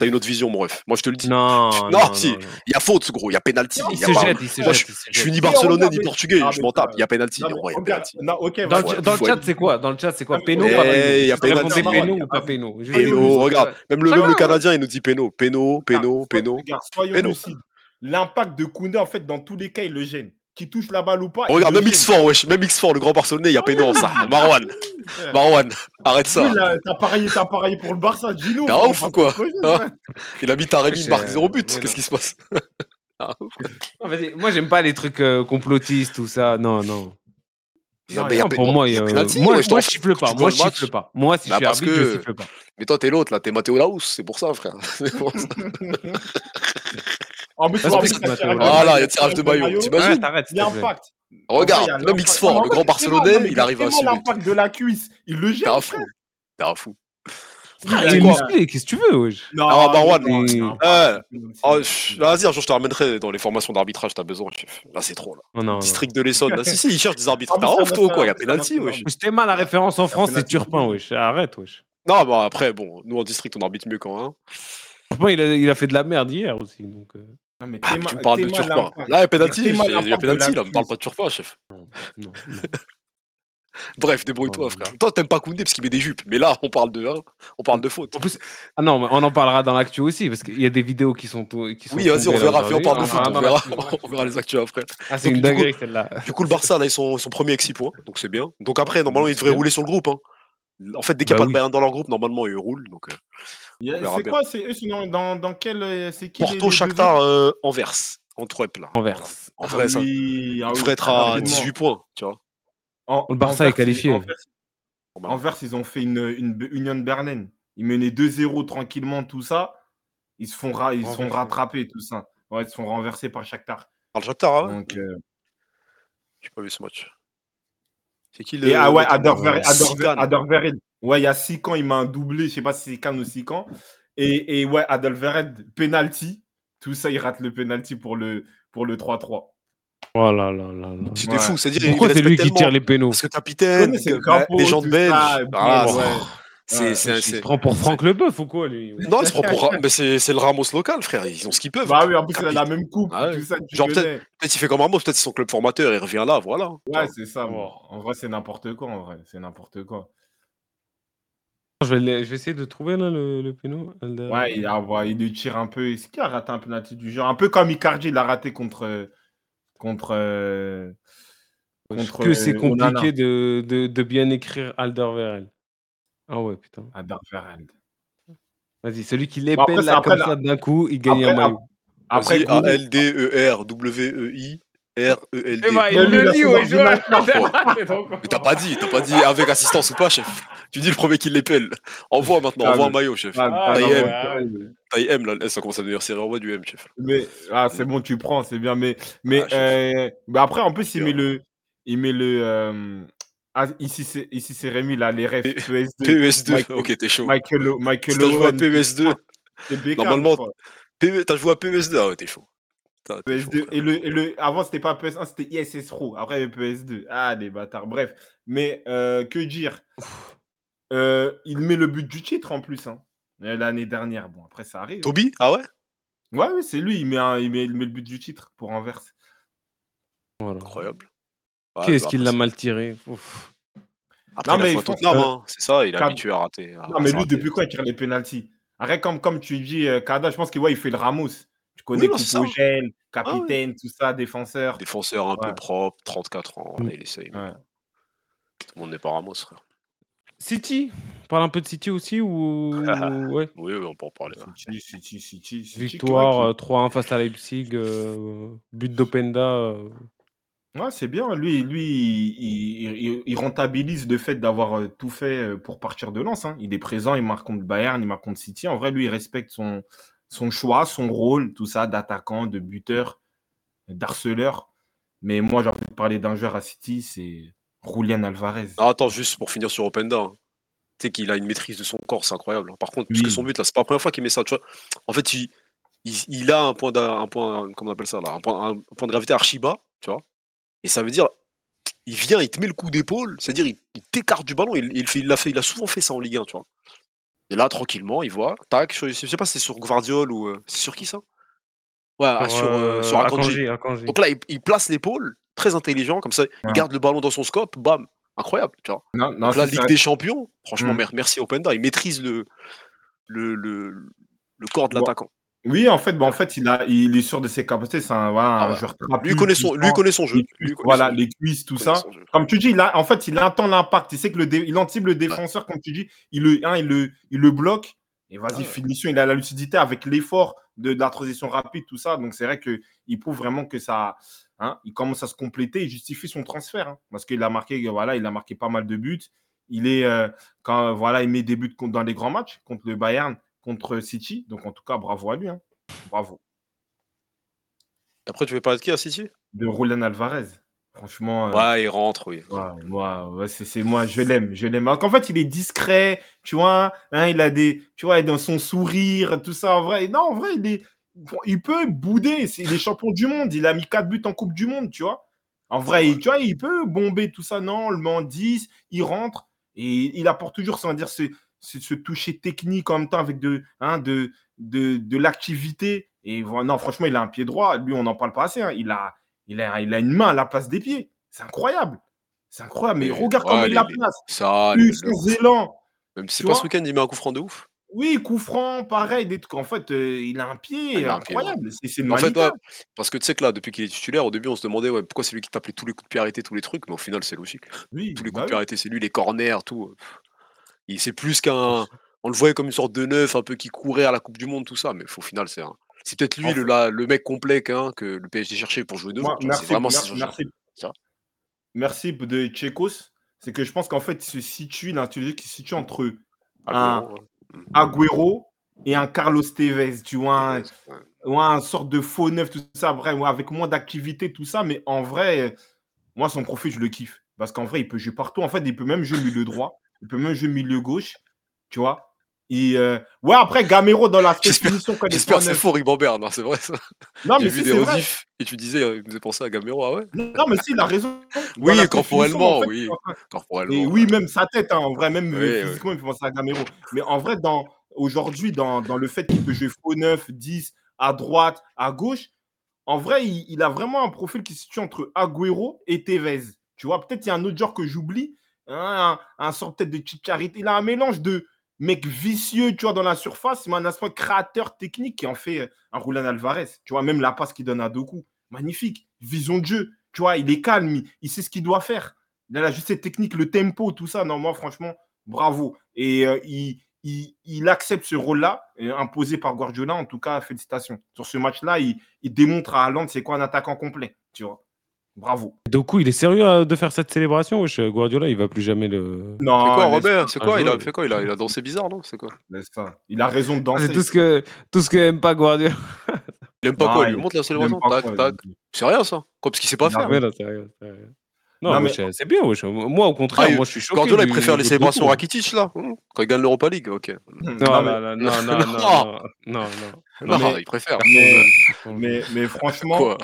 T'as une autre vision, mon ref. Moi, je te le dis. Non, non, non si. Il y a faute, gros. Il y a pénalty. Il, il, se il se Moi. Je, suis ni barcelonais ni portugais. Je m'en tape. Il y a pénalty. Dans, le chat, c'est quoi? Dans le chat, c'est quoi? Péno pas Il eh, y a pénalty. Péno pas Péno? Péno, regarde. Même le hein. Canadien, il nous dit Péno. Péno, Péno, Péno. Soyons lucides. L'impact de Koundé, en fait, dans tous les cas, il le gêne qui touche la balle ou pas. Regarde, même X4, wesh, même X4, le grand Barcelonais, il y a ah Pénon, ça. Marwan, Marwan, arrête ça. T'as parié, t'as pour le Barça, dis-nous. T'es ouf ou quoi hein Il a mis Taremi, marque zéro euh, but, qu'est-ce qui se passe (laughs) ah, Moi, j'aime pas les trucs euh, complotistes, tout ça, non, non. Non, mais non, pour non, moi, euh... penalty, moi, ouais, moi, je siffle pas. Moi, je siffle pas. Moi, si bah, je suis arbitre, que... je siffle pas. Mais toi, t'es l'autre, là. T'es Matteo Laus. C'est pour ça, frère. (laughs) C'est pour ça. (laughs) En plus, Ah hein. là, il y a tirage de maillot. T'imagines Il impact. Regarde, même X-Fort, le grand Barcelonais, il arrive à suivre. l'impact de la cuisse. Il le jette. T'es un fou. T'es un fou. Il ah, est musclé, qu'est-ce que tu veux wesh? Non, ah, Marwan, eh, ah, vas-y, je te ramènerai dans les formations d'arbitrage, t'as besoin. Là, c'est trop, là. Oh, district de l'Essonne, là. (laughs) Si, si, ils cherchent des arbitres. T'as off, toi, quoi, il y a penalty, wesh. C'était mal la référence en France, c'est Turpin, wesh. Arrête, wesh. Non, bah après, bon, nous en district, on arbitre mieux quand 1. Hein. Bon, il a, fait de la merde hier aussi, donc. Non, mais ah, tu me parles de Turpa. Là, pénalty, il y a pénalty, là, me parle pas de Turpa, chef. (laughs) Bref, débrouille-toi, frère. Toi, t'aimes pas Koundé parce qu'il met des jupes, mais là, on parle de, hein, on parle de faute. En plus, ah non, mais on en parlera dans l'actu aussi parce qu'il y a des vidéos qui sont, qui sont oui, vas-y, on verra. On parle de ah, foot, on verra, (laughs) on verra les actus après. Ah, c'est une dinguerie celle-là. Du coup, le Barça là, ils sont, ils sont premiers avec 6 points, donc c'est bien. Donc après, ah, normalement, ils devraient rouler sur le groupe. Hein. En fait, dès qu'il n'y a bah pas de Bayern dans leur groupe, normalement, ils roulent. Donc. Euh. C'est quoi C'est eux sinon dans, dans quel euh, c'est qui Porto, Shakhtar, euh, Anvers, Antwerp, là. Envers. En Ah vrai, ça oui, ah oui, devrait être très à rapidement. 18 points, tu vois. En- Le Barça Anvers, est qualifié. ils- Anvers. Anvers, ils ont fait une, une Union Berlin. Ils menaient 2-0 tranquillement, tout ça. Ils se font, ra- ils se font rattraper, tout ça. Ouais, ils se font renverser par Shakhtar. Par le Shakhtar, ah ouais Donc, euh, J'ai pas vu ce match. C'est qui le. Et ah ouais, Adorvered. Ouais, il y a Sikan, il m'a un doublé, je sais pas si c'est Can ou Sikan. Et, et ouais, Adolvered, penalty. Tout ça, il rate le penalty pour le, pour le 3-3. Oh là là là là. Ouais. des fous, c'est-à-dire Pourquoi c'est lui qui tire les pénaux Parce que capitaine, Ouais, c'est que- le capot, les gens belges. ça, Ah, ouais. C'est- Ouais. c'est- c'est- Il se prend pour Franck Leboeuf ou quoi, lui? Non, c'est pas pour- mais c'est c'est le Ramos local, frère. Ils ont ce qu'ils peuvent. Bah oui, en plus, il a la même coupe, Ah tout ça, tu Genre. Peut-être il fait comme Ramos, peut-être c'est son club formateur, il revient là, voilà. Ouais, c'est ça. Bon. En vrai, c'est n'importe quoi, en vrai. C'est n'importe quoi. je vais, je vais essayer de trouver là, le, le péno. Ouais, il, a- ouais, il lui tire un peu. Est-ce qu'il a raté un penalty du genre? Un peu comme Icardi, il a raté contre. Contre. euh, contre que c'est euh, compliqué de, de, de bien écrire Alderweireld. Ah ouais, putain. Adorvered. Vas-y, celui qui Bon, l'épelle après, c'est là après, comme là. ça d'un coup, il gagne Après, un maillot. Après, Vas-y, Gourou- A-L-D-E-R-W-E-I-R-E-L-D. Eh ben, Mais lui, le dit, ouais, t'as pas dit, t'as pas dit avec assistance ou pas, chef. Tu dis le premier qui l'épelle. Envoie maintenant, Ah, envoie un mais- maillot, chef. Ah, Ah, ah, ouais, Taille M, là, ça commence à devenir serré, envoie du M, chef. Mais ah, c'est bon, tu prends, c'est bien. Mais, mais, Ah, euh, mais après, en plus, il met le. Il met le euh, ah, ici, c'est ici, c'est Rémi, là, les refs. P- PES2. PES2, Michael- ok, t'es chaud. Michael, Michael t'as joué à Owen. PES2, (laughs) c'est Beckham, normalement. PE T'as joué à PES2, ah ouais, t'es chaud. Putain, t'es chaud, PS2. frère. Et le, et le, avant, c'était pas PS1, c'était ISS Pro. Après, il y avait PS2. Ah, les bâtards. Bref. Mais euh, que dire? Euh, Il met le but du titre en plus. hein, euh, L'année dernière. Bon, après, ça arrive. Toby? Ah ouais? Ouais, c'est lui. Il met, un- il, met, il met le but du titre pour Anvers. Voilà. Incroyable. Ouais, Qu'est-ce bah, qu'il l'a mal tiré? Ouf. Après, Non, il a mais pense Tottenham, que- hein, c'est ça, il est Cad- habitué à rater. à- Non, mais lui, depuis quand il tire les pénalties? Arrête, comme, comme tu dis, euh, Kada, je pense qu'il ouais, il fait le Ramos. Tu connais Oui, non, gel, capitaine, tout ça, défenseur. Défenseur un peu propre, 34 ans, Mm. il essaye. Ouais. Tout le monde n'est pas Ramos, frère. City? On parle un peu de City aussi ou (laughs) ouais? Oui, oui, on peut en parler. City, City, City, City, Victoire ouais, euh, 3-1 face à Leipzig, euh, but d'Openda. euh, Ouais, c'est bien. Lui, lui il, il- il- il rentabilise le fait d'avoir euh, tout fait euh, pour partir de Lens. hein. Il est présent, il marque contre Bayern, il marque contre City. En vrai, lui, il respecte son, son choix, son rôle, tout ça, d'attaquant, de buteur, d'harceleur. Mais moi, j'ai envie de parler d'un joueur à City, c'est Julian Alvarez. Non, attends, juste pour finir sur Openda. hein. Tu sais qu'il a une maîtrise de son corps, c'est incroyable. hein. Par contre, parce que Oui. son but, là, c'est pas la première fois qu'il met ça. Tu vois. En fait, il, il, il a un point, d'a- un point, comment on appelle ça là, un point, un point de gravité archi bas, tu vois. Et ça veut dire, il vient, il te met le coup d'épaule, c'est-à-dire, il, il t'écarte du ballon. Il, il, fait, il, l'a fait, il a souvent fait ça en Ligue 1, tu vois. Et là, tranquillement, il voit, tac, je, je sais pas si c'est sur Guardiol ou. euh, c'est sur qui ça? Ouais, ah, sur, euh, sur Akanji. Akanji, Akanji. Donc là, il, place l'épaule, très intelligent, comme ça, il garde le ballon dans son scope, bam, incroyable, tu vois. Non, Donc Ligue ça. des Champions, franchement, Mm. mer- merci Openda, il maîtrise le, le, le, le corps de l'attaquant. Oui, en fait, bah, en fait il, a, il est sûr de ses capacités. C'est un, voilà, Ah un ouais. joueur trapu. Lui connaît son, lui connaît son jeu. Lui voilà, son jeu. les cuisses, tout ça. Comme tu dis, il a, en fait, il entend l'impact. Il sait que le dé- il anticipe le défenseur, comme tu dis. Il le, hein, il le, il le bloque. Et vas-y, Ah ouais. finition. Il a la lucidité avec l'effort de, de la transition rapide, tout ça. Donc, c'est vrai qu'il prouve vraiment que ça. Hein, il commence à se compléter. Il justifie son transfert. hein, parce qu'il a marqué, voilà, il a marqué pas mal de buts. Il est, euh, quand voilà, il met des buts dans les grands matchs, contre le Bayern, contre City. Donc, en tout cas, bravo à lui. hein. Bravo. Après, tu veux parler de qui à City? De Roland Alvarez. Franchement. euh, Ouais, il rentre, oui. Ouais, c'est, c'est moi, je l'aime, je l'aime. Qu'en fait, il est discret, tu vois, hein, il a des, tu vois, dans son sourire, tout ça, en vrai. Non, en vrai, il est, peut bouder, c'est, il est champion du monde, il a mis 4 buts en Coupe du Monde, tu vois. En vrai, il- tu vois, il peut bomber tout ça, non, on le en 10, il rentre, et il apporte toujours, sans dire, ce, ce, ce toucher technique en même temps avec de, hein, de, de, de l'activité. Et voilà, non, franchement, il a un pied droit, lui, on n'en parle pas assez, hein. il a, il a, il a une main à la place des pieds. C'est incroyable. C'est incroyable. Mais regarde ouais, comment il la place. Ça, Plus élan. même si c'est pas ce week-end, il met un coup franc de ouf. Oui, coup franc, pareil. Des trucs. En fait, euh, il a un pied Ah, incroyable. C'est, En fait, ouais, parce que tu sais que là, depuis qu'il est titulaire, au début, on se demandait ouais, pourquoi c'est lui qui tapait tous les coups de pied arrêtés, tous les trucs, mais au final, c'est logique. Oui, Tous les bah coups de pied arrêtés, c'est lui, les corners, tout. C'est plus qu'un. On le voyait comme une sorte de neuf, un peu qui courait à la Coupe du Monde, tout ça, mais au final, c'est un. C'est peut-être lui le, la- le mec complet hein, que le PSG cherchait pour jouer vois, merci, vraiment merci, merci, merci de Tchekos. C'est que je pense qu'en fait, il se situe, là, tu qu'il se situe entre un Agüero, ouais. Agüero et un Carlos Tevez, tu vois, un, Ouais, un sorte de faux neuf, tout ça, vrai, ouais, avec moins d'activité, tout ça, mais en vrai, moi, son profil, je le kiffe. Parce qu'en vrai, il peut jouer partout. En fait, il peut même jouer milieu droit, il peut même jouer milieu gauche, tu vois. Et euh, ouais, après, Gamero dans la est J'espère que c'est 3-9. faux, Rick Bambert. Non, c'est vrai ça. Non, J'ai mais vu si, des c'est vrai. rediffs et tu disais, euh, il me faisait penser à Gamero. Ah ouais Non, mais si, il a raison. Oui, corporellement, définition, en fait, oui. Corporellement. Et oui, même sa tête, hein, en vrai, même Oui, euh, oui. physiquement, il fait penser à Gamero. Mais en vrai, dans, aujourd'hui, dans, dans le fait qu'il peut jouer faux 9, 10, à droite, à gauche, en vrai, il, il a vraiment un profil qui se situe entre Agüero et Tevez. Tu vois, peut-être il y a un autre genre que j'oublie, hein, un, sort peut-être de Chicharito. Il a un mélange de mec vicieux, tu vois, dans la surface, mais un aspect créateur technique qui en fait euh, un Roland Alvarez. Tu vois, même la passe qu'il donne à Doku, magnifique. Vision de jeu, tu vois, il est calme, il, sait ce qu'il doit faire. Il a la justesse technique, le tempo, tout ça. Non, moi, franchement, bravo. Et euh, il, accepte ce rôle-là, imposé par Guardiola. En tout cas, félicitations. Sur ce match-là, il, démontre à Haaland c'est quoi un attaquant complet. Bravo. Doku, il est sérieux euh, de faire cette célébration wesh Guardiola, il va plus jamais le. Non, C'est quoi, Robert C'est quoi il a fait quoi il a, il a dansé bizarre, non C'est quoi laisse. Il a raison de danser. C'est tout ce que tout ce que aime pas Guardiola. Il aime pas Non, quoi Il lui montre la célébration pas Tac, quoi, tac. C'est rien ça. Quoi, parce qu'il sait pas faire. Non, c'est rien, c'est rien. Non, Non, mais- c'est bien, wesh. Moi, au contraire, Ah, moi, je suis choqué. Guardiola, il préfère les célébrations. Rakitic là hum, Quand il gagne l'Europa League, ok. Non, Non, non, non, (laughs) non, non, non, Non. non, non, Non, mais- il préfère. mais- mais, mais franchement, Quoi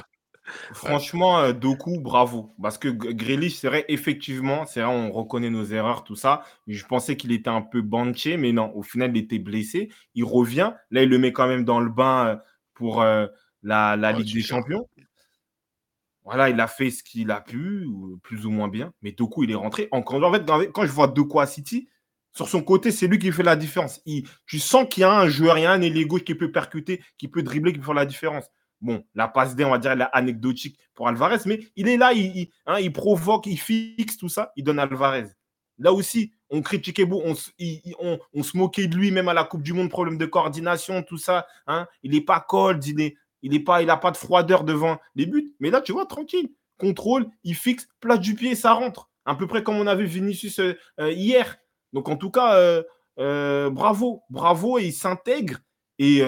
Franchement, euh, Doku, bravo. Parce que Grealish, c'est vrai, effectivement, c'est vrai, on reconnaît nos erreurs, tout ça. Je pensais qu'il était un peu banché, mais non, au final, il était blessé. Il revient. Là, il le met quand même dans le bain euh, pour euh, la, la Ah, Ligue des. Champions. Voilà, il a fait ce qu'il a pu, plus ou moins bien. Mais Doku, il est rentré. Encore, en fait, quand- quand je vois Doku à City, sur son côté, c'est lui qui fait la différence. Il- tu sens qu'il y a un joueur, il y a un ailier gauche qui peut percuter, qui peut dribbler, qui peut faire la différence. Bon, la passe D, on va dire, elle est anecdotique pour Alvarez, mais il est là, il, hein, provoque, il fixe tout ça, il donne Alvarez. Là aussi, on critiquait beaucoup, on, se- moquait de lui, même à la Coupe du Monde, problème de coordination, tout ça. hein. Il n'est pas cold, il n'a il pas, il pas de froideur devant les buts. Mais là, tu vois, tranquille. Contrôle, il fixe, place du pied, ça rentre. À peu près comme on a vu Vinicius euh, euh, hier. Donc, en tout cas, euh, bravo, bravo, et il s'intègre. Et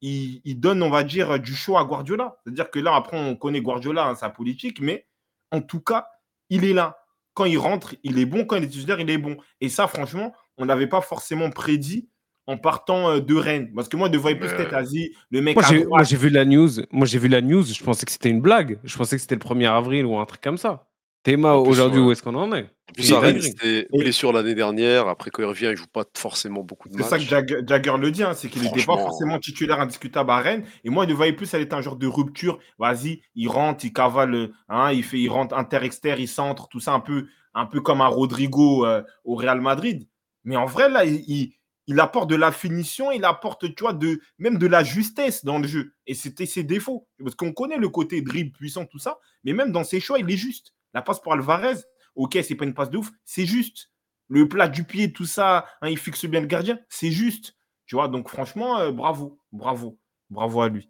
il, il donne, on va dire, du choix à Guardiola. C'est-à-dire que là, après, on connaît Guardiola, hein, sa politique, mais en tout cas, il est là. Quand il rentre, il est bon. Quand il est titulaire, il est bon. Et ça, franchement, on n'avait pas forcément prédit en partant euh, de Rennes. Parce que moi, je voyais plus peut-être Asie, le mec Moi, j'ai vu la news. Moi, j'ai vu la news. Je pensais que c'était une blague. Je pensais que c'était le 1er avril ou un truc comme ça. Théma, aujourd'hui, où est-ce qu'on en est? En plus, C'est Rennes, dingue. c'était blessure l'année dernière. Après, quand il revient, il joue pas forcément beaucoup de C'est ça que matchs. Jagger, le dit, hein, c'est qu'il n'était pas forcément titulaire indiscutable à Rennes. Et moi, je le voyais plus, elle était un genre de rupture. Vas-y, il rentre, il cavale, hein, il, fait, il rentre inter-exter, il centre, tout ça un peu, un peu comme un Rodrigo euh, au Real Madrid. Mais en vrai, là, il, il- il apporte de la finition, il apporte, tu vois, de, même de la justesse dans le jeu. Et c'était ses défauts. Parce qu'on connaît le côté dribble puissant, tout ça. Mais même dans ses choix, il est juste. La passe pour Alvarez, ok, c'est pas une passe de ouf, c'est juste. Le plat du pied, tout ça, hein, il fixe bien le gardien, c'est juste. Tu vois, donc franchement, euh, bravo, bravo, bravo à lui.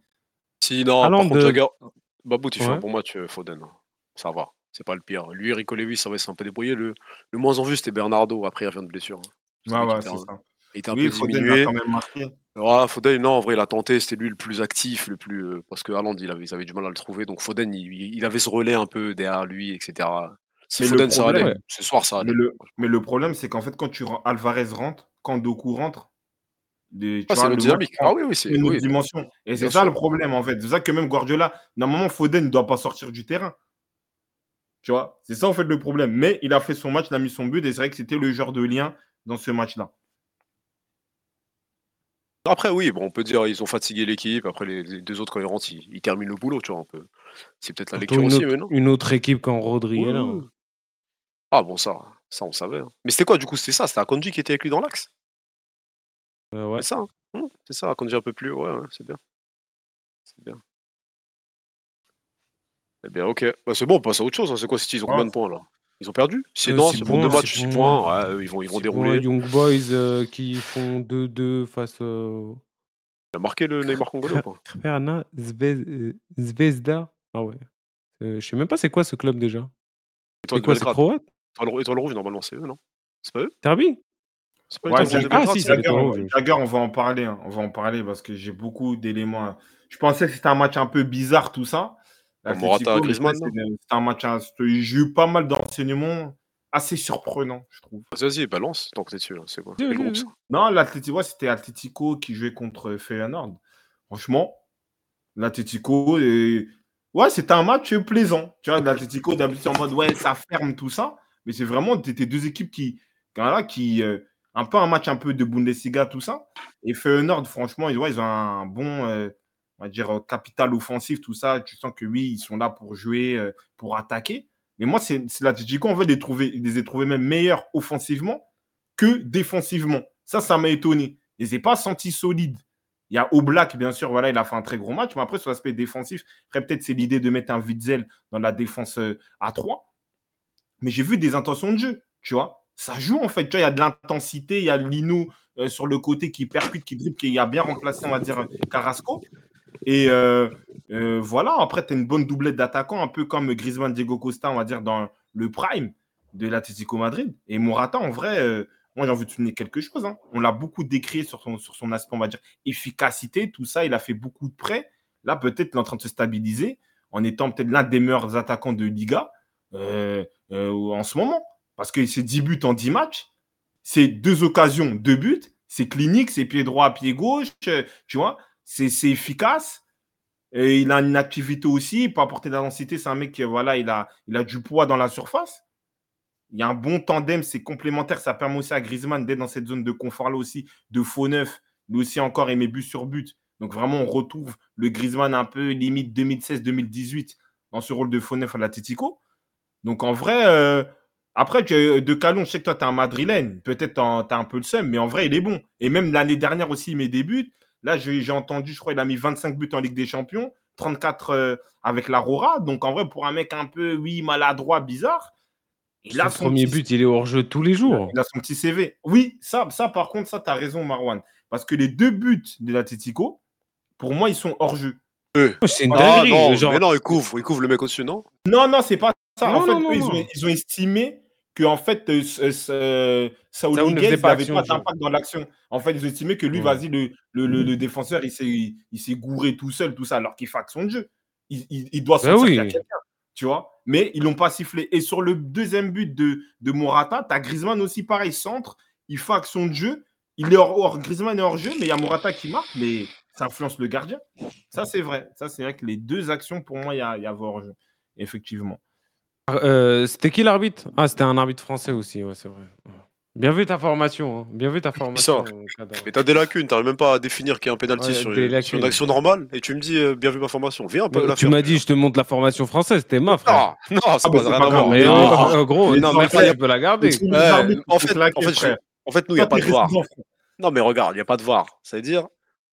Si, non, par contre, de-. Babou, tu fais bon match, euh, Foden. Ça va. C'est pas le pire. Lui, Rico Lewis, ça va, c'est un peu débrouillé. Le, le moins en vue, c'était Bernardo. Après, il revient de blessure. hein. Ouais, ouais, c'est ça. Il était un Oui, peu Foden diminué. a quand même marqué. Ouais, Foden, non, en vrai, il a tenté, c'était lui le plus actif, le plus. euh, parce que Haaland, il avait, ils avaient du mal à le trouver. Donc Foden, il, il avait ce relais un peu derrière lui, etc. Si Mais le Foden, ça allait. problème- Ce soir, ça allait. Mais le, mais le problème, c'est qu'en fait, quand tu Alvarez rentre, quand Doku rentre, des- tu Ah, vois, c'est le notre match dynamique. prend Ah oui, oui, c'est. une autre Oui. dimension. Et c'est Bien ça sûr. le problème, en fait. C'est ça que même Guardiola, normalement, Foden ne doit pas sortir du terrain. Tu vois, c'est ça, en fait, le problème. Mais il a fait son match, il a mis son but, et c'est vrai que c'était le genre de lien dans ce match-là. Après, oui, bon, on peut dire ils ont fatigué l'équipe. Après, les, les deux autres, quand ils rentrent, ils, ils terminent le boulot, tu vois. un peu. C'est peut-être la Surtout lecture une, aussi, autre, mais non. une autre équipe quand Rodri est là. Ah bon, ça, ça on savait. hein. Mais c'était quoi, du coup? C'était ça C'était Akonji qui était avec lui dans l'axe? Euh, ouais. C'est ça, hein Hum, c'est ça, Akonji un peu plus. Ouais, ouais, c'est bien. C'est bien. Eh bien, ok. Bah, c'est bon, on passe à autre chose. hein. C'est quoi City Ils ont Ouais. combien de points là Ils ont perdu C'est Euh, non, c'est bon, deux matchs, six 6 points. points. Ouais, eux, ils vont, ils vont dérouler. les Young Boys euh, qui font 2-2 face euh, Il a marqué le Neymar congolais ou pas? euh, Zvezda. Ah ouais. Euh, je sais même pas c'est quoi ce club déjà. C'est quoi, c'est croate? Étoile, rouge, normalement, c'est eux, non? C'est pas eux? Serbie C'est pas Ouais, ah, si, on, va en parler. hein. On va en parler parce que j'ai beaucoup d'éléments. à- Je pensais que c'était un match un peu bizarre, tout ça. L'Atlético, Morata, Griezmann, c'est- C'était un match. J'ai eu pas mal d'enseignements assez surprenants, je trouve. Vas-y, vas-y, balance tant que t'es dessus. là. C'est quoi Oui, oui, oui. Non, l'Atlético, ouais, c'était Atlético qui jouait contre Feyenoord. Franchement, l'Atlético, et... ouais, c'était un match plaisant. Tu vois, l'Atlético, d'habitude, en mode, ouais, ça ferme tout ça. Mais c'est vraiment, c'était deux équipes qui, voilà, qui euh, un peu un match un peu de Bundesliga, tout ça. Et Feyenoord, franchement, ils, ouais, ils ont un bon, euh, on va dire, euh, capital offensif, tout ça. Tu sens que oui, ils sont là pour jouer, euh, pour attaquer. Mais moi, c'est l'Atlético, en fait, les, trouver, les ai trouvés même meilleurs offensivement que défensivement. Ça, ça m'a étonné. Je les ai pas sentis solides. Il y a Oblak, bien sûr, voilà, il a fait un très gros match. Mais après, sur l'aspect défensif, peut-être c'est l'idée de mettre un Witzel dans la défense euh, à 3. Mais j'ai vu des intentions de jeu, tu vois. Ça joue, en fait. Tu vois, il y a de l'intensité. Il y a Lino sur le côté qui percute, qui dribble, qui a bien remplacé, on va dire, Carrasco. Et euh, euh, voilà, après, tu as une bonne doublette d'attaquants, un peu comme Griezmann, Diego Costa, on va dire, dans le prime de l'Atlético Madrid. Et Morata, en vrai, euh, moi, j'ai envie de souligner quelque chose. hein. On l'a beaucoup décrit sur son, sur son aspect, on va dire, efficacité, tout ça. Il a fait beaucoup de prêts. Là, peut-être, il est en train de se stabiliser en étant peut-être l'un des meilleurs attaquants de Liga en ce moment. Parce que c'est 10 buts en 10 matchs. C'est deux occasions, deux buts. C'est clinique, c'est pied droit, pied gauche. Tu vois, c'est efficace. Et il a une activité aussi, il peut apporter de la densité. C'est un mec qui, il a, il a du poids dans la surface. Il y a un bon tandem, c'est complémentaire. Ça permet aussi à Griezmann d'être dans cette zone de confort-là aussi, de faux neuf. Lui aussi encore aimer but sur but. Donc vraiment, on retrouve le Griezmann un peu limite 2016-2018 dans ce rôle de faux neuf à l'Atletico. Donc en vrai, euh, après, de Calon, je sais que toi, tu es un madrilène. Peut-être tu as un peu le seum, mais en vrai, il est bon. Et même l'année dernière aussi, il met des buts. Là, j'ai entendu, je crois, il a mis 25 buts en Ligue des Champions, 34 euh, avec la Rora. Donc en vrai, pour un mec un peu, oui, maladroit, bizarre, il a Son premier petit- but, il est hors jeu tous les jours. il a son petit CV. Oui, ça, ça par contre, ça, tu as raison, Marwan. Parce que les deux buts de l'Atletico, pour moi, ils sont hors jeu. C'est une Ah dinguerie. non, genre, mais non, il couvre, il couvre le mec au-dessus, non? Non, non, c'est pas ça. en Non, fait, non, non, eux, ils, ont, ils ont estimé que en fait, euh, pas n'avait pas d'impact dans l'action. En fait, ils estimé que lui, vas-y, le, le, le- le défenseur, il s'est, il gouré tout seul, tout ça, alors qu'il action de jeu. Il, il- doit sortir oui. a quelqu'un, tu vois. Mais ils l'ont pas sifflé. Et sur le deuxième but de, de Morata, tu as Griezmann aussi, pareil, centre, il fait action de jeu. Il est hors, hors- Griezmann est hors jeu, mais il y a Morata qui marque, mais ça influence le gardien. Ça, c'est vrai. Ça, c'est vrai que les deux actions, pour moi, il y a, y a hors jeu, effectivement. Euh, c'était qui l'arbitre? Ah, c'était un arbitre français aussi, ouais, c'est vrai. Bien vu ta formation, hein. bien vu ta formation. euh. Mais t'as des lacunes, t'arrives même pas à définir qu'il y a un penalty Ouais, sur, des une- sur une lacunes. action normale et tu me dis euh, bien vu ma formation. Viens un peu la tu m'as dit, je te montre la formation française, c'était ma frère. Non, non, ça Ah, c'est rien pas à grave, voir. mais non, non, gros, non, mais tu peux la garder. Ouais, en fait, en fait, frère. En fait, nous, il n'y a pas t'es de frère. Non, mais regarde, il n'y a pas de VAR. C'est-à-dire,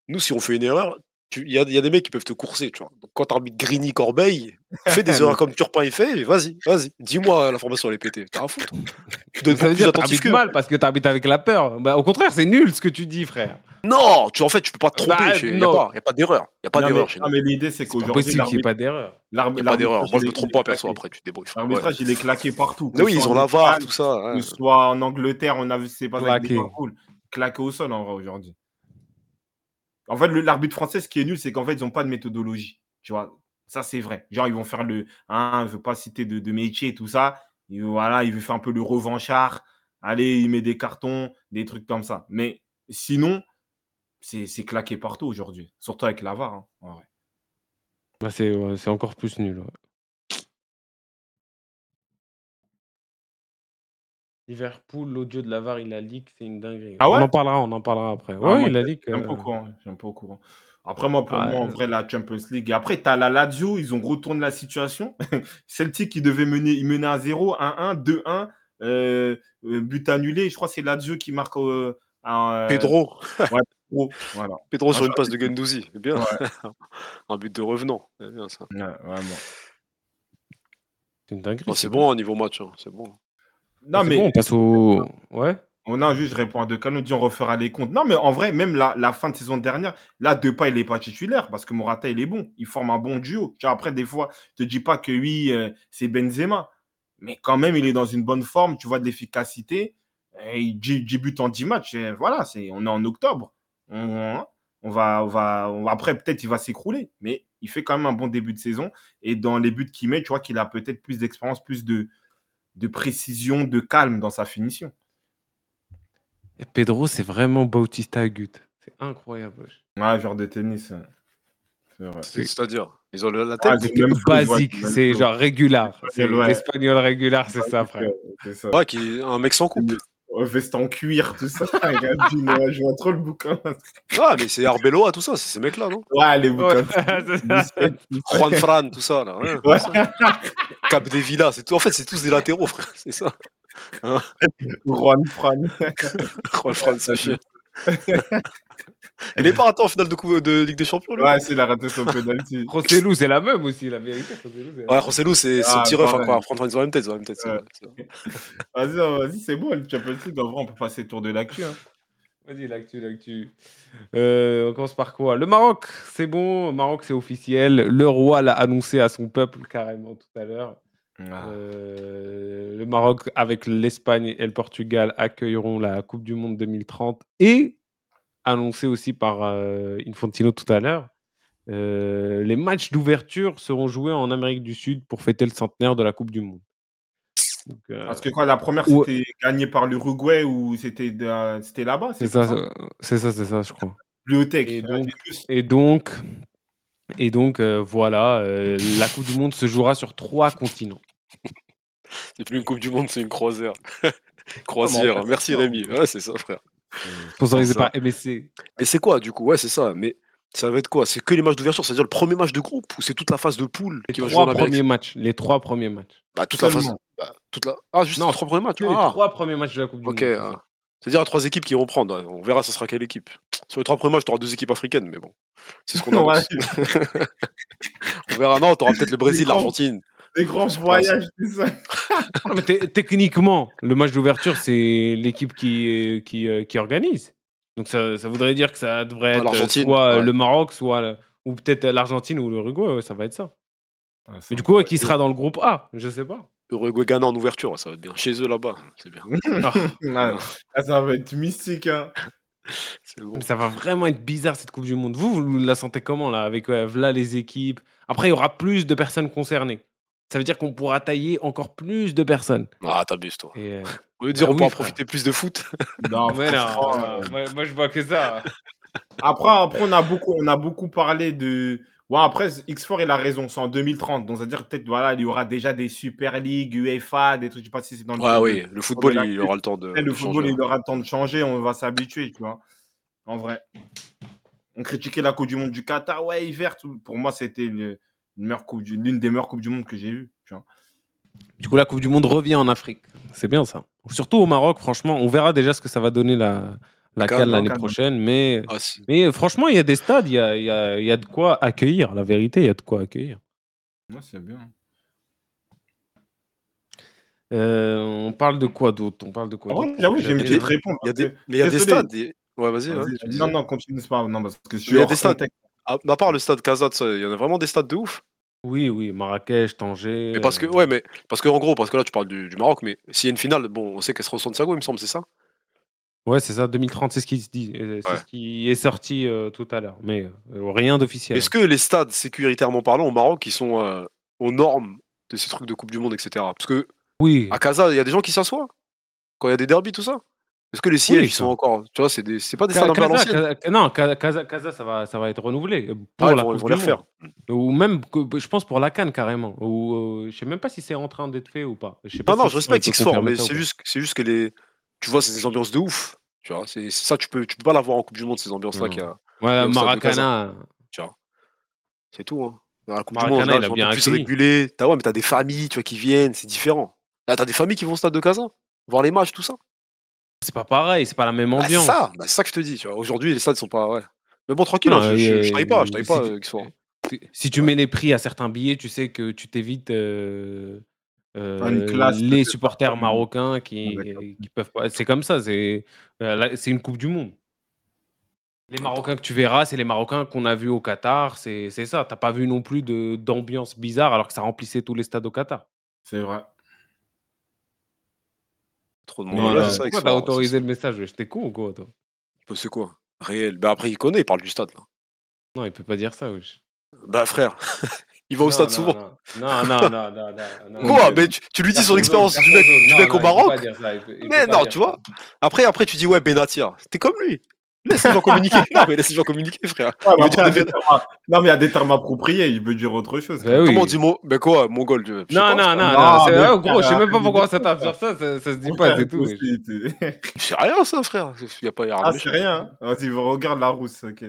nous, si on fait une erreur, tu- il y, a, il y a des mecs qui peuvent te courser, tu vois. Donc, quand t'arbitres Grigny Corbeil, (laughs) fais des erreurs comme Turpin il fait, vas-y, vas-y. Dis-moi la formation, elle est pétée. T'as un foutre. (laughs) Tu dois être beaucoup plus dire que attentif t'habites que. mal parce que t'habites avec la peur. Bah, au contraire, c'est nul ce que tu dis, frère. Non, tu, en fait, tu peux pas te tromper. Bah, Il n'y a non. pas, y a pas d'erreur. Il n'y a pas d'erreur non, mais l'idée, c'est C'est qu'aujourd'hui, possible qu'il n'y ait pas d'erreur. Il n'y a pas d'erreur. Moi, je il me trompe pas perso après, tu te débrouilles. L'arbitrage, il est claqué partout. Oui, Que ce ils soit ont en la VAR, tout ça. Que ce soit en Angleterre, on a vu c'est pas. Claqué au sol, en vrai, aujourd'hui. En fait, l'arbitre français, ce qui est nul, c'est qu'en fait, ils n'ont pas de méthodologie. Tu vois, ça, c'est vrai. Genre, ils vont faire le. Hein, je ne veux pas citer de, métier et tout ça. Voilà, il veut faire un peu le revanchard. Allez, il met des cartons, des trucs comme ça. Mais sinon, c'est claqué partout aujourd'hui. Surtout avec la VAR. hein. Bah, c'est encore plus nul. Liverpool, l'audio de la VAR, il a leak, c'est une dinguerie. Ah ouais? on en parlera, on en parlera après. Ah, moi, il leak. Pas euh, au courant. J'aime pas au courant. Après, moi, pour Ouais. moi, en vrai, la Champions League. Et après, tu as la Lazio, ils ont retourné la situation. (laughs) Celtic, qui devait mener, ils menaient à 0, 1-1, 2-1, euh, euh, but annulé. Je crois que c'est Lazio qui marque euh, un, euh, Pedro. (laughs) Pedro, Voilà. (laughs) Pedro sur Ah, une passe de Gendouzi. C'est bien. Ouais. un but de revenant. C'est bien ça. Ouais, vraiment. C'est une dinguerie. Oh, c'est bon, un niveau match. hein, C'est bon. Non, mais bon, on passe au. Ouais. on a juste, je réponds à deux cas, nous dit on refera les comptes. Non, mais en vrai, même la, la fin de saison dernière, là, Depay, il n'est pas titulaire parce que Morata, il est bon. Il forme un bon duo. Tu vois, après, des fois, je te dis pas que oui, euh, c'est Benzema. Mais quand même, il est dans une bonne forme. Tu vois de l'efficacité. Et il dé- débute en 10 matchs. et voilà, c'est, on est en octobre. On, on va, on va, on va- après, peut-être il va s'écrouler. Mais il fait quand même un bon début de saison. Et dans les buts qu'il met, tu vois qu'il a peut-être plus d'expérience, plus de, de précision, de calme dans sa finition. Et Pedro, c'est vraiment Bautista Agut. C'est incroyable. Ouais, genre de tennis. ouais. C'est vrai. C'est- C'est-à-dire, ils ont la Ah, tête. c'est le même Basique, c'est genre régular. C'est l'espagnol régular, c'est ça, frère. Ouais, qui un mec sans coupe. Ouais, veste en cuir, tout ça. (laughs) Ouais, je vois trop le bouquin. Ah, mais c'est Arbeloa, tout ça, c'est ces mecs-là, non? Ouais, les bouquins. (laughs) Juan Fran, tout ça, là. ouais, Ouais. tout ça. Cap des Villas, c'est tout. En fait, c'est tous des latéraux, frère. C'est ça. Juan Fran. Juan Fran, ça chie. Il est pas raté en finale de, coupe- de Ligue des Champions, lui Ouais, c'est il a raté son penalty. (laughs) Rossellou, c'est la même aussi, la vérité. Rossellou, c'est la Ouais. Rossellou, c'est son Ah, petit ref, pareil. incroyable. Franchement, ils ont la même tête, ils ont la même tête. (laughs) Vas-y, euh, vas-y, c'est bon, le Champions League. En vrai, on peut passer le tour de l'actu. Hein. Vas-y, l'actu, l'actu. Euh, on commence par quoi? Le Maroc, c'est bon. Le Maroc, c'est officiel. Le roi l'a annoncé à son peuple carrément tout à l'heure. Ah. Euh, le Maroc, avec l'Espagne et le Portugal, accueilleront la Coupe du Monde 2030 et annoncé aussi par euh, Infantino tout à l'heure. euh, les matchs d'ouverture seront joués en Amérique du Sud pour fêter le centenaire de la Coupe du Monde. Donc, Parce que quoi, la première, c'était gagné par l'Uruguay ou c'était de- c'était là-bas c'est ça, c'est ça, c'est ça, je crois. Bibliothèque. Et donc- j'ai plus. Et donc, et donc euh, voilà, euh, la Coupe du Monde se jouera sur trois continents. C'est plus une Coupe du Monde, c'est une croisière. (laughs) croisière, merci c'est ça. Rémi. Ouais, c'est ça, frère. Sponsorisé ça. par MSC. Mais c'est quoi, du coup? Ouais, c'est ça. Mais ça va être quoi? C'est que les matchs d'ouverture, c'est-à-dire le premier match de groupe ou c'est toute la phase de poule Les qui va jouer trois en Amérique? premiers matchs. Les trois premiers matchs. Bah, toute la phase. Bah, toute la... Ah, juste Non, les trois premiers matchs. Les Ah, trois premiers matchs de la Coupe du. Monde. ah. C'est-à-dire trois équipes qui vont prendre. On verra, ça sera quelle équipe. Sur les trois premiers matchs, tu auras deux équipes africaines, mais bon. C'est ce qu'on (laughs) Ouais. annonce. (laughs) On verra. Non, tu auras peut-être le Brésil, l'Argentine. Des grands voyages, tout ça. (laughs) Techniquement, le match d'ouverture, c'est l'équipe qui, qui, euh, qui organise. Donc ça, ça voudrait dire que ça devrait Ah, être euh, soit euh, ouais. le Maroc, soit le- ou peut-être l'Argentine ou l'Uruguay. ouais, ça va être ça. Ah, Mais du coup, ouais, qui sera dans le groupe A? Je sais pas. Uruguay Ghana en ouverture, ça va être bien. Chez eux là-bas, c'est bien. Ah, (laughs) ah, ça va être mystique. Hein. (laughs) C'est bon. Mais Ça va vraiment être bizarre cette Coupe du Monde. Vous, vous la sentez comment là Avec ouais, là les équipes? Après, il y aura plus de personnes concernées. Ça veut dire qu'on pourra tailler encore plus de personnes. Ah, t'abuses, toi. Et, euh, Au lieu de dire Ah on oui, pourra frère. profiter plus de foot. (laughs) Non, ouais, non, euh, moi, moi, je vois que ça. Après, après on, a beaucoup, on a beaucoup parlé de. Bon, après, X4, il a raison, c'est en 2030. Donc, c'est-à-dire peut-être voilà, il y aura déjà des Super League, UEFA, des trucs, je sais pas si c'est dans le. Ouais, oui, le football, il aura le temps de. Le de football, changer. il aura le temps de changer, on va s'habituer, tu vois. En vrai. On critiquait la Coupe du Monde du Qatar, ouais, hiver. tout. Pour moi, c'était une l'une des meilleures Coupes du Monde que j'ai eues. tu vois. Du coup, la Coupe du Monde revient en Afrique. C'est bien ça. Surtout au Maroc, franchement, on verra déjà ce que ça va donner la, la CAN l'année prochaine. Mais, Ah, si. mais franchement, il y a des stades, il y a, il y a- il y a de quoi accueillir. La vérité, il y a de quoi accueillir. Ouais, c'est bien. Euh, on parle de quoi d'autre? On parle de quoi j'avoue, j'ai une Il y a petite des- réponse. Il y a des, mais il y a des stades. Ouais, vas-y. disais. non, non, continue, c'est pas grave. Non, parce que je suis Mais il y a des stades. contexte. À, à part le stade Casa, ça, il y en a vraiment des stades de ouf. Oui, oui, Marrakech, Tanger. Mais parce que, euh, ouais, mais parce que en gros, parce que là, tu parles du, du Maroc, mais s'il y a une finale, bon, on sait qu'elle sera au Santiago, il me semble, c'est ça? Ouais, c'est ça, 2030, c'est ce qui se dit. C'est Ouais. ce qui est sorti euh, tout à l'heure. Mais euh, rien d'officiel. Est-ce que les stades, sécuritairement parlant, au Maroc, ils sont euh, aux normes de ces trucs de Coupe du Monde, etc. Parce que Oui. à Casa, il y a des gens qui s'assoient quand il y a des derbies, tout ça. Est-ce que les sièges, ils sont encore. Tu vois, c'est des... c'est pas des stades Casa, Casa- non, Ca- Casa, Casa, ça va, ça va être renouvelé pour Ah, la Coupe du. Monde. Ou même, je pense pour la Cannes carrément. Ou euh, je sais même pas si c'est en train d'être fait ou pas. Je sais pas Non, non, je respecte peut X4, confirmer mais c'est juste, c'est juste que les. Tu vois, c'est des ambiances de ouf. Tu vois, c'est ça, tu peux, tu peux pas l'avoir en Coupe du Monde, ces ambiances-là qu'il y a. Ouais. Maracana. Tu vois. C'est tout. Hein. Dans la Coupe du Maracana, Monde, là, il a bien plus. T'as, ouais, mais t'as des familles, tu vois, qui viennent, c'est différent. Là, t'as des familles qui vont au stade de Casa, voir les matchs, tout ça. C'est pas pareil, c'est pas la même Ah, c'est ambiance. ça, bah, c'est ça que je te dis. Tu vois. Aujourd'hui, les stades sont pas. Ouais. Mais bon, tranquille, Non, hein, je, je, euh, je taille pas, je si pas, tu- euh, qu'ils soient- Si- tu mets les prix à certains billets, tu sais que tu t'évites euh, une classe, les supporters marocains qui, Ah, qui peuvent pas. C'est comme ça, c'est euh, c'est une Coupe du Monde. Les Marocains que tu verras, c'est les Marocains qu'on a vus au Qatar, c'est c'est ça. T'as pas vu non plus de- d'ambiance bizarre alors que ça remplissait tous les stades au Qatar. C'est vrai. Trop de monde. Là, pourquoi t'as autorisé le message J'étais con ou quoi toi? C'est- C'est quoi? Réel. Bah après, il connaît, il parle du stade. Là. Non, il peut pas dire ça, wesh. Bah frère, (laughs) il va au Non, stade non, souvent. Non, non, non, non, non. non, (laughs) Quoi. Mais tu, tu lui dis son expérience du mec, jaune. du Non, mec non, au il peut Maroc. pas dire ça, il peut- il Mais peut pas non, dire tu vois. Après, après, tu dis ouais, Benatia. T'es comme lui. Laisse les gens communiquer. (laughs) Non, mais laisse les gens communiquer, frère. Non, mais il y a des termes appropriés. Il veut dire autre chose. Oui. Comment on dit. Mais quoi, mongol Non, non, non, Non, ouais, gros, je sais même pas pourquoi ça tape sur ça, ça, se dit pas, c'est tout. C'est rien, ça, frère. Il y a pas Ah, c'est rien. hein. Vas-y, regarde la rousse. ok.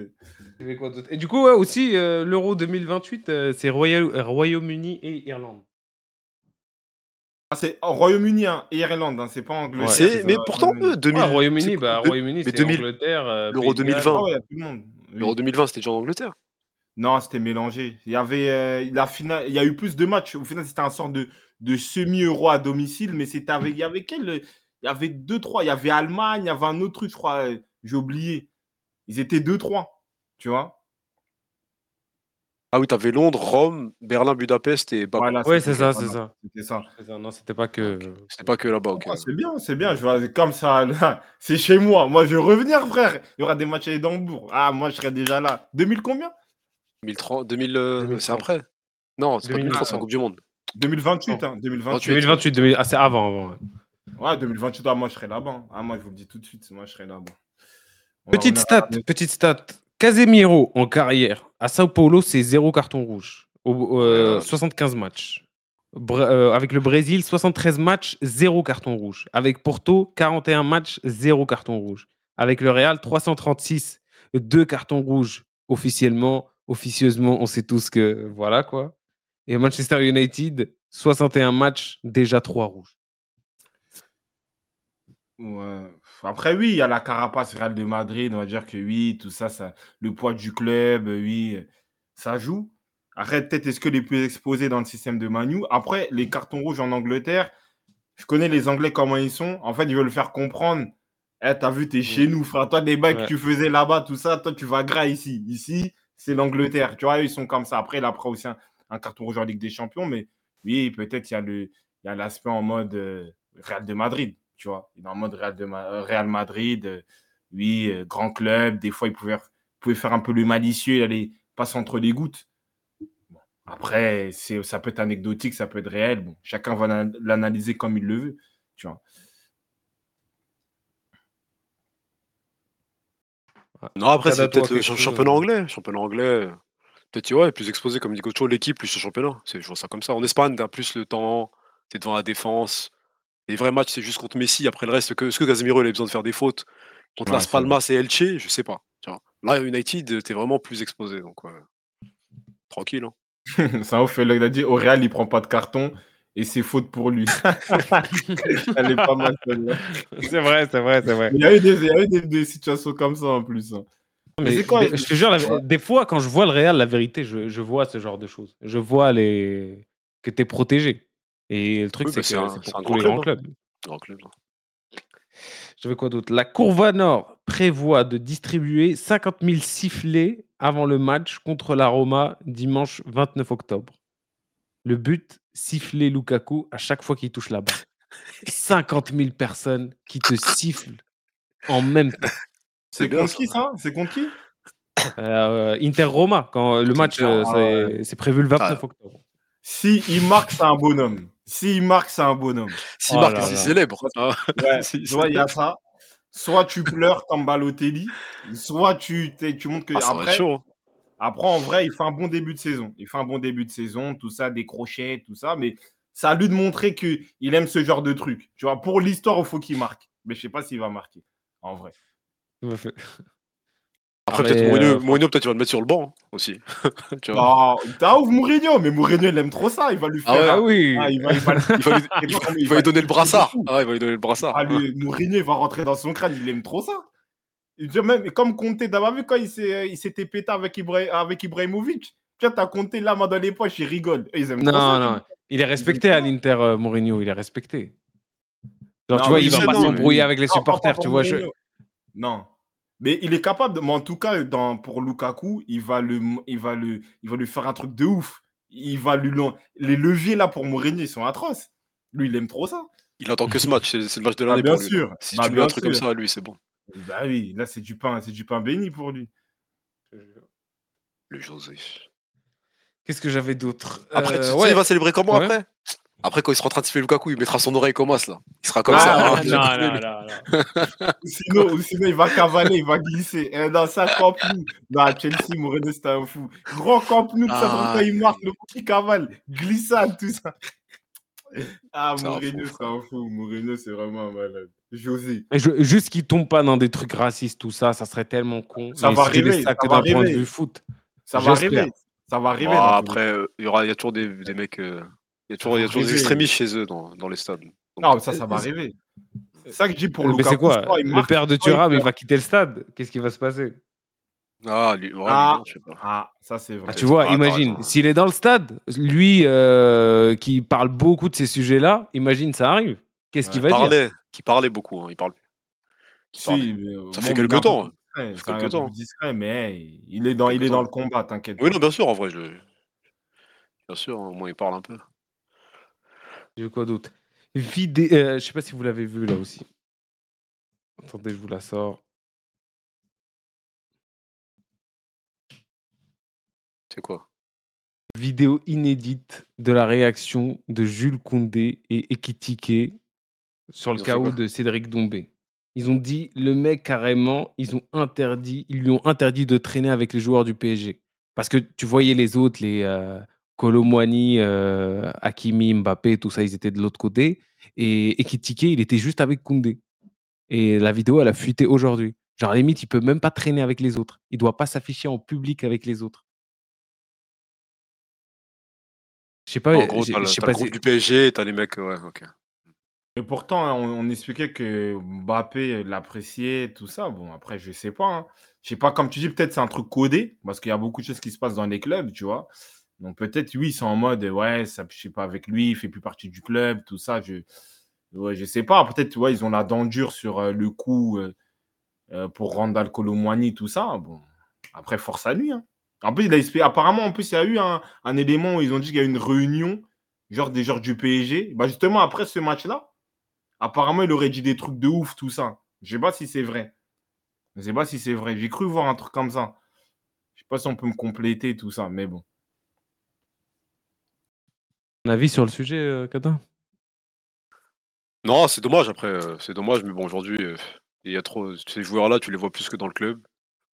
Il y avait quoi d'autre Et du coup, ouais, aussi, euh, l'Euro 2028, euh, c'est Royal- Royaume-Uni et Irlande. Ah, c'est au Royaume-Uni hein, et Irlande. Hein, c'est pas Angleterre. Ouais. C'est- ça, Mais pourtant, Royaume-Uni. eux, 2000. Ouais, Royaume-Uni, c'est- bah, Royaume-Uni, mais c'est 2000 Angleterre. euh, l'Euro Pays de Galles. 2020. Ah ouais, il y a tout le monde. Oui. L'Euro 2020, c'était déjà en Angleterre. Non, c'était mélangé. Il y avait euh, la finale. Il y a eu plus de matchs. Au final, c'était un sort de, de semi-euro à domicile, mais c'était avec. Il y avait quel Il y avait deux, trois. Il y avait Allemagne, il y avait un autre truc, je crois. euh, J'ai oublié. Ils étaient deux, trois. Tu vois? Ah oui, t'avais Londres, Rome, Berlin, Budapest et Bakou. Voilà, Ouais, c'était c'est ça, c'est ça. C'était ça. Non, c'était pas que. C'était pas que là-bas, ok. Ah, c'est bien, c'est bien. Je vais comme ça. (laughs) C'est chez moi. Moi, je vais revenir, frère. Il y aura des matchs à Edimbourg. Ah, moi, je serai déjà là. 2000 combien? 2030, 2000, euh, 2030. c'est après. Non, c'est pas 2030, c'est la 2030. Coupe du Monde. 2028, hein. 2028. 2028, 2000... ah, c'est avant, avant. ouais. Ouais, 2028, ah, moi, je serai là-bas. Ah, moi, je vous le dis tout de suite. Moi, je serai là-bas. Petite à stat, petite stat. Casemiro en carrière à Sao Paulo, c'est zéro carton rouge. Au, euh, Ouais. 75 matchs. Br- euh, avec le Brésil, 73 matchs, zéro carton rouge. Avec Porto, 41 matchs, zéro carton rouge. Avec le Real, 336, deux cartons rouges officiellement. Officieusement, on sait tous que voilà quoi. Et Manchester United, 61 matchs, déjà trois rouges. Ouais. Après, oui, il y a la carapace Real de Madrid. On va dire que oui, tout ça, ça le poids du club, euh, oui, ça joue. Arrête, peut-être est-ce que les plus exposés dans le système de Manu? Après, les cartons rouges en Angleterre, je connais les Anglais comment ils sont. En fait, ils veulent faire comprendre. Eh, t'as vu, t'es chez nous, frère. Toi, des Ouais. que tu faisais là-bas, tout ça, toi, tu vas gras ici. Ici, c'est l'Angleterre. Tu vois, ils sont comme ça. Après, il apprend aussi un, un carton rouge en Ligue des Champions. Mais oui, peut-être il y a le, il y a l'aspect en mode euh, Real de Madrid. Tu vois, il est en mode Real, de Ma- euh, Real Madrid. euh, oui, euh, grand club. Des fois, il pouvait, pouvait faire un peu le malicieux. Il allait passer entre les gouttes. Bon. Après, c'est, ça peut être anecdotique, ça peut être réel. Bon, chacun va l'an- l'analyser comme il le veut. Tu vois. Non, après, c'est peut-être le championnat anglais. Championnat anglais, peut-être, tu vois, plus exposé, comme dit Cocho, l'équipe, plus le championnat. C'est, je vois ça comme ça. En Espagne, t'as plus le temps, t'es devant la défense. Les vrais matchs, c'est juste contre Messi. Après le reste, que, est-ce que Casemiro il a besoin de faire des fautes Contre Ouais, Las. Palmas et Elche, je sais pas. Tu vois. Là, United, t'es vraiment plus exposé. Donc, ouais. tranquille. Hein. (laughs) Ça ouf, il a dit au Real, il prend pas de carton et c'est faute pour lui. (laughs) Elle est pas mal celle-là. C'est vrai, c'est vrai, c'est vrai. Il y a eu des, il y a eu des, des situations comme ça en plus. hein. Mais c'est quoi, des- je te jure, la- des fois, quand je vois le Real, la vérité, je, je vois ce genre de choses. Je vois les... que tu es protégé. Et le truc, Oui, c'est bah, que c'est un- c'est c'est pour tous grand les grands hein. clubs. Grand club. J'avais quoi d'autre? La Courva Nord prévoit de distribuer 50 000 sifflets avant le match contre la Roma dimanche 29 octobre. Le but, siffler Lukaku à chaque fois qu'il touche la balle. 50 000 personnes qui te sifflent en même temps. (laughs) C'est contre qui ça C'est contre qui? Euh, Inter-Roma, quand le match, Inter, euh, c'est c'est prévu le 29 Ah. octobre. Si il marque, c'est un bonhomme. Si il marque, c'est un bonhomme. S'il Oh marque, c'est célèbre. Ah, Ouais, (laughs) il y a ça. Soit tu pleures comme Balotelli, soit tu, tu montres que ah, après, chaud. hein. Après, en vrai, il fait un bon début de saison. Il fait un bon début de saison, tout ça, des crochets, tout ça. Mais ça a lui de montrer qu'il aime ce genre de truc. Tu vois, pour l'histoire, il faut qu'il marque. Mais je sais pas s'il va marquer, en vrai. Après, peut-être Mourinho, euh, Mourinho, peut-être tu vas le mettre sur le banc hein, aussi. (laughs) tu vois. Ah, t'as ouf Mourinho, mais Mourinho, il aime trop ça. Il va lui Ah faire. ouais, Ah oui Ah, il va, il va, (laughs) Il va lui, il va- il va lui donner le brassard. Ah il va lui donner le brassard. Ah, lui, Mourinho, il va rentrer dans son crâne. Il aime trop ça. Il dit même, comme Conte, t'as vu quand il s'est- il s'était pété avec, Ibra- avec Ibrahimovic? Tu vois, t'as compté là, main dans les poches, il rigole. Ils aiment trop Non, ça. non, il est respecté à l'Inter, euh, Mourinho, il est respecté. Genre, Non, tu vois, il va pas s'embrouiller avec les supporters, tu vois. Non. Mais il est capable, de, mais en tout cas, dans, pour Lukaku, il va, le, il, va le, il va lui faire un truc de ouf. Il va lui, les leviers là pour Mourinho, ils sont atroces. Lui, il aime trop ça. Il attend que ce match, c'est le match de Ah, l'année bien pour lui. sûr. Si Bah, tu mets un truc comme ça à lui, c'est bon. Bah oui, là, c'est du pain, c'est du pain béni pour lui. Le José. Qu'est-ce que j'avais d'autre? Après, tu Euh, sais, ouais. il va célébrer comment Ouais. après? Après, quand il sera en train de siffler Lukaku, il mettra son oreille comme as là. Il sera comme Ah, ça. Ah, hein, non, non, non, sinon, sinon, il va cavaler, il va glisser. Eh, dans ça, Camp Nou. Non, Chelsea, Moreno, c'était un fou. Grand Camp Nou, tout ça, Ah. quand il marque, le petit cavale, glissade, tout ça. Ah, C'est Moreno, c'est un fou. Moreno, c'est vraiment un malade. José. Et je- juste qu'il tombe pas dans des trucs racistes, tout ça, ça serait tellement con. Ça Mais va si arriver, ça que va d'un point de arriver. vue foot. Ça va arriver. Ça va arriver. Après, euh, il y, aura, y a toujours des, des mecs. euh, il y a toujours, il y a toujours des extrémistes chez eux dans, dans les stades. Donc, Non, mais ça, ça va arriver. C'est ça que je dis pour Euh, mais c'est quoi Le père de Thuram, il va quitter le stade. Qu'est-ce qui va se passer? Ah, lui, ouais, Ah. je sais pas. Ah, ça, c'est vrai. Ah, Tu vois, Ah, imagine, s'il est dans le stade, lui euh, qui parle beaucoup de ces sujets-là, imagine ça arrive. Qu'est-ce qu'il va dire? Qui parlait beaucoup, hein, il parle. Qui parlait. Si, mais, euh, Ça bon, fait mais quelque il est un peu temps, hein. discret, Ça fait temps. discret, mais hey, il est dans, il est dans le combat, t'inquiète Oui, non, bien sûr, en vrai, je... bien sûr, au moins il parle un peu. J'ai quoi d'autre? Vidé... euh, je sais pas si vous l'avez vu là aussi. Attendez, je vous la sors. C'est quoi? Vidéo inédite de la réaction de Jules Koundé et Ekitike sur le chaos de Cédric Doumbé. Ils ont dit le mec carrément, ils ont interdit, ils lui ont interdit de traîner avec les joueurs du PSG parce que tu voyais les autres, les euh, Colomwani, euh, Hakimi, Mbappé, tout ça, ils étaient de l'autre côté et Ekitike, il était juste avec Koundé. Et la vidéo, elle a fuité aujourd'hui. Genre, à la limite, il peut même pas traîner avec les autres. Il doit pas s'afficher en public avec les autres. Je sais pas, En gros, t'as le, je sais t'as pas le groupe si- du PSG, t'as les mecs, ouais, ok. Et pourtant, hein, on, on expliquait que Mbappé l'appréciait, tout ça. Bon, après, je sais pas. hein. Je sais pas, comme tu dis, peut-être c'est un truc codé, parce qu'il y a beaucoup de choses qui se passent dans les clubs, tu vois. Donc peut-être, oui, ils sont en mode, ouais, ça, je sais pas, avec lui, il fait plus partie du club, tout ça. Je, ouais, je sais pas. Peut-être, ouais, ils ont la dent dure sur euh, le coup euh, euh, pour Randall Colomwani, tout ça. Bon, après, force à lui. hein. En plus, il a apparemment, en plus, il y a eu un, un élément où ils ont dit qu'il y a eu une réunion, genre des joueurs du PSG. Bah, justement, après ce match-là, apparemment, il aurait dit des trucs de ouf, tout ça. Je sais pas si c'est vrai. Je sais pas si c'est vrai. J'ai cru voir un truc comme ça. Je sais pas si on peut me compléter, tout ça, mais bon. Un avis sur le sujet, euh, Katin Non, c'est dommage après, euh, c'est dommage, mais bon, aujourd'hui, euh, il y a trop. Ces joueurs-là, tu les vois plus que dans le club.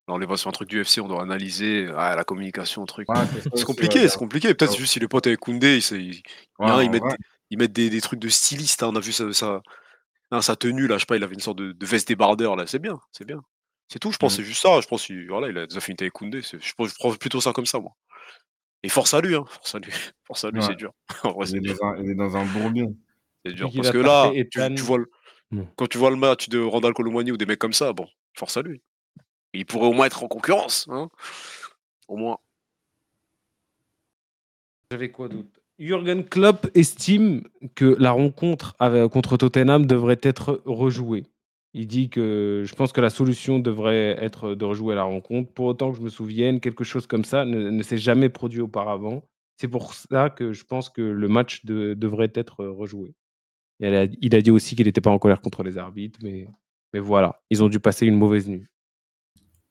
Là, on les voit sur un truc du FC, on doit analyser ah, la communication, truc. Ouais, c'est compliqué, c'est compliqué. Peut-être Ouais. juste si les potes avec Koundé, ils, ils- Ouais, hein, ils mettent, des, ils mettent des, des trucs de styliste. hein, On a vu ça, ça- hein, sa tenue, là, je sais pas, il avait une sorte de, de veste débardeur, là. C'est bien, c'est bien. C'est tout, je pense, Mm. c'est juste ça. Je pense qu'il voilà, il a des affinités avec Koundé. Je, pense- je prends plutôt ça comme ça, moi. Et force à lui, hein. Force à lui. (laughs) Force à lui, Ouais. c'est dur. (laughs) En vrai, Il c'est est dur. dans un, il est dans un bourbier. C'est dur. Parce que là, tu, vois le- Non. quand tu vois le match de Randall Colomwani ou des mecs comme ça, bon, force à lui. Il pourrait au moins être en concurrence. Hein au moins. J'avais quoi d'autre? Jürgen Klopp estime que la rencontre avec- contre Tottenham devrait être rejouée. Il dit que je pense que la solution devrait être de rejouer la rencontre. Pour autant que je me souvienne, quelque chose comme ça ne, ne s'est jamais produit auparavant. C'est pour ça que je pense que le match de- devrait être rejoué. Et elle a- il a dit aussi qu'il n'était pas en colère contre les arbitres, mais, mais voilà, ils ont dû passer une mauvaise nuit.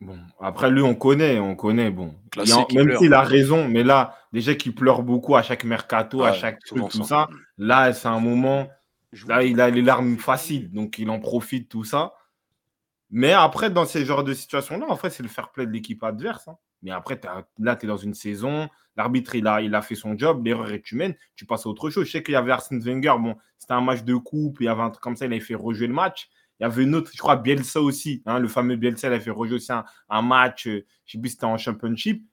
Bon, après, lui, on connaît, on connaît. Bon, Il y a- Classique, il même pleure. s'il a raison, mais là, déjà qu'il pleure beaucoup à chaque mercato, à Ouais, chaque souvent truc, tout ça. ça, là, c'est un moment, là, il a les larmes faciles, donc il en profite, tout ça. Mais après, dans ces genres de situations-là, en fait, c'est le fair play de l'équipe adverse. hein. Mais après, là, tu es dans une saison, l'arbitre, il a, il a fait son job, l'erreur est humaine, tu passes à autre chose. Je sais qu'il y avait Arsène Wenger, bon, c'était un match de coupe, il y avait un truc comme ça, il avait fait rejouer le match. Il y avait une autre, je crois, Bielsa aussi, hein, le fameux Bielsa, il a fait rejouer aussi un, un match, euh, je sais plus si c'était en championship.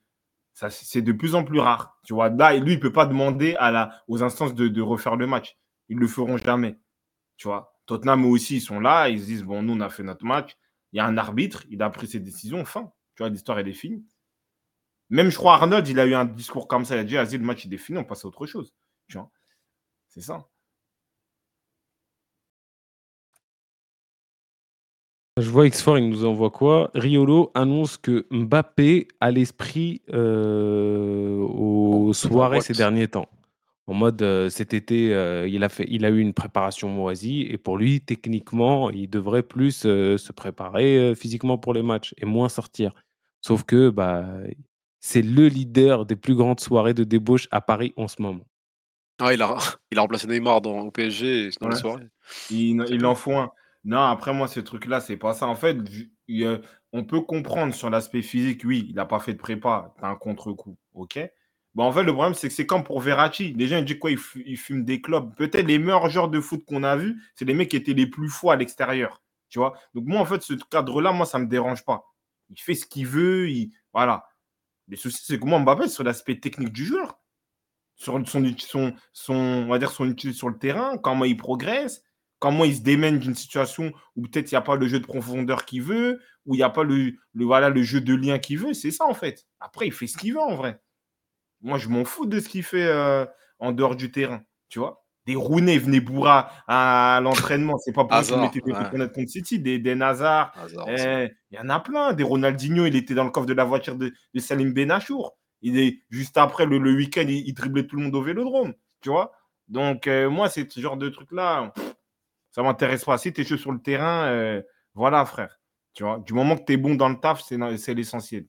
Ça, c'est c'est de plus en plus rare. Tu vois, là, lui, il ne peut pas demander à la, aux instances de, de refaire le match. Ils ne le feront jamais. Tu vois, Tottenham eux aussi, ils sont là, ils se disent, bon, nous, on a fait notre match. Il y a un arbitre, il a pris ses décisions, fin. Tu vois, l'histoire, elle est finie. Même, je crois, Arnold, il a eu un discours comme ça. Il a dit, vas-y, le match, il est fini, on passe à autre chose. Tu vois, c'est ça. Je vois X4, il nous envoie quoi? Riolo annonce que Mbappé a l'esprit euh, aux soirées ces derniers temps. En mode, euh, cet été, euh, il, a fait, il a eu une préparation moisie et pour lui, techniquement, il devrait plus euh, se préparer euh, physiquement pour les matchs et moins sortir. Sauf que bah, c'est le leader des plus grandes soirées de débauche à Paris en ce moment. Ah, il a, (laughs) il a remplacé Neymar dans, au PSG dans les Ouais. soirées. Il, C'est il bien. en faut un. Non, après, moi, ce truc-là, c'est pas ça. En fait, vu- il, euh, on peut comprendre sur l'aspect physique, oui, il n'a pas fait de prépa, t'as un contre-coup, ok? Bon, en fait, le problème, c'est que c'est comme pour Verratti. Les gens, ils disent quoi? Ils, fu- ils fument des clubs. Peut-être les meilleurs joueurs de foot qu'on a vus, c'est les mecs qui étaient les plus fous à l'extérieur, tu vois? Donc, moi, en fait, ce cadre-là, moi, ça me dérange pas. Il fait ce qu'il veut, il... voilà. Le souci, c'est que moi, Mbappé, sur l'aspect technique du joueur, sur son, son, son, on va dire son utilité sur le terrain, comment il progresse, comment il se démène d'une situation où peut-être il n'y a pas le jeu de profondeur qu'il veut, où il n'y a pas le, le, voilà, le jeu de lien qu'il veut. C'est ça, en fait. Après, il fait ce qu'il veut, en vrai. Moi, je m'en fous de ce qu'il fait euh, en dehors du terrain, tu vois. Des Rooney venaient bourra à l'entraînement. C'est pas pour ça qu'ils mettaient des ouais. contre City. Des, des Nazar, eh, il y en a plein. Des Ronaldinho, il était dans le coffre de la voiture de, de Salim Benachour. Il est juste après le, le week-end, il, il driblait tout le monde au vélodrome, tu vois. Donc, euh, moi, ce genre de truc-là, ça m'intéresse pas. Si tu es chaud sur le terrain, euh, voilà, frère. Tu vois, du moment que tu es bon dans le taf, c'est l'essentiel.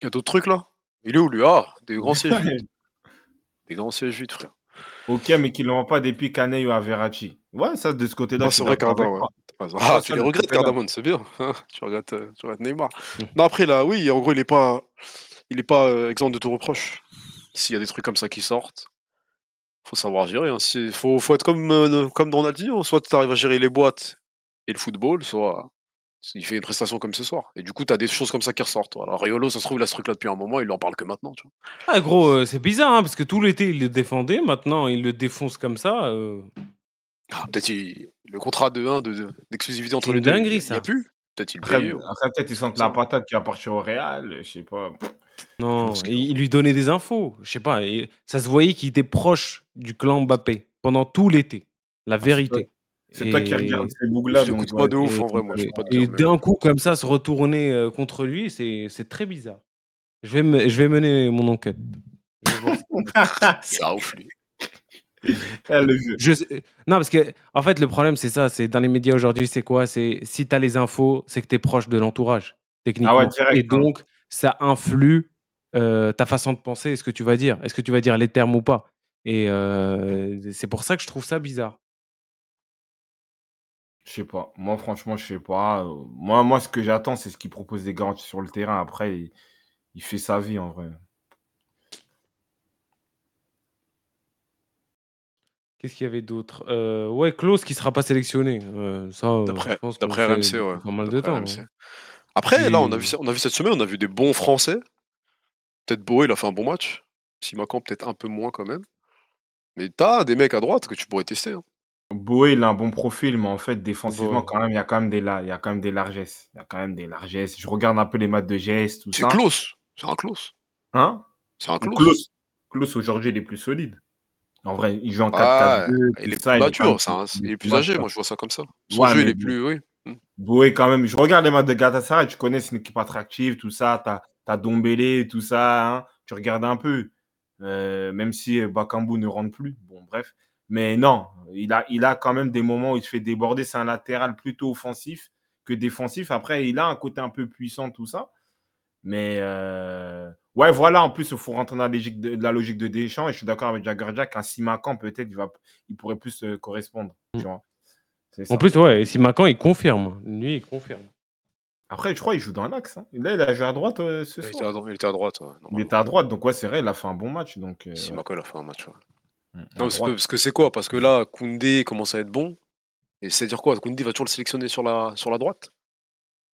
Il y a d'autres trucs là? Il est où lui? Ah, des grands (laughs) sièges vides. Des grands sièges vides, frère. Ok, mais qu'ils n'auront pas à Ney ou à Verratti. Ouais, ça, de ce côté-là, Ah, c'est vrai, Cardin, ouais. Ah, tu les regrettes. Cardamone, c'est bien. tu, regardes, euh, tu regardes Neymar. Non, après, là, oui, en gros, il n'est pas, il est pas euh, exempt de tout reproche. S'il y a des trucs comme ça qui sortent, faut savoir gérer. Il faut, faut être comme, euh, comme Ronaldinho. Soit tu arrives à gérer les boîtes et le football, soit il fait une prestation comme ce soir. Et du coup, tu as des choses comme ça qui ressortent. Voilà. Riolo, ça se trouve, il a ce truc-là depuis un moment, il en parle que maintenant. Tu vois. Ah, gros, euh, c'est bizarre, hein, parce que tout l'été, il le défendait. Maintenant, il le défonce comme ça. euh, Ah, Peut-être il- le contrat de 1 de, de- d'exclusivité entre C'est les une deux, dinguerie, il n'y a, ça. plus. Peut-être il Après, ou- après, peut-être ils sentent la patate qui va partir au Real, je sais pas. Non, que- il, il lui donnait des infos. Je sais pas. et ça se voyait qu'il était proche du clan Mbappé pendant tout l'été. La vérité. C'est toi qui Et- regardes ces bougs-là. Je donc, pas ouais. de ouf, et- en vrai, moi, Et d'un coup, comme ça, se retourner euh, contre lui, c'est très bizarre. Je vais, me- je vais mener mon enquête. (laughs) C'est un ouf, lui. (laughs) Je sais- Non, parce que, en fait, le problème, c'est ça. C'est dans les médias aujourd'hui, c'est quoi? C'est si tu as les infos, c'est que tu es proche de l'entourage, techniquement. Ah direct, et hein. donc, ça influe euh, ta façon de penser, ce que tu vas dire? Est-ce que tu vas dire les termes ou pas? Et euh, c'est pour ça que je trouve ça bizarre. Je sais pas. Moi, franchement, je sais pas. Euh, Moi, moi, ce que j'attends, c'est ce qu'il propose des garanties sur le terrain. Après, il, il fait sa vie en vrai. Qu'est-ce qu'il y avait d'autre? Euh, Ouais, Klaus qui sera pas sélectionné. Euh, ça, euh, D'après je pense qu'on d'après le RMC, ouais. depuis Pas mal de D'après temps. RMC. hein. Après, là, on a, vu, ça- on a vu cette semaine, on a vu des bons Français. Peut-être Boé, il a fait un bon match. Simacan, peut-être un peu moins quand même. Mais t'as des mecs à droite que tu pourrais tester. hein. Boé, il a un bon profil, mais en fait, défensivement, Boé. quand même, il y a quand même des, la- il y a quand même des largesses. Il y a quand même des largesses. Je regarde un peu les matchs de gestes, tout C'est close. C'est un close. Hein? C'est un close. Klaus, Klaus, aujourd'hui, il est plus solide. En vrai, il joue en Ah, 4-4-2. il est tout ça, plus mature. il est plus âgé, moi je vois ça comme ça. Son Ouais, jeu, il est plus. Oui. Boé, quand même. Je regarde les matchs de Galatasaray, tu connais, c'est une équipe attractive, tout ça. Tu as, Dombélé, tout ça. hein. Tu regardes un peu. Euh, même si Bakambu ne rentre plus. Bon, bref. Mais non, il a, il a quand même des moments où il se fait déborder. C'est un latéral plutôt offensif que défensif. Après, il a un côté un peu puissant, tout ça. Mais euh, ouais, voilà, en plus, il faut rentrer dans la logique de, la logique de Deschamps. Et je suis d'accord avec Jagger Jack, un Simacan, peut-être, il, va, il pourrait plus euh, correspondre. tu vois. C'est ça. En plus, ouais, et si Macan, il confirme. Lui, il confirme. Après, je crois qu'il joue dans l'axe. hein. Là, il a joué à droite euh, ce Il était, soir. à, dro- il était à droite. Ouais, Il était à droite, donc ouais, c'est vrai, il a fait un bon match. Donc, euh, Si ouais. Mako, il a fait un match. ouais. Mm, Non, parce que c'est quoi? Parce que là, Koundé commence à être bon. Et c'est dire quoi? Koundé va toujours le sélectionner sur la, sur la droite?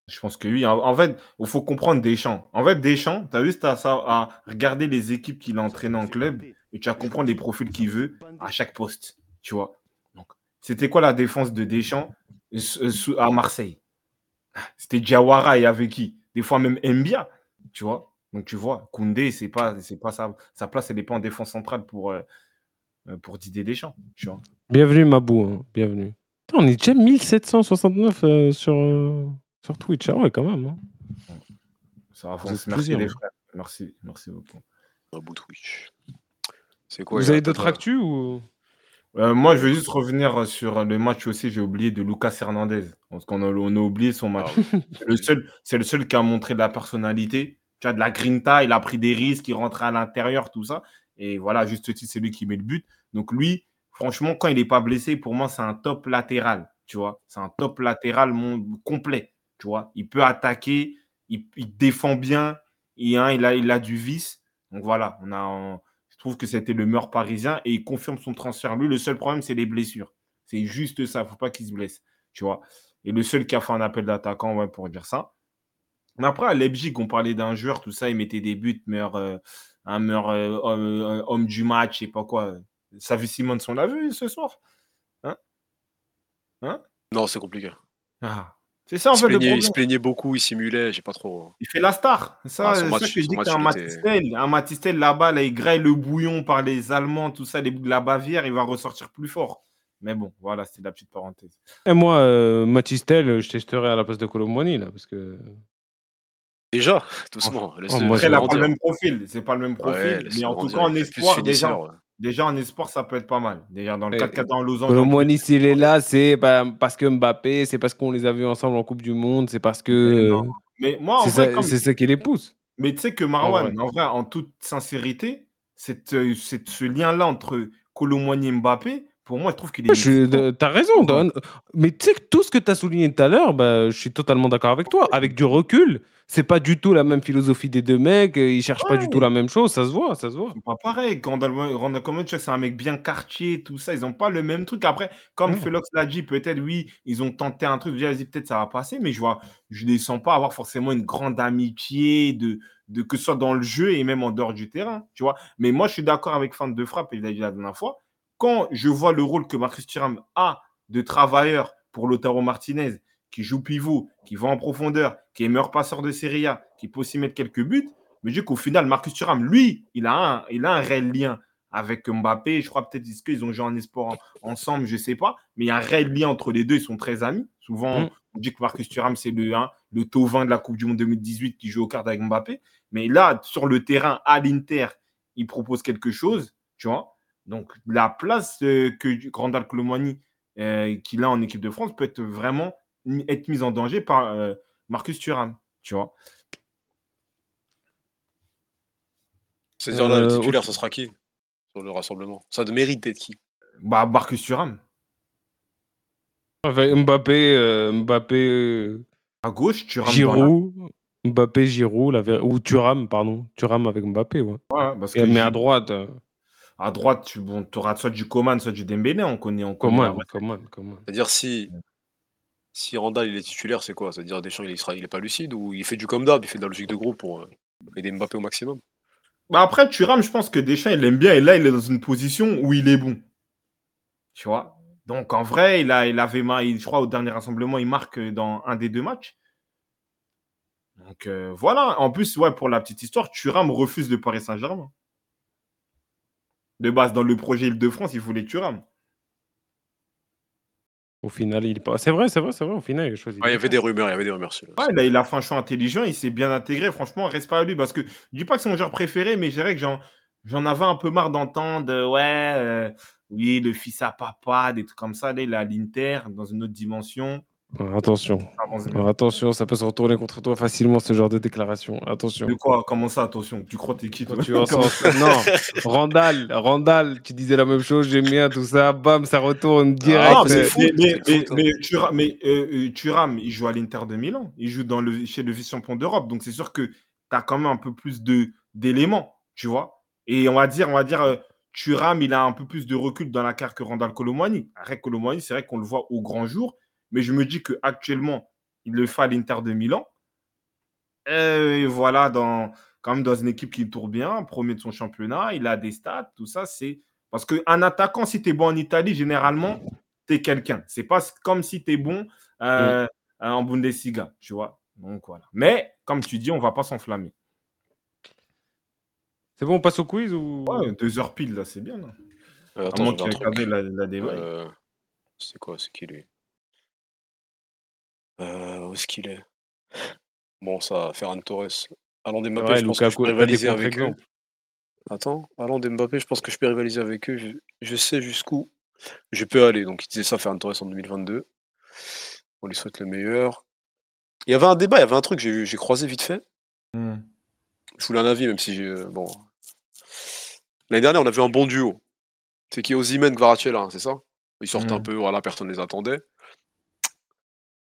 Je pense que oui. En, en fait, il faut comprendre Deschamps. En fait, Deschamps, tu as juste à, à regarder les équipes qu'il a entraînées en club et tu vas comprendre les profils qu'il veut à chaque poste. Tu vois? Donc, c'était quoi la défense de Deschamps euh, à Marseille? C'était Diawara et avec qui? Des fois même Mbia. Tu vois? Donc, tu vois, Koundé, c'est pas, c'est pas sa, sa place, elle n'est pas en défense centrale pour, euh, pour Didier Deschamps. Tu vois. Bienvenue, Mabou. hein, Bienvenue. Putain, on est déjà 1769 euh, sur, euh, Sur Twitch, ah ouais, quand même. hein. Ça va, Vous Fonce. êtes Merci les hein. frères. Merci, merci beaucoup. Un bout Twitch. C'est quoi Vous avez d'autres actus ou? Euh, moi, je veux juste revenir sur le match aussi. J'ai oublié de Lucas Hernandez. Parce qu'on a, on a oublié son match. Ah. C'est le seul, c'est le seul qui a montré de la personnalité. Tu as de la grinta, il a pris des risques, il rentrait à l'intérieur, tout ça. Et voilà, juste titre, c'est lui qui met le but. Donc lui, franchement, quand il n'est pas blessé, pour moi, c'est un top latéral. Tu vois, c'est un top latéral complet. Tu vois, il peut attaquer, il, défend bien, hein, il, a, il a du vice. Donc voilà, on- je trouve que c'était le meilleur parisien et il confirme son transfert. Lui, le seul problème, c'est les blessures. C'est juste ça. Il ne faut pas qu'il se blesse. Tu vois. Et le seul qui a fait un appel d'attaquant, ouais, pour dire ça. Mais après, à Leipzig, on parlait d'un joueur, tout ça, il mettait des buts, meilleur, euh, un meilleur euh, homme, euh, homme du match, je sais pas quoi. Savi Simons, on l'a vu ce soir Non, c'est compliqué. Ah. C'est ça, en il, se fait, le il se plaignait beaucoup, il simulait, j'ai pas trop. Il fait la star. C'est Ça, Ah, c'est match- ça que je dis que un Matistel. Un Matistel là-bas, là, il graille le bouillon par les Allemands, tout ça, les bouts de la Bavière, il va ressortir plus fort. Mais bon, voilà, c'était la petite parenthèse. Et moi, euh, Matistel, je testerai à la place de Colomboigny, là, parce que. Déjà, doucement. oh, moi, Après, n'a pas le même profil. C'est pas le même profil. Ouais, mais en tout cas, en espoir, déjà, ouais. déjà, en espoir, ça peut être pas mal. Déjà, dans le Et- 4-4 en losange. Colomboigny, s'il est là, c'est bah, parce que Mbappé, c'est parce qu'on les a vus ensemble en Coupe du Monde, c'est parce que. Mais euh, moi, en c'est vrai, ça, comme- c'est ça qui les pousse. Mais tu sais que Marwan, en vrai, en toute sincérité, cette, euh, cette- ce lien-là entre Colomboigny et Mbappé, pour moi, je trouve qu'il est. T'as raison, Don. Mais tu sais que tout ce que tu as souligné tout à l'heure, bah, je suis totalement d'accord avec toi. Avec du recul, c'est pas du tout la même philosophie des deux mecs. euh, Ils cherchent pas du tout la même chose. Ça se voit, ça se voit. C'est pas pareil. Randall Randall sais, c'est un mec bien quartier, tout ça. Ils n'ont pas le même truc. Après, comme Ouais. Felox l'a dit, peut-être, oui, ils ont tenté un truc. Je dis, vas-y, peut-être ça va passer, mais je vois, je ne les sens pas avoir forcément une grande amitié, de, de, que ce soit dans le jeu et même en dehors du terrain. Tu vois. Mais moi, je suis d'accord avec Fan de Frappe, et il l'a dit la dernière fois. Quand je vois le rôle que Marcus Thuram a de travailleur pour Lautaro Martinez, qui joue pivot, qui va en profondeur, qui est meilleur passeur de Serie A, qui peut aussi mettre quelques buts, mais je dis qu'au final, Marcus Thuram, lui, il a un, il a un réel lien avec Mbappé. Je crois peut-être qu'ils ont joué en espoir en- ensemble, je ne sais pas. Mais il y a un réel lien entre les deux. Ils sont très amis. Souvent, Mm. on dit que Marcus Thuram, c'est le, hein, le tauvin de la Coupe du Monde 2018 qui joue aux cartes avec Mbappé. Mais là, sur le terrain, à l'Inter, il propose quelque chose, tu vois. Donc, la place euh, que Randall Colomani euh, qu'il a en équipe de France peut être vraiment être mise en danger par euh, Marcus Thuram, tu vois. C'est-à-dire là, le Euh, titulaire, ça sera qui sur le rassemblement? Ça mérite d'être qui? Bah, Marcus Thuram. Enfin, Mbappé, euh, Mbappé, euh, À gauche, Thuram. Giroud, Mbappé, Giroud, la ver- ou Thuram, pardon. Thuram avec Mbappé, ouais. Ouais, parce que Et- mais à droite, euh, À droite, tu bon, auras soit du Coman, soit du Dembélé. On connaît, on connaît Coman. C'est-à-dire si si Randall il est titulaire, c'est quoi? C'est-à-dire Deschamps il, sera, il pas lucide ou il fait du comme d'hab, il fait de la logique de groupe pour euh, aider Mbappé au maximum? Bah après, Thuram, je pense que Deschamps, il l'aime bien. Et là, il est dans une position où il est bon. Tu vois? Donc, en vrai, il, a, il avait, je crois, au dernier rassemblement, il marque dans un des deux matchs. Donc, euh, voilà. En plus, ouais, pour la petite histoire, Thuram refuse le Paris Saint-Germain. De base, dans le projet Île-de-France, il voulait Thuram. Au final, il est pas. C'est vrai, c'est vrai, c'est vrai. Au final, il a choisi. Ouais, Il y avait des rumeurs, il y avait des rumeurs. Ouais, là, il a fait un choix intelligent, il s'est bien intégré. Franchement, reste pas à lui parce que je dis pas que c'est mon joueur préféré, mais je dirais que j'en, j'en avais un peu marre d'entendre euh, ouais, euh, oui, le fils à papa, des trucs comme ça. Là, il est à l'Inter dans une autre dimension. Attention. Attention, ça peut se retourner contre toi facilement, ce genre de déclaration. Attention. De quoi? Comment ça Attention, tu crois t'es qui toi? Tu (laughs) en sens- Non, Randall, Randall, tu disais la même chose, j'aime bien tout ça, bam, ça retourne direct. Ah, mais, c'est fou. mais, mais, mais, Thuram, euh, euh, Thuram, il joue à l'Inter de Milan. Il joue dans le, chez le vice-champion d'Europe. Donc, c'est sûr que tu as quand même un peu plus de, d'éléments, tu vois. Et on va dire, on va dire euh, Thuram, il a un peu plus de recul dans la carte que Randall Colomwani. Après, Colomwani, c'est vrai qu'on le voit au grand jour. Mais je me dis qu'actuellement, il le fait à l'Inter de Milan. Et voilà, dans, quand même dans une équipe qui tourne bien, premier de son championnat, il a des stats, tout ça, c'est. Parce qu'un attaquant, si tu es bon en Italie, généralement, tu es quelqu'un. C'est pas comme si tu es bon euh, en Bundesliga, tu vois. Donc voilà. Mais, comme tu dis, on va pas s'enflammer. C'est bon, on passe au quiz ou? Ouais, deux heures pile, là, c'est bien. là. Euh, À moins qu'il la, la. Euh, c'est quoi C'est qui lui? Euh, Où est-ce qu'il est? Bon, ça, Ferran Torres. Allant Mbappé, Ouais, je pense que je Lukaku, peux des rivaliser avec eux. contre-exemples. Attends, Allant Mbappé, je pense que je peux rivaliser avec eux. Je, je sais jusqu'où je peux aller. Donc, il disait ça, Ferran Torres en 2022. On lui souhaite le meilleur. Il y avait un débat, il y avait un truc que j'ai croisé vite fait. Hmm. Je voulais un avis, même si j'ai. euh, Bon. L'année dernière, on a vu un bon duo. C'est qui? Ozymen Gvaratiel, c'est ça? Ils sortent un Mm. peu, voilà, personne ne les attendait.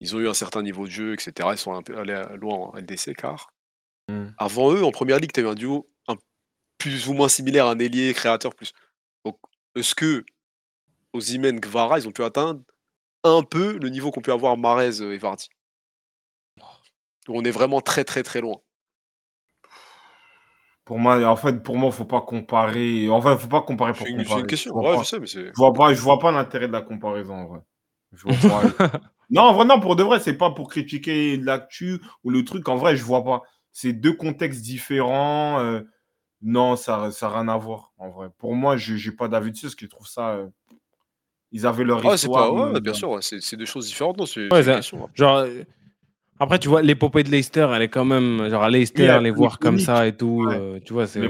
Ils ont eu un certain niveau de jeu, etc. Ils sont allés loin en LDC, car. Mm. Avant eux, en première ligue, tu avais un duo un plus ou moins similaire, un ailier, créateur plus. Donc, est-ce que Ozymen Gvara, ils ont pu atteindre un peu le niveau qu'ont pu avoir Marez et Vardy? On est vraiment très très très loin? Pour moi, en fait, pour moi, faut pas comparer. En fait, faut pas comparer pour c'est comparer. une question, Je vois ouais, pas. je sais, mais c'est. Je vois pas, je vois pas l'intérêt de la comparaison en vrai. Je vois pas. (laughs) non, en vrai, non, pour de vrai, c'est pas pour critiquer l'actu ou le truc. En vrai, je vois pas. C'est deux contextes différents. euh, non, ça ça n'a rien à voir. En vrai, pour moi, je j'ai pas d'avis dessus parce que je trouve ça. euh, ils avaient leur Ah, c'est pas. histoire. Ouais, mais- bien sûr, ouais, c'est c'est deux choses différentes. Non, c'est Ouais, c'est ça- une question. hein. Genre, euh, après, tu vois, l'épopée de Leicester, elle est quand même. Genre, à Leicester, les voir comme ça et tout, Ouais. euh, tu vois, c'est.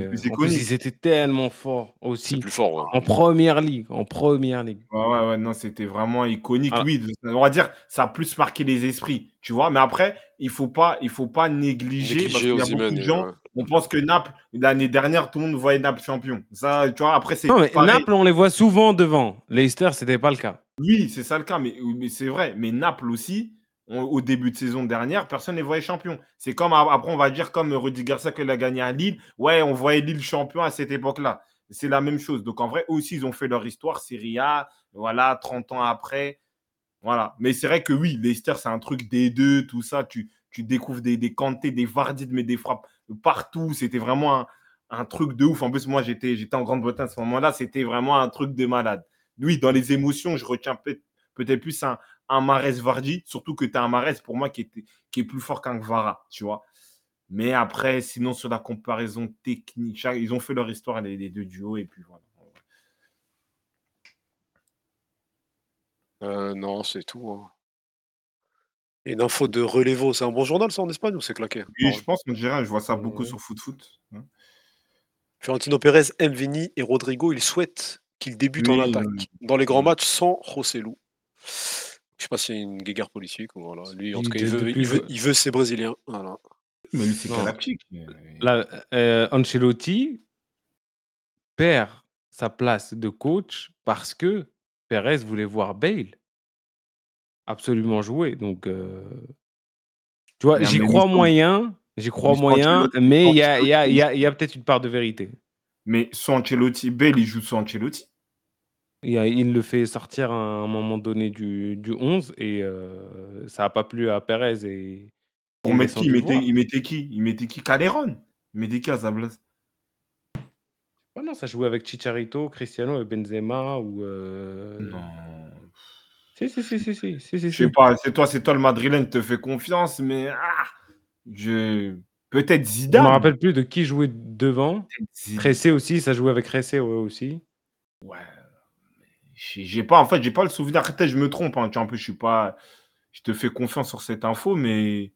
Ils étaient tellement forts aussi. plus fort. ouais. En première ligue. En première ligue. Ouais, ouais, ouais, non, c'était vraiment iconique. Ah. Oui, on va dire, ça a plus marqué les esprits, tu vois. Mais après, il faut pas, il faut pas négliger, parce Négliger qu'il y a beaucoup de gens, ouais. on pense que Naples, l'année dernière, tout le monde voyait Naples champion. Ça, tu vois, après, c'est Non, mais pareil. Naples, on les voit souvent devant. Leicester, c'était pas le cas. Oui, c'est ça le cas, mais, mais c'est vrai. Mais Naples aussi, au début de saison dernière, personne ne les voyait champion. C'est comme, après, on va dire, comme Rudy Garcia qu'il a gagné à Lille. Ouais, on voyait Lille champion à cette époque-là. C'est la même chose. Donc, en vrai, aussi, ils ont fait leur histoire. Serie A, voilà, 30 ans après. Voilà. Mais c'est vrai que oui, Leicester, c'est un truc des deux, tout ça. Tu, tu découvres des, des Kanté, des Vardy, mais des frappes partout. C'était vraiment un, truc de ouf. En plus, moi, j'étais j'étais en Grande-Bretagne à ce moment-là. C'était vraiment un truc de malade. Oui, dans les émotions, je retiens peut- peut-être plus un, un Mares Vardy, surtout que tu as un Mares pour moi qui, était, qui est plus fort qu'un Gvara, tu vois. Mais après, sinon, sur la comparaison technique, ils ont fait leur histoire, les, les deux duos, et puis voilà. Euh, non, c'est tout. hein. Et une info de Relevo, c'est un bon journal ça en Espagne ou c'est claqué? Oui, Non. je pense qu'on dirait, je vois ça beaucoup Ouais. sur Foot Foot. hein. Fiorentino Pérez aime Vini et Rodrigo, il souhaite qu'il débute en attaque oui. dans les grands matchs sans Rossellou. Je sais pas y a une guéguerre politique ou voilà. Lui, en Il tout cas, il veut, il veut, il veut ses Brésiliens. Voilà. Mais lui, c'est Non. galactique. mais- Là, euh, Ancelotti perd sa place de coach parce que Perez voulait voir Bale absolument jouer. Donc, euh, tu vois, j'y crois moyen, j'y crois moyen, mais il y a, y a- Ancelotti- il y a- il y a peut-être une part de vérité. Mais sans Ancelotti, Bale, il joue sans Ancelotti. Il, a- le fait sortir à un moment donné du, du 11 et euh, ça n'a pas plu à Perez. Et, Pour il mettre qui? il mettait, voir. il mettait qui? Il mettait qui? Calderon Il mettait qui à sa place? Ah non, ça jouait avec Chicharito, Cristiano et Benzema ou. euh, Non. Si, si, si, si, si, si, si, Je sais si. pas, c'est toi, c'est toi le Madrilène, te fait confiance, mais ah, je peut-être Je Zidane. me rappelle plus de qui jouait devant. Ressé aussi, ça jouait avec Ressé ouais, aussi. Ouais. J'ai pas, en fait, j'ai pas le souvenir. Peut-être je me trompe. Hein. Tu vois, En plus, je suis pas. Je te fais confiance sur cette info, mais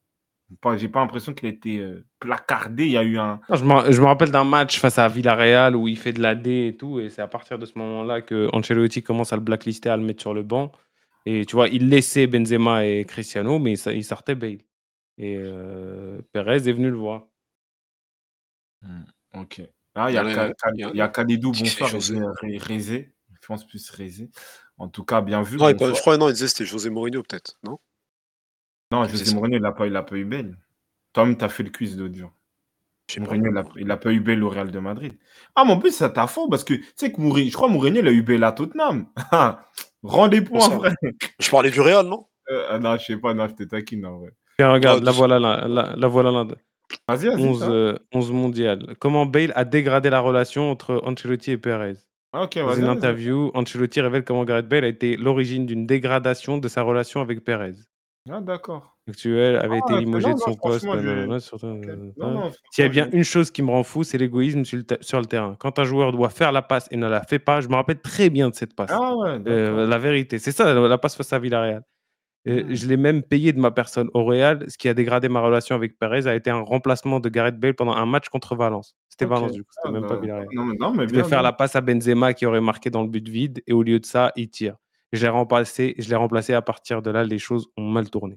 j'ai pas l'impression qu'il a été euh, placardé. Il y a eu un. Non, je, me, je me rappelle d'un match face à Villarreal où il fait de la D et tout, et c'est à partir de ce moment-là que Ancelotti commence à le blacklister, à le mettre sur le banc. Et tu vois, il laissait Benzema et Cristiano, mais il sortait Bale. Et euh, Perez est venu le voir. Ok. Ah, il y a, Il y en a- a- a Kalidou, bonsoir. Rézé. Je pense plus Rézé. En tout cas, bien vu. Non, il- je crois non, il disait c'était José Mourinho peut-être, non? Non, C'est José. Mourinho, il n'a pas, il a pas eu Bale. Tom, tu as fait le quiz sais pas. Mourinho, il n'a il a pas eu Bale au Real de Madrid. Ah, mais en plus, ça t'a faux parce que tu sais que Mourinho, je crois que Mourinho, il a eu Bale à Tottenham. (laughs) Rendez points, ça vrai. Je parlais du Real, non? Euh, ah non, je sais pas, non, je te taquine, en vrai. Tiens, regarde, Ah, la voilà là, la, la voilà vas-y. 11, ça va. euh, 11 mondial. Comment Bale a dégradé la relation entre Ancelotti et Perez? Ah, Dans une interview, Ancelotti révèle comment Gareth Bale a été l'origine d'une dégradation de sa relation avec Perez. Ah, d'accord. Actuel avait Ah, été limogé non, de non, son poste. je-. Non, nanana. non, S'il y a bien je- une chose qui me rend fou, c'est l'égoïsme sur le, te- sur le terrain. Quand un joueur doit faire la passe et ne la fait pas, je me rappelle très bien de cette passe. Ah, ouais. Euh, la vérité, c'est ça, la passe face à Villarreal. Euh, je l'ai même payé de ma personne au Real. Ce qui a dégradé ma relation avec Perez a été un remplacement de Gareth Bale pendant un match contre Valence. C'était. Valence, du coup. C'était Ah, même bah, pas Villarreal. Non, mais, non, mais Je bien. vais faire la passe à Benzema qui aurait marqué dans le but vide. Et au lieu de ça, il tire. Je l'ai remplacé, je l'ai remplacé à partir de là, les choses ont mal tourné.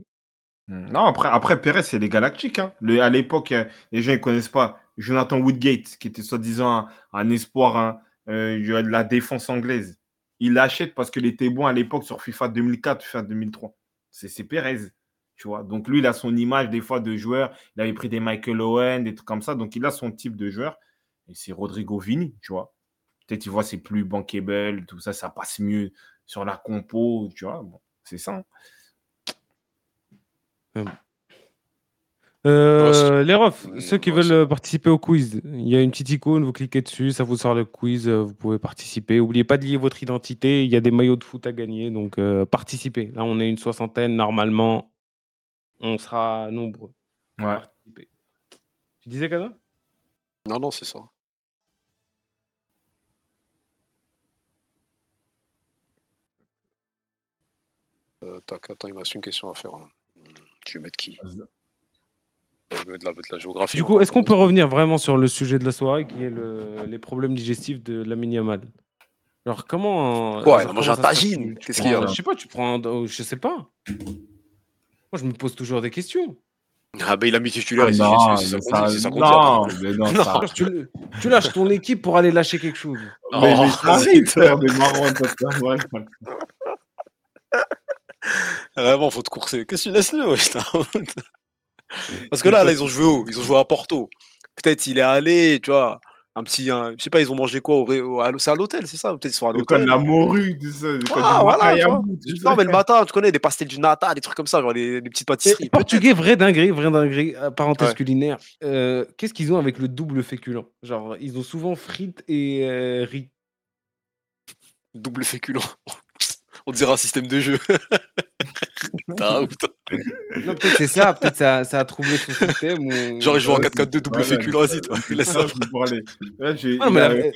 Hmm. Non, après, après Perez, c'est les Galactiques. Hein. Le, à l'époque, euh, les gens ne connaissent pas Jonathan Woodgate, qui était soi-disant un, un espoir hein, euh, de la défense anglaise. Il l'achète parce qu'il était bon à l'époque sur FIFA 2004, FIFA 2003. C'est Perez, tu vois. Donc lui, il a son image des fois de joueur. Il avait pris des Michael Owen, des trucs comme ça. Donc il a son type de joueur. Et c'est Rodrigo Vini, tu vois. Peut-être, tu vois, c'est plus bankable, tout ça, ça passe mieux sur la compo, tu vois. C'est ça. hein. Euh, les refs, ceux qui veulent c'est- euh, participer au quiz, il y a une petite icône, vous cliquez dessus, ça vous sort le quiz, euh, vous pouvez participer. N'oubliez pas de lier votre identité, il y a des maillots de foot à gagner, donc euh, participez. Là, on est une soixantaine, normalement, on sera nombreux. à Ouais. participer. Tu disais, Kaza Non, non, c'est ça. Euh, tac, attends, il me reste une question à faire. Hmm, Je vais mettre qui? Vas-y. Mettre la, la géographie. Du coup, est-ce qu'on peut revenir vraiment sur le sujet de la soirée, qui est le- les problèmes digestifs de Lamine Yamal Alors, comment. Quoi, mangé comment un tagine Qu'est-ce qu'il y a Je sais pas, tu prends. un- oh, Je sais pas. Moi, je me pose toujours des questions. Ah, bah il a mis titulaire, Ah non, c'est- ça ça- c'est ça non, après. mais non, Non. ça- Tu, lâches ton équipe pour aller lâcher quelque chose. Oh, Mais, mais arrête. des marrons, vrai. Vraiment, faut te courser. Qu'est-ce que tu laisses honte Parce que là, là, ils ont joué où Ils ont joué à Porto. Peut-être il est allé, tu vois, un petit, un- je sais pas, ils ont mangé quoi au, ré- au- à- C'est à l'hôtel, c'est ça Peut-être ils sont à Le code de l'hôtel. la morue, tout ça. Le code Ah, voilà, tu vois. Non, mais le matin, tu connais, des pastels du nata, des trucs comme ça, genre les, les petites pâtisseries. Et Portugais, vrai dinguerie, vrai dinguerie, euh, parenthèse Ouais. culinaire. Euh, Qu'est-ce qu'ils ont avec le double féculent? Genre, ils ont souvent frites et euh, riz. Double féculent. On dirait un système de jeu. (laughs) Non, peut-être c'est ça, peut-être ça, ça a trouvé son système. Ou... Genre, ils jouent en Ouais, 4-4-2 double féculent, vas-y, toi. Laisse ça, (laughs) Ah, mais il la- a-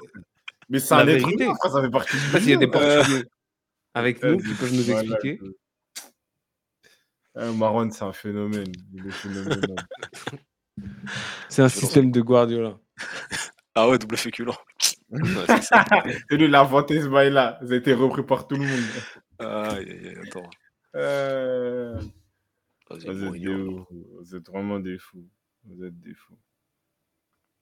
mais c'est un être vérité. humain, ça, fait partie du s'il y a des jeu. Euh, Portugais avec nous qui peuvent nous voilà, expliquer. euh, Marwan, c'est un phénomène. Il. C'est un système de Guardiola. (laughs) Ah ouais, double féculent. Ouais, c'est ça. C'est lui, il a inventé ce bail-là. Ça a été repris par tout le monde. Aïe, aïe, aïe, attends. Euh... Vous êtes, des. Vous êtes vraiment des fous. Vous êtes des fous.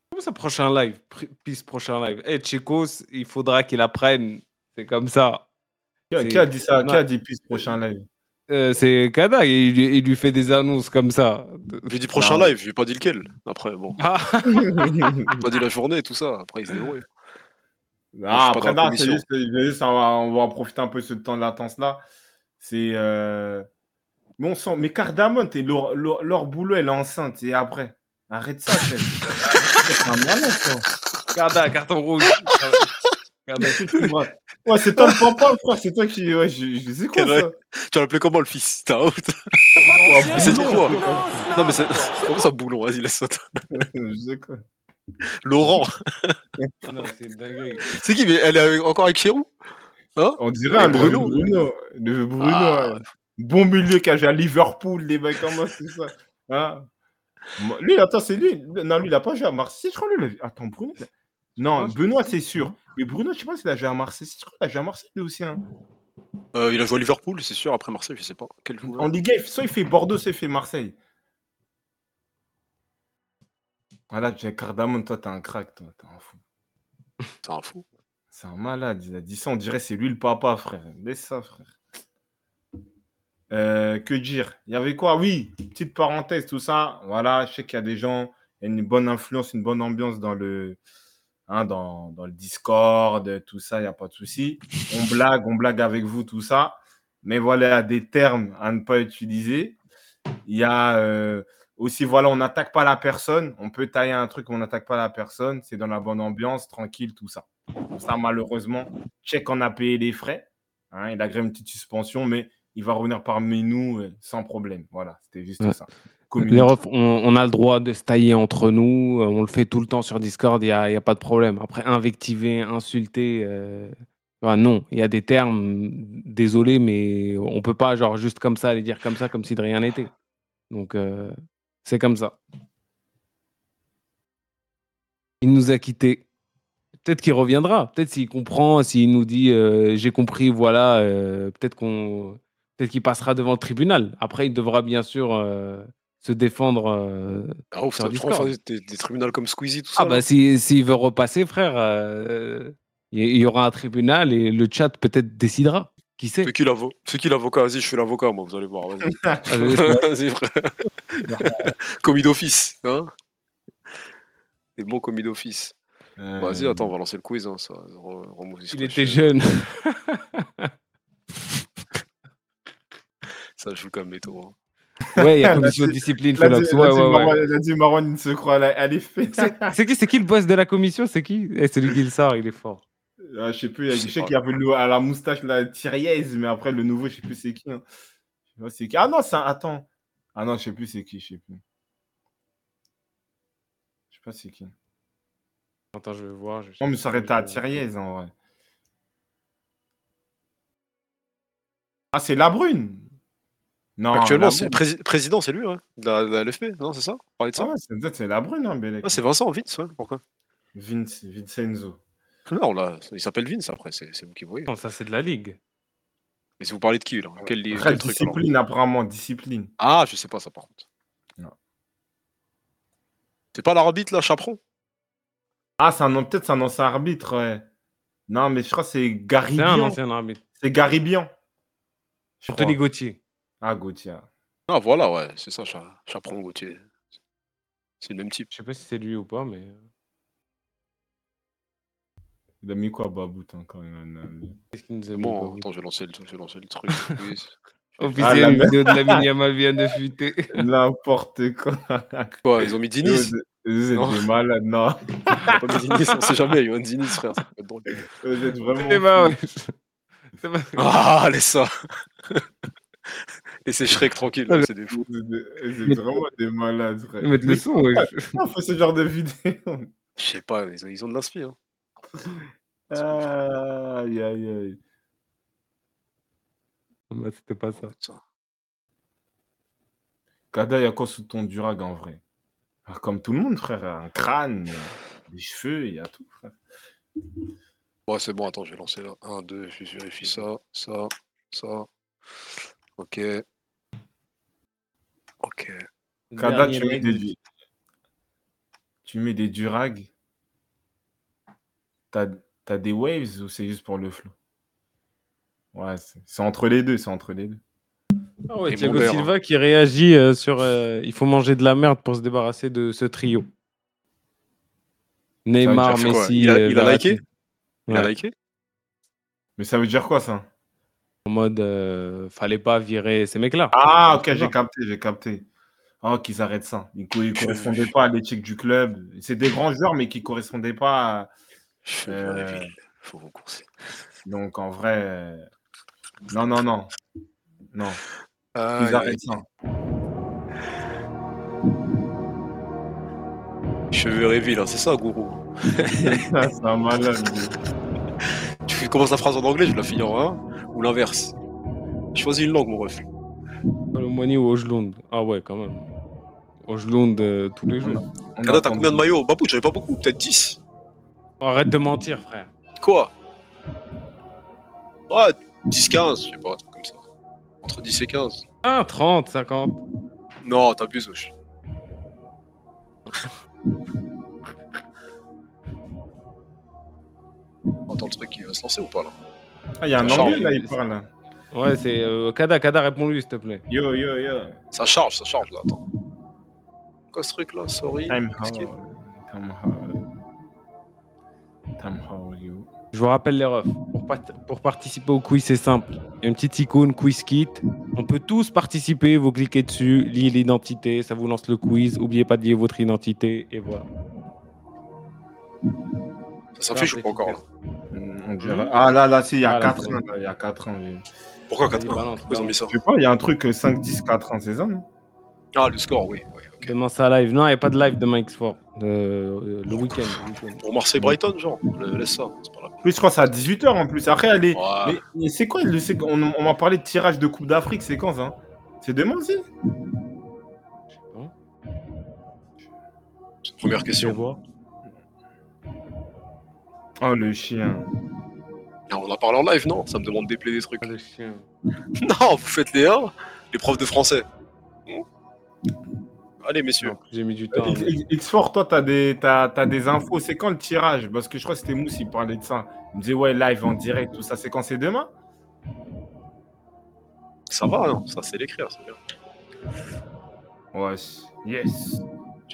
Comment ça, prochain live Peace, prochain live? Eh, Chekos, il faudra qu'il apprenne. C'est comme ça. Qui a, C'est- qui a dit ça Qui a dit puis ce prochain live? Euh, c'est Kada, il, lui- il lui fait des annonces comme ça. J'ai dit prochain Non. live, j'ai pas dit lequel. Après, bon. Ah, (laughs) J'ai pas dit la journée, tout ça. Après, il se débrouille. Ah, après, c'est juste, c'est juste, on, va, on va en profiter un peu de ce temps de latence-là. C'est. Euh... Mais on sent. Mais Cardamone, t'es- leur, leur, leur boulot, elle est enceinte. Et après, arrête ça. (laughs) C'est un malade, toi. Kada, carton rouge. Ouais, c'est toi le papa, frère. C'est toi qui. Ouais, je, je sais quoi, ça Tu vas l'appeler comment le fils? T'as honte Ouais, (laughs) C'est quoi Non, mais c'est. (laughs) Comment ça, boulon Vas-y, laisse ça. Je sais quoi. (laughs) Laurent. C'est. C'est qui mais Elle est avec- encore avec Chérou On dirait un Bruno. Bruno. Le Bruno. Ah. ouais. Bon milieu qui a joué à Liverpool, les mecs comme moi, c'est ça? Hein? Lui, attends, c'est lui. Non, lui, il a pas joué à Marseille. Je crois lui, il a- Attends, Bruno. Non, Benoît, c'est sûr. Mais Bruno, je sais pas s'il a joué à Marseille. Je crois qu'il a joué à Marseille lui aussi. Hein. Euh, Il a joué à Liverpool, c'est sûr. Après Marseille, je sais pas. Quel joueur En Ligue 1, soit il fait Bordeaux, soit il fait Marseille. Voilà, tu es Cardamone, toi, t'es un crack, toi. T'es un fou. (laughs) C'est un fou. C'est un malade. Il a dit ça, on dirait que c'est lui le papa, frère. Laisse ça, frère. Euh, que dire? Il y avait quoi? Oui, petite parenthèse, tout ça. Voilà, je sais qu'il y a des gens, il y a une bonne influence, une bonne ambiance dans le, hein, dans, dans le Discord, tout ça, il n'y a pas de souci. On blague, on blague avec vous, tout ça. Mais voilà, il y a des termes à ne pas utiliser. Il y a euh, aussi, voilà, on n'attaque pas la personne. On peut tailler un truc, mais on n'attaque pas la personne. C'est dans la bonne ambiance, tranquille, tout ça. Ça, malheureusement, Check en a payé les frais. Hein, il a créé une petite suspension, mais il va revenir parmi nous euh, sans problème. Voilà, c'était juste Ouais. ça. Refs, on, on a le droit de se tailler entre nous. euh, On le fait tout le temps sur Discord, il n'y a, il y a pas de problème. Après, invectiver, insulter, euh, Enfin, non, il y a des termes, désolé, mais on peut pas genre juste comme ça les dire comme ça, comme si de rien n'était. Donc euh, c'est comme ça. Il nous a quittés. Peut-être qu'il reviendra. Peut-être s'il comprend, s'il nous dit euh, j'ai compris, voilà. euh, peut-être qu'on, peut-être qu'il passera devant le tribunal. Après, il devra bien sûr euh, se défendre. Ah, ouf, sur Discord. des, des tribunaux comme Squeezie, tout ça. Ah bah là. si- s'il veut repasser, frère, il y, y aura un tribunal et le chat peut-être décidera. Qui sait C'est qui l'avo- c'est qui l'avocat? Vas-y, je suis l'avocat, moi, vous allez voir. Vas-y, (laughs) (laughs) Allez, Vas-y, frère. (laughs) commis d'office. Hein? Des bons commis d'office. Vas-y, Euh, attends, on va lancer le quiz. Hein, ça. Re- Il était jeune. Ça joue comme métaux. Hein. Ouais, il y a commission de discipline, Il a dit, Felox. il Ouais, a dit ouais, ouais. Marwan- il a dit Marwan, il se croit à, l'effet. C'est c'est qui, c'est qui le boss de la commission? C'est qui? Eh, Celui qui le sort, il est fort. Ah, je sais plus, il y a- Je sais qu'il y avait le, à la moustache la Thiriez, mais après le nouveau, je sais plus c'est qui. hein. Je sais pas c'est qui. Ah non, c'est un- attends. Ah non, je sais plus c'est qui, je sais plus. Je sais pas c'est qui. Attends, je vais voir. je- Non, mais ça aurait été à Thiriez en vrai. Ah, c'est la brune. Non, Actuellement, c'est président, c'est lui, ouais. De la, de la LFP, non, c'est ça? On parlait de ça? Ah ouais, c'est la brune, hein, Bélec. Ah, c'est Vincent Vince, ouais. Pourquoi? Vince, Vincenzo. Non, là, il s'appelle Vince après, c'est vous qui voyez. Non, ça c'est de la ligue. Mais si vous parlez de qui, là? Quel, Après, quel truc discipline, apparemment, discipline. Ah, je sais pas ça par contre. C'est pas l'arbitre là, Chaperon? Ah, c'est un nom- peut-être c'est un ancien arbitre, ouais. Non, mais je crois que c'est C'est un Garibian. ancien arbitre. C'est Anthony. Gauthier. Ah, Gauthier. Ah voilà, ouais, c'est ça, Cha- Chaperon Gauthier. C'est le même type. Je sais pas si c'est lui ou pas, mais. Il a mis quoi, Babout, encore il en a mis. Qu'est-ce qu'il nous a mis Bon, attends, je vais lancer le, je vais lancer le truc. (laughs) Officiel, Ah, la une même. vidéo de la Yamal vient de fuiter. (laughs) N'importe quoi. Quoi, ils ont mis êtes- vous êtes Non. des malades, non. Ils ont pas mis Diniz, on sait jamais, ils ont mis Diniz, frère. ça peut être drôle. Vous êtes vraiment. C'est pas. C'est. Ah, laisse ça Laissez Shrek tranquille, Ah, c'est des fous. Vous êtes, vraiment des malades, frère. Mettre le son, ouais. on fait ce genre de vidéo? Je sais pas, ils ont, ils ont de l'inspi. Hein. (laughs) Aïe, aïe, aïe. Bah, C'était pas ça. Kada, il y a quoi sous ton durag en vrai? Ah, Comme tout le monde, frère. Un crâne, des cheveux, il y a tout, frère. Ouais, c'est bon, attends, je vais lancer là. 1, 2, je vérifie ça, ça, ça. Ok. Ok. Kada, Dernier tu mets, des... tu mets des durags? T'as as des waves ou c'est juste pour le flow? Ouais, c'est c'est entre les deux, c'est entre les deux. Ah ouais, Et Thiago Silva qui réagit euh, sur euh, il faut manger de la merde pour se débarrasser de ce trio. Neymar, Messi, Il a- euh, il a Verratti. liké? Il a liké? Mais ça veut dire quoi ça? En mode euh, fallait pas virer ces mecs-là. Ah, ok, j'ai capté, j'ai capté. Oh, qu'ils arrêtent ça. Ils ne correspondaient pas à l'éthique du club. C'est des grands joueurs, mais qui ne correspondaient pas. à- Je Euh, vais Faut vous courser. Donc, en vrai. euh, Non, non, non. Non. Ah, arrêtent ça. Cheveux réville, hein, c'est ça, gourou? c'est un malade. (laughs) Tu fais- commences la phrase en anglais, je la finis en un, ou l'inverse? Choisis une langue, mon ref. Colomani ou Ojlund? Ah ouais, quand même. Ojlund euh, tous les jours. Kada, t'as combien de maillots? Babou, j'avais pas beaucoup, peut-être 10. Arrête de mentir, frère. Quoi? Ouais, 10, 15, je sais pas, un truc comme ça. Entre 10 et 15. Ah, 30, 50. Non, t'abuses, wesh. (laughs) Attends, le truc, il va se lancer ou pas là? Ah, il y a un Ça anglais change. là, il parle. là. Ouais, c'est euh, Kada, Kada, réponds-lui, s'il te plaît. Yo, yo, yo. Ça charge, ça charge là, attends. Quoi ce truc là Sorry. Time how. Time how. Time how you. Je vous rappelle les refs. Pour, part- pour participer au quiz, c'est simple. Il y a une petite icône quiz kit. On peut tous participer. Vous cliquez dessus, liez l'identité, ça vous lance le quiz. N'oubliez pas de lier votre identité et voilà. Ça s'affiche ou pas encore On dirait- Ah là, là, si, il y a Ah, là, 4 c'est ans. là, Il y a 4 ans. j'ai- Pourquoi Vas-y, 4 ans balance, Pourquoi ils ont mis ça Je sais pas, il y a un truc euh, 5, 10, 4 ans, c'est ça, non? Ah, le score, oui. oui. Demain, ça live. Non, il n'y a pas de live demain, X4. Euh, le week-end. le week-end. Pour Marseille-Brighton, genre. Laisse ça. Pas la plus, je crois que c'est à 18h en plus. Après, elle est. Ouais. Mais, mais c'est quoi le- c'est- On, on m'a parlé de tirage de Coupe d'Afrique, c'est quand ça C'est demain aussi Première Je vais question. Oh le chien. On en parle en live, non? Ça me demande d'épeler des trucs. Ah, le chien. (laughs) Non, vous faites les 1, les profs de français. Allez, messieurs. J'ai mis du temps. X- X- X4, toi, t'as des, t'as, t'as des infos. C'est quand le tirage? Parce que je crois que c'était Mousse, il parlait de ça. Il me disait, ouais, live en direct, tout ça. C'est quand? C'est demain? Ça va, non Ça, c'est l'écrire, c'est bien. Ouais, yes.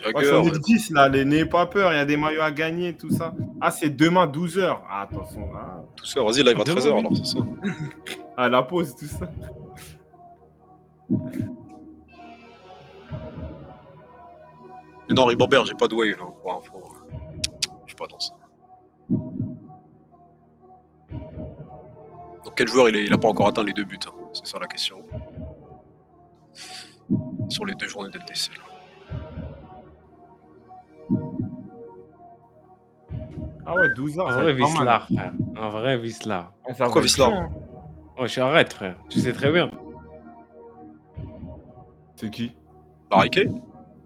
Ouais, c'est ouais. le 10 là, les n'ayez pas peur, il y a des maillots à gagner, tout ça. Ah, c'est demain 12h. Ah, attention. Ah, tout ça. Vas-y, live à Demain, 13h, oui. alors, c'est ça. (laughs) à la pause, tout ça. Mais non, Ribambert, j'ai pas de wave, hein, pour info. Je suis pas dans ça. Donc, quel joueur il, est- il a pas encore atteint les deux buts hein C'est ça la question. Sur les deux journées d'LTC. là. Ah ouais, 12h. En vrai, Vislar, frère. En vrai, Vislar. Pourquoi Vislar hein. Ouais, je arrête, frère. Tu sais très bien. C'est qui? Bariqué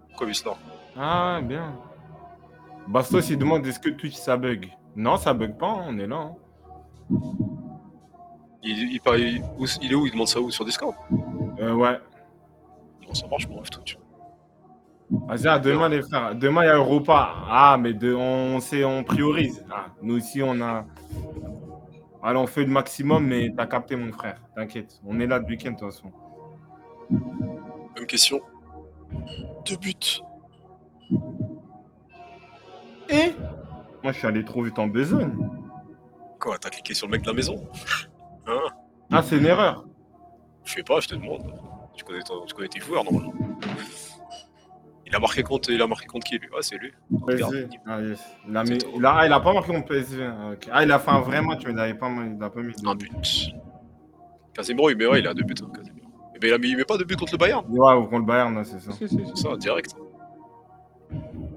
Pourquoi Vislar Ah, bien. Bastos, il demande est-ce que Twitch ça bug? Non, ça bug pas, hein, on est là. hein. il, il, où- il est où? Il demande ça où? Sur Discord? Euh, ouais. Non, ça marche, rêve, tout. Vas-y, à demain, les frères. Demain, il y a Europa. Ah, mais de, on, sait, on priorise. Ah, nous ici, on a. Alors, on fait le maximum, mais t'as capté, mon frère. T'inquiète. On est là le week-end, de toute façon. Même question. Deux buts. Et Moi, je suis allé trop vite en besogne. Quoi T'as cliqué sur le mec de la maison? Hein? Ah, c'est une erreur. Je sais pas, je te demande. Tu connais, ton- tu connais tes joueurs, normalement. Il a marqué contre, il a marqué contre qui, lui? Ah, c'est lui. Ah, yes. Il a, C'est mis- tout. il a- ah, il a pas marqué mon PSV. Ah, ok. Ah, il a fait un vrai match, mais il avait pas, il a pas mis. de Un but. Casemiro, il met, ouais, il a deux buts. hein, Casemiro. Eh ben, il, a mis, il met pas de but contre le Bayern. Ouais, contre le Bayern, c'est ça. C'est ça, direct.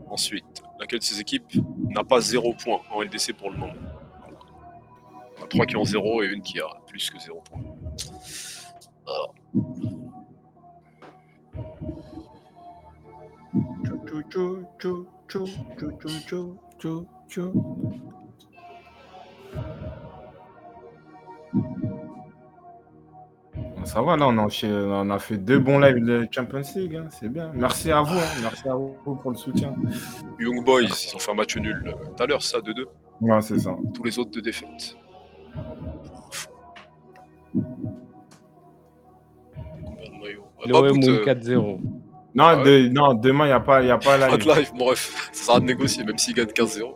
Ensuite, laquelle de ces équipes n'a pas zéro point en LDC pour le moment Voilà. Trois qui ont zéro et une qui a plus que zéro point. Alors, Ça va, là, on a, on a fait deux bons lives de Champions League. hein, C'est bien. Merci à vous. hein, Merci à vous pour le soutien. Young Boys, ils ont fait un match nul euh, tout à l'heure, ça, 2-2. Ouais, c'est ça. Tous les autres de défaite. Maillots Ah, L'OM Babout, ou euh, 4-0. Non, Ah ouais. de- non demain, il n'y a pas, y a pas pas live. de live, mon ref. Ça sera de négocier, même s'il gagne 15-0.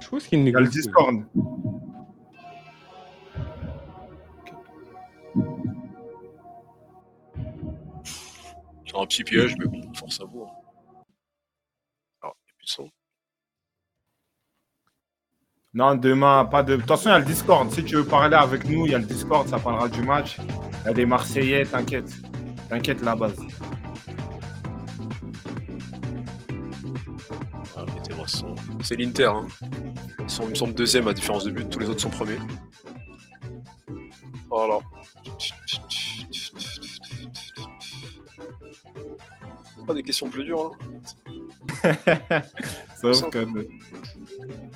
Je pense qu'il Il y a le négocie. Discord. C'est un petit piège, mais bon, force à vous. hein. Ah, il y a plus de son. Non, demain, pas de. Attention, il y a le Discord. Si tu veux parler avec nous, il y a le Discord, ça parlera du match. Il y a des Marseillais, t'inquiète. T'inquiète, la base. Ah. C'est l'Inter. Hein. Ils sont, il me semble, deuxième à différence de but. Tous les autres sont premiers. Voilà. Pas des questions plus dures. Hein. (laughs) Sauf que.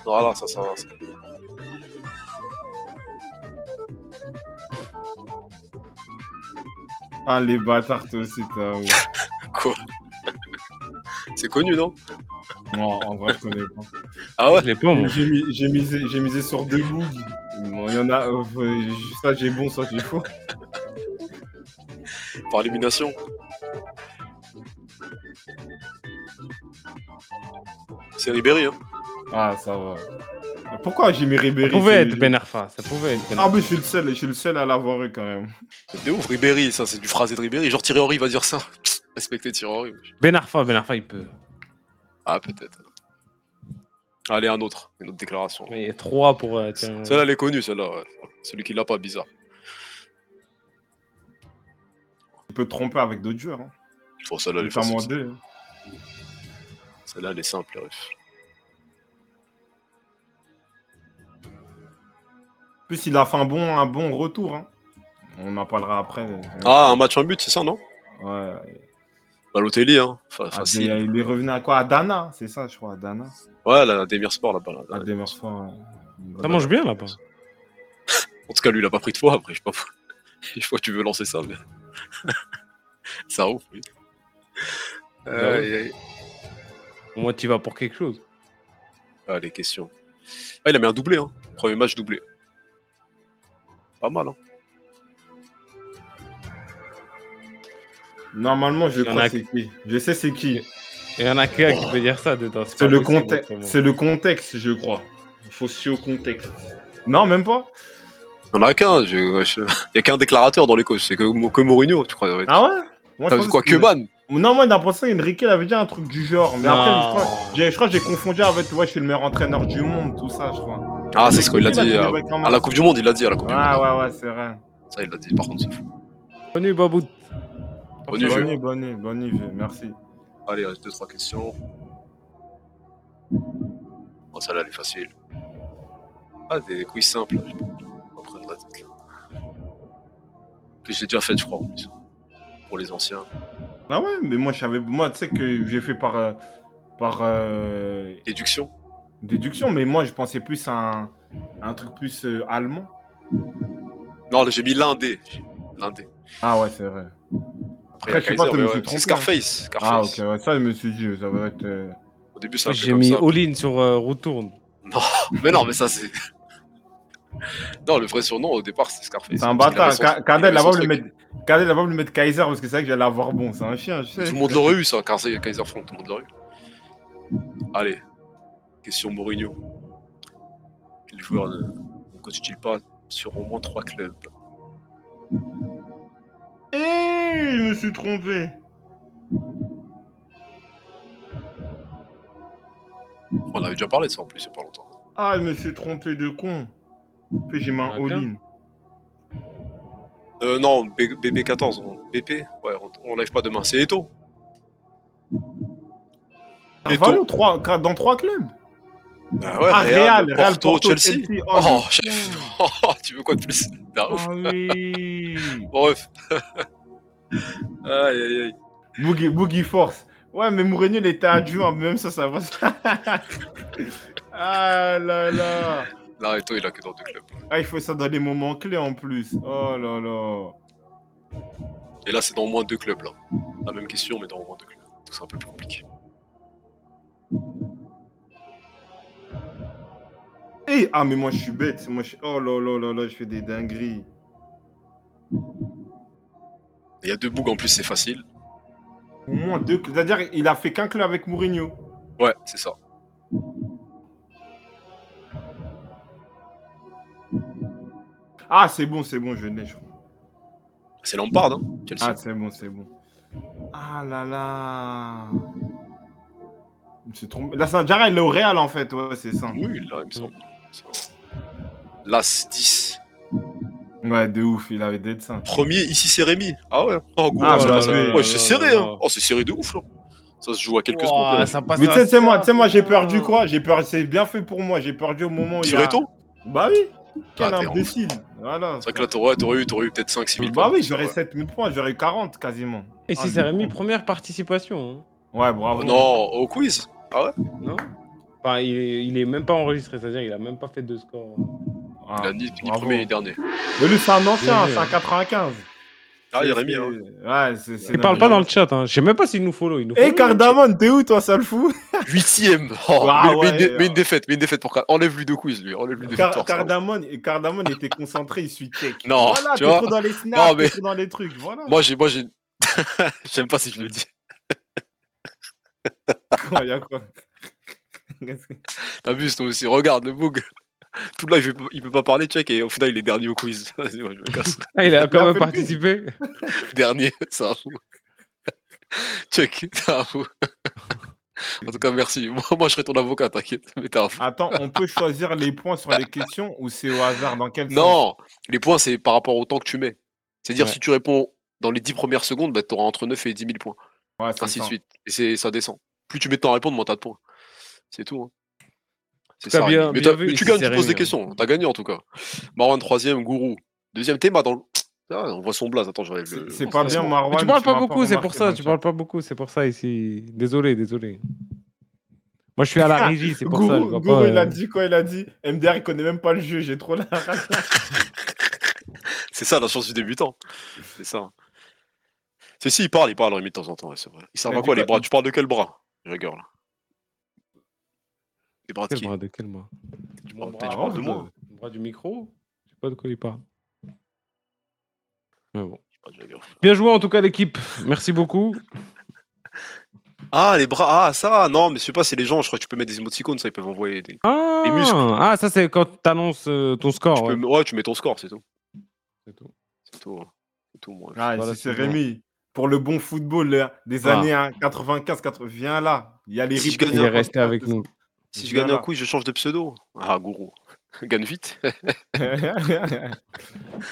Voilà, ça, ça va. ça. Ah, les bâtards, toi aussi, t'as. (laughs) Quoi? C'est connu, non Non, en vrai, je connais pas. Ah ouais Je l'ai pas, moi. J'ai mis- j'ai misé, sur deux bougs. Bon, il y en a. euh, soit j'ai bon, soit j'ai faux. Par élimination. C'est Ribéry, hein. Ah, ça va. Pourquoi j'ai mis Ça Ribéry pouvait c'est- être Ben Arfa. Ça pouvait être Ben Ah, mais je suis le seul, je suis le seul à l'avoir eu quand même. C'est ouf, Ribéry, ça, c'est du phrasé de Ribéry. Genre Thierry Henry va dire ça. Respectez Thierry Henry. Ben Arfa, Ben Arfa, il peut. Ah, peut-être. Allez, un autre. Une autre déclaration. Mais il y a 3 pour. euh, tiens, Celle-là, elle est connue, celle-là. ouais. Celui qui l'a pas, bizarre. Tu peux te tromper avec d'autres joueurs. Hein. Faut celle-là, elle. Notamment deux. hein. Celle-là, elle est simple. En plus, il a fait un bon, un bon retour. hein. On en parlera après. Ah, un match en but, c'est ça, non? Ouais. Balotelli, hein. Ah, facile. il est revenu à quoi? À Dana, c'est ça, je crois, à Dana. Ouais, la Demir Sport là-bas. là. Demersfoort, ouais. Ça mange bien là-bas. (laughs) En tout cas, lui, il a pas pris de fois. Après, je sais pas. (laughs) Je vois que tu veux lancer ça, mais. (laughs) ça ouf, oui. ouais. Aïe. Au moins, tu vas pour quelque chose. Ah, les questions. Ah, il a mis un doublé, hein. Premier match doublé. Pas mal, hein. Normalement, je crois a que c'est qui. Je sais c'est qui. Et il y en a qu'un qui peut dire ça dedans. C'est le, contexte. c'est le contexte, je crois. Il faut se au contexte. Non, même pas Il y en a qu'un. je- Il y a qu'un déclarateur dans les coachs. C'est que, que Mourinho, tu crois. ouais. Ah ouais? Moi, T'as je quoi que- Que man Non, moi, j'ai l'impression qu'Enrique il avait dit un truc du genre. Mais Non. après, je crois, j'ai- je crois que j'ai confondu avec, ouais, je suis le meilleur entraîneur du monde, tout ça, je crois. Ah, c'est ce qu'il a dit. à, euh, À la Coupe du Monde, il l'a dit. À la Coupe du Ouais, Monde. ouais, ouais, c'est vrai. Ça, il l'a dit. Par contre, c'est fou. Bonne nuit, Babout. Bonne nuit, Bonne nuit, bonne merci. Allez, il reste deux, trois questions. Oh, celle-là, elle est facile. Ah, des quiz simples. pas prendre la tête, là. Que j'ai déjà fait, je crois, en plus. Pour les anciens. Ah ouais, mais moi, je savais, moi, tu sais que j'ai fait par, euh, par euh, Déduction. déduction, mais moi, je pensais plus à un, un truc plus euh, allemand. Non, j'ai mis l'indé. L'indé. Ah ouais, c'est vrai. Après, Après, je sais pas, Kaiser, ouais, C'est Scarface. Ah ok, ouais, ça, je me suis dit, ça va être... euh, Au début, c'est peu J'ai mis ça. all-in sur euh, Retourne. (laughs) Mais non, mais ça, c'est. (laughs) non, le vrai surnom, au départ, c'était Scarface. C'est un bâtard. son- Ka- il Kardel, avait là-bas, le mettre... Kardel, là-bas, le mettre Kaiser parce que c'est vrai que j'allais avoir bon. C'est un chien, je sais. Tout le monde l'aurait eu, ça, car c'est Kaiser Frank, tout le monde l'aurait eu. Allez, question Mourinho. Quel joueur ne ne coach-t-il pas sur au moins trois clubs? Eh, je me suis trompé. On avait déjà parlé de ça en plus, il n'y a pas longtemps. Ah, je me suis trompé de con. Puis j'ai mis un Ah, all-in. Euh, non, B- BB14, on- BP Ouais, on, on live pas demain, c'est Eto. Et Carvalho, trois, dans trois clubs. Bah ouais, ah, Real, Real, Porto, Porto, Chelsea. Chelsea. Oh, Oh, chef. (laughs) tu veux quoi de plus? Ouf. Ah oui. Bref. (laughs) aïe, aïe, aïe. Boogie, Boogie Force. Ouais, mais Mourinho, il était adjoint, même ça, ça va. (laughs) ah là là. Là, Eto, il a que dans deux clubs. Ah, il faut ça dans des moments clés en plus. Oh là là. Et là, c'est dans au moins deux clubs, là. La même question, mais dans au moins deux clubs. Donc, c'est un peu plus compliqué. Eh, ah, mais moi, je suis bête. Moi, je... Oh là là là là, je fais des dingueries. Il y a deux bougs en plus, c'est facile. Au moins deux. C'est-à-dire, il a fait qu'un club avec Mourinho. Ouais, c'est ça. Ah, c'est bon, c'est bon, je l'ai, je crois. C'est Lampard, hein Chelsea. Ah, c'est bon, c'est bon. Ah là là. Trompé. Là, Saint-Jara, il est au Real, en fait. Ouais, c'est ça. Oui, là, il me semble. Las 10. Ouais, de ouf, il avait d'être ça. Premier, ici, c'est Rémi. Ah ouais. Oh, gros, Ah, ouais, bah, c'est- ouais, c'est là, serré, hein. Oh, c'est serré de ouf, là. Ça se joue à quelques secondes. ça passe Mais tu sais, c'est moi, moi, j'ai perdu quoi J'ai perdu, c'est bien fait pour moi. J'ai perdu au moment où il y a... Tireto Bah oui. Quel Ah, t'es imbécile. Voilà. C'est vrai que là, t'aurais t'aurais eu, t'aurais eu peut-être 5-6 000 Bah points. oui, j'aurais 7000 points, j'aurais eu 40 quasiment. Et si Ah, c'est Rémi, première participation. Ouais, bravo. Oh non, au quiz. Ah ouais hein, non Enfin, il est, il est même pas enregistré, c'est-à-dire il a même pas fait de score. Ah, Il a ni, premier ni dernier. Mais lui, c'est un ancien, c'est un 95. Ah, il y a C'est- Rémi, hein. c'est- Ouais, c'est. c'est Il parle pas dans le chat, hein. je sais même pas s'il nous follow. Il nous Eh, follow, Cardamone, t'es où, toi, sale fou (laughs) Huitième. Oh, Ah, mais, mais ouais, une, dé- mais une défaite, mais une défaite pour Car- Enlève-lui deux quiz, lui. Enlève-lui deux Car-. Cardamone, et Cardamone était concentré, il suit check. (laughs) Non, voilà, tu t'es vois. trop dans les snaps, Non, mais- t'es trop dans les trucs, voilà. Moi, j'ai, moi, j'ai. (laughs) J'aime pas si je le dis. Quoi, y a quoi? T'abuses toi aussi. Regarde le bug. (laughs) Tout là, il peut, il peut pas parler, check, et au final, il est dernier au quiz. (laughs) Vas-y, moi, je me casse. Ah, il a quand même participé. (laughs) dernier, c'est un fou. Check, c'est un fou. En tout cas, merci. Moi, moi je serai ton avocat, t'inquiète. Mais t'es un fou. Attends, on peut choisir les points sur les questions ou c'est au hasard? Dans quel Non, les points, c'est par rapport au temps que tu mets. C'est-à-dire, Ouais. si tu réponds dans les 10 premières secondes, bah, tu auras entre 9 et 10 000 points. Ouais, Ainsi de ça. suite. Et c'est, ça descend. Plus tu mets de temps à répondre, moins t'as de points. C'est tout. hein. C'est ça. bien- mais, bien t'as- vu mais ici, tu gagnes, tu poses des hein. questions. T'as gagné en tout cas. Marwan, troisième, Gourou. Deuxième, Théma dans le. (tsk) Ah, on voit son blaze. Attends, j'enlève le. C'est le pas bien. Marwan. Tu parles pas beaucoup, c'est pour ça. Tu le parles pas beaucoup, c'est pour ça ici. Désolé, désolé. Moi, je suis à la (laughs) régie, c'est pour ça. Je Gourou, vois Gourou, pas, il a euh, dit quoi Il a dit? MDR, il connaît même pas le jeu, j'ai trop la rage. (laughs) C'est ça la chance du débutant. C'est ça. C'est si, il parle, il parle, Rémi, de temps en temps. ouais, c'est vrai. Il a à quoi les bras? Tu parles de quel bras? Je regarde là. Les bras de Quel qui bras de quel bras parles, bras, peut-être tu parles de moi. Le bras du micro Je sais pas de quoi il parle. Mais bon. Bien joué en tout cas l'équipe. Merci beaucoup. (laughs) Ah, les bras, ah, ça, non, mais je sais pas, c'est les gens, je crois que tu peux mettre des émoticônes, ça, ils peuvent envoyer des. Ah, Les muscles. ah ça c'est quand tu annonces ton score. Tu ouais. peux- ouais, tu mets ton score, c'est tout. C'est tout. C'est tout. hein. C'est tout, moi. Ah, Voilà, c'est bon. Rémi. Pour le bon football là, des Ah. années hein, 95, 80, viens là. Il y a les gagne Il est resté avec nous. Si je gagne un coup, je change de pseudo. Ah, gourou. (laughs) Gagne vite.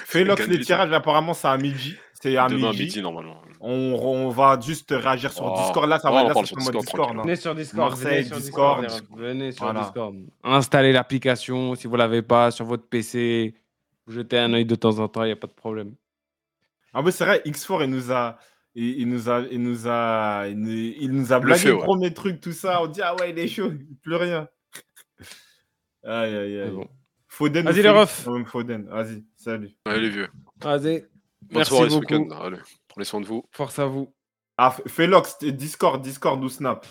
Félox, (laughs) Gagne les tirages, apparemment, c'est à midi. C'est à Demain midi. midi, normalement. On, on va juste réagir sur Oh. Discord. Là, ça va on là, parle c'est sur Discord, Discord. hein. Venez sur Discord. Marseille, venez sur Discord. Discord. Venez sur Voilà. Discord. Installez l'application si vous l'avez pas sur votre PC. Vous jetez un œil de temps en temps, il n'y a pas de problème. Ah, mais c'est vrai, X4, il nous a. Il, il nous a, il nous a, il nous, il nous a Le blagué le ouais. premier truc, tout ça. On dit ah ouais, il est chaud, plus rien. Aïe aïe aïe. bon. Foden. Vas-y, les refs. Foden. Vas-y, salut. Allez, les vieux. Vas-y, Bonne Merci soirée ce beaucoup. week-end. Allez, prenez soin de vous. force à vous. Ah, Félox, Discord, Discord ou Snap.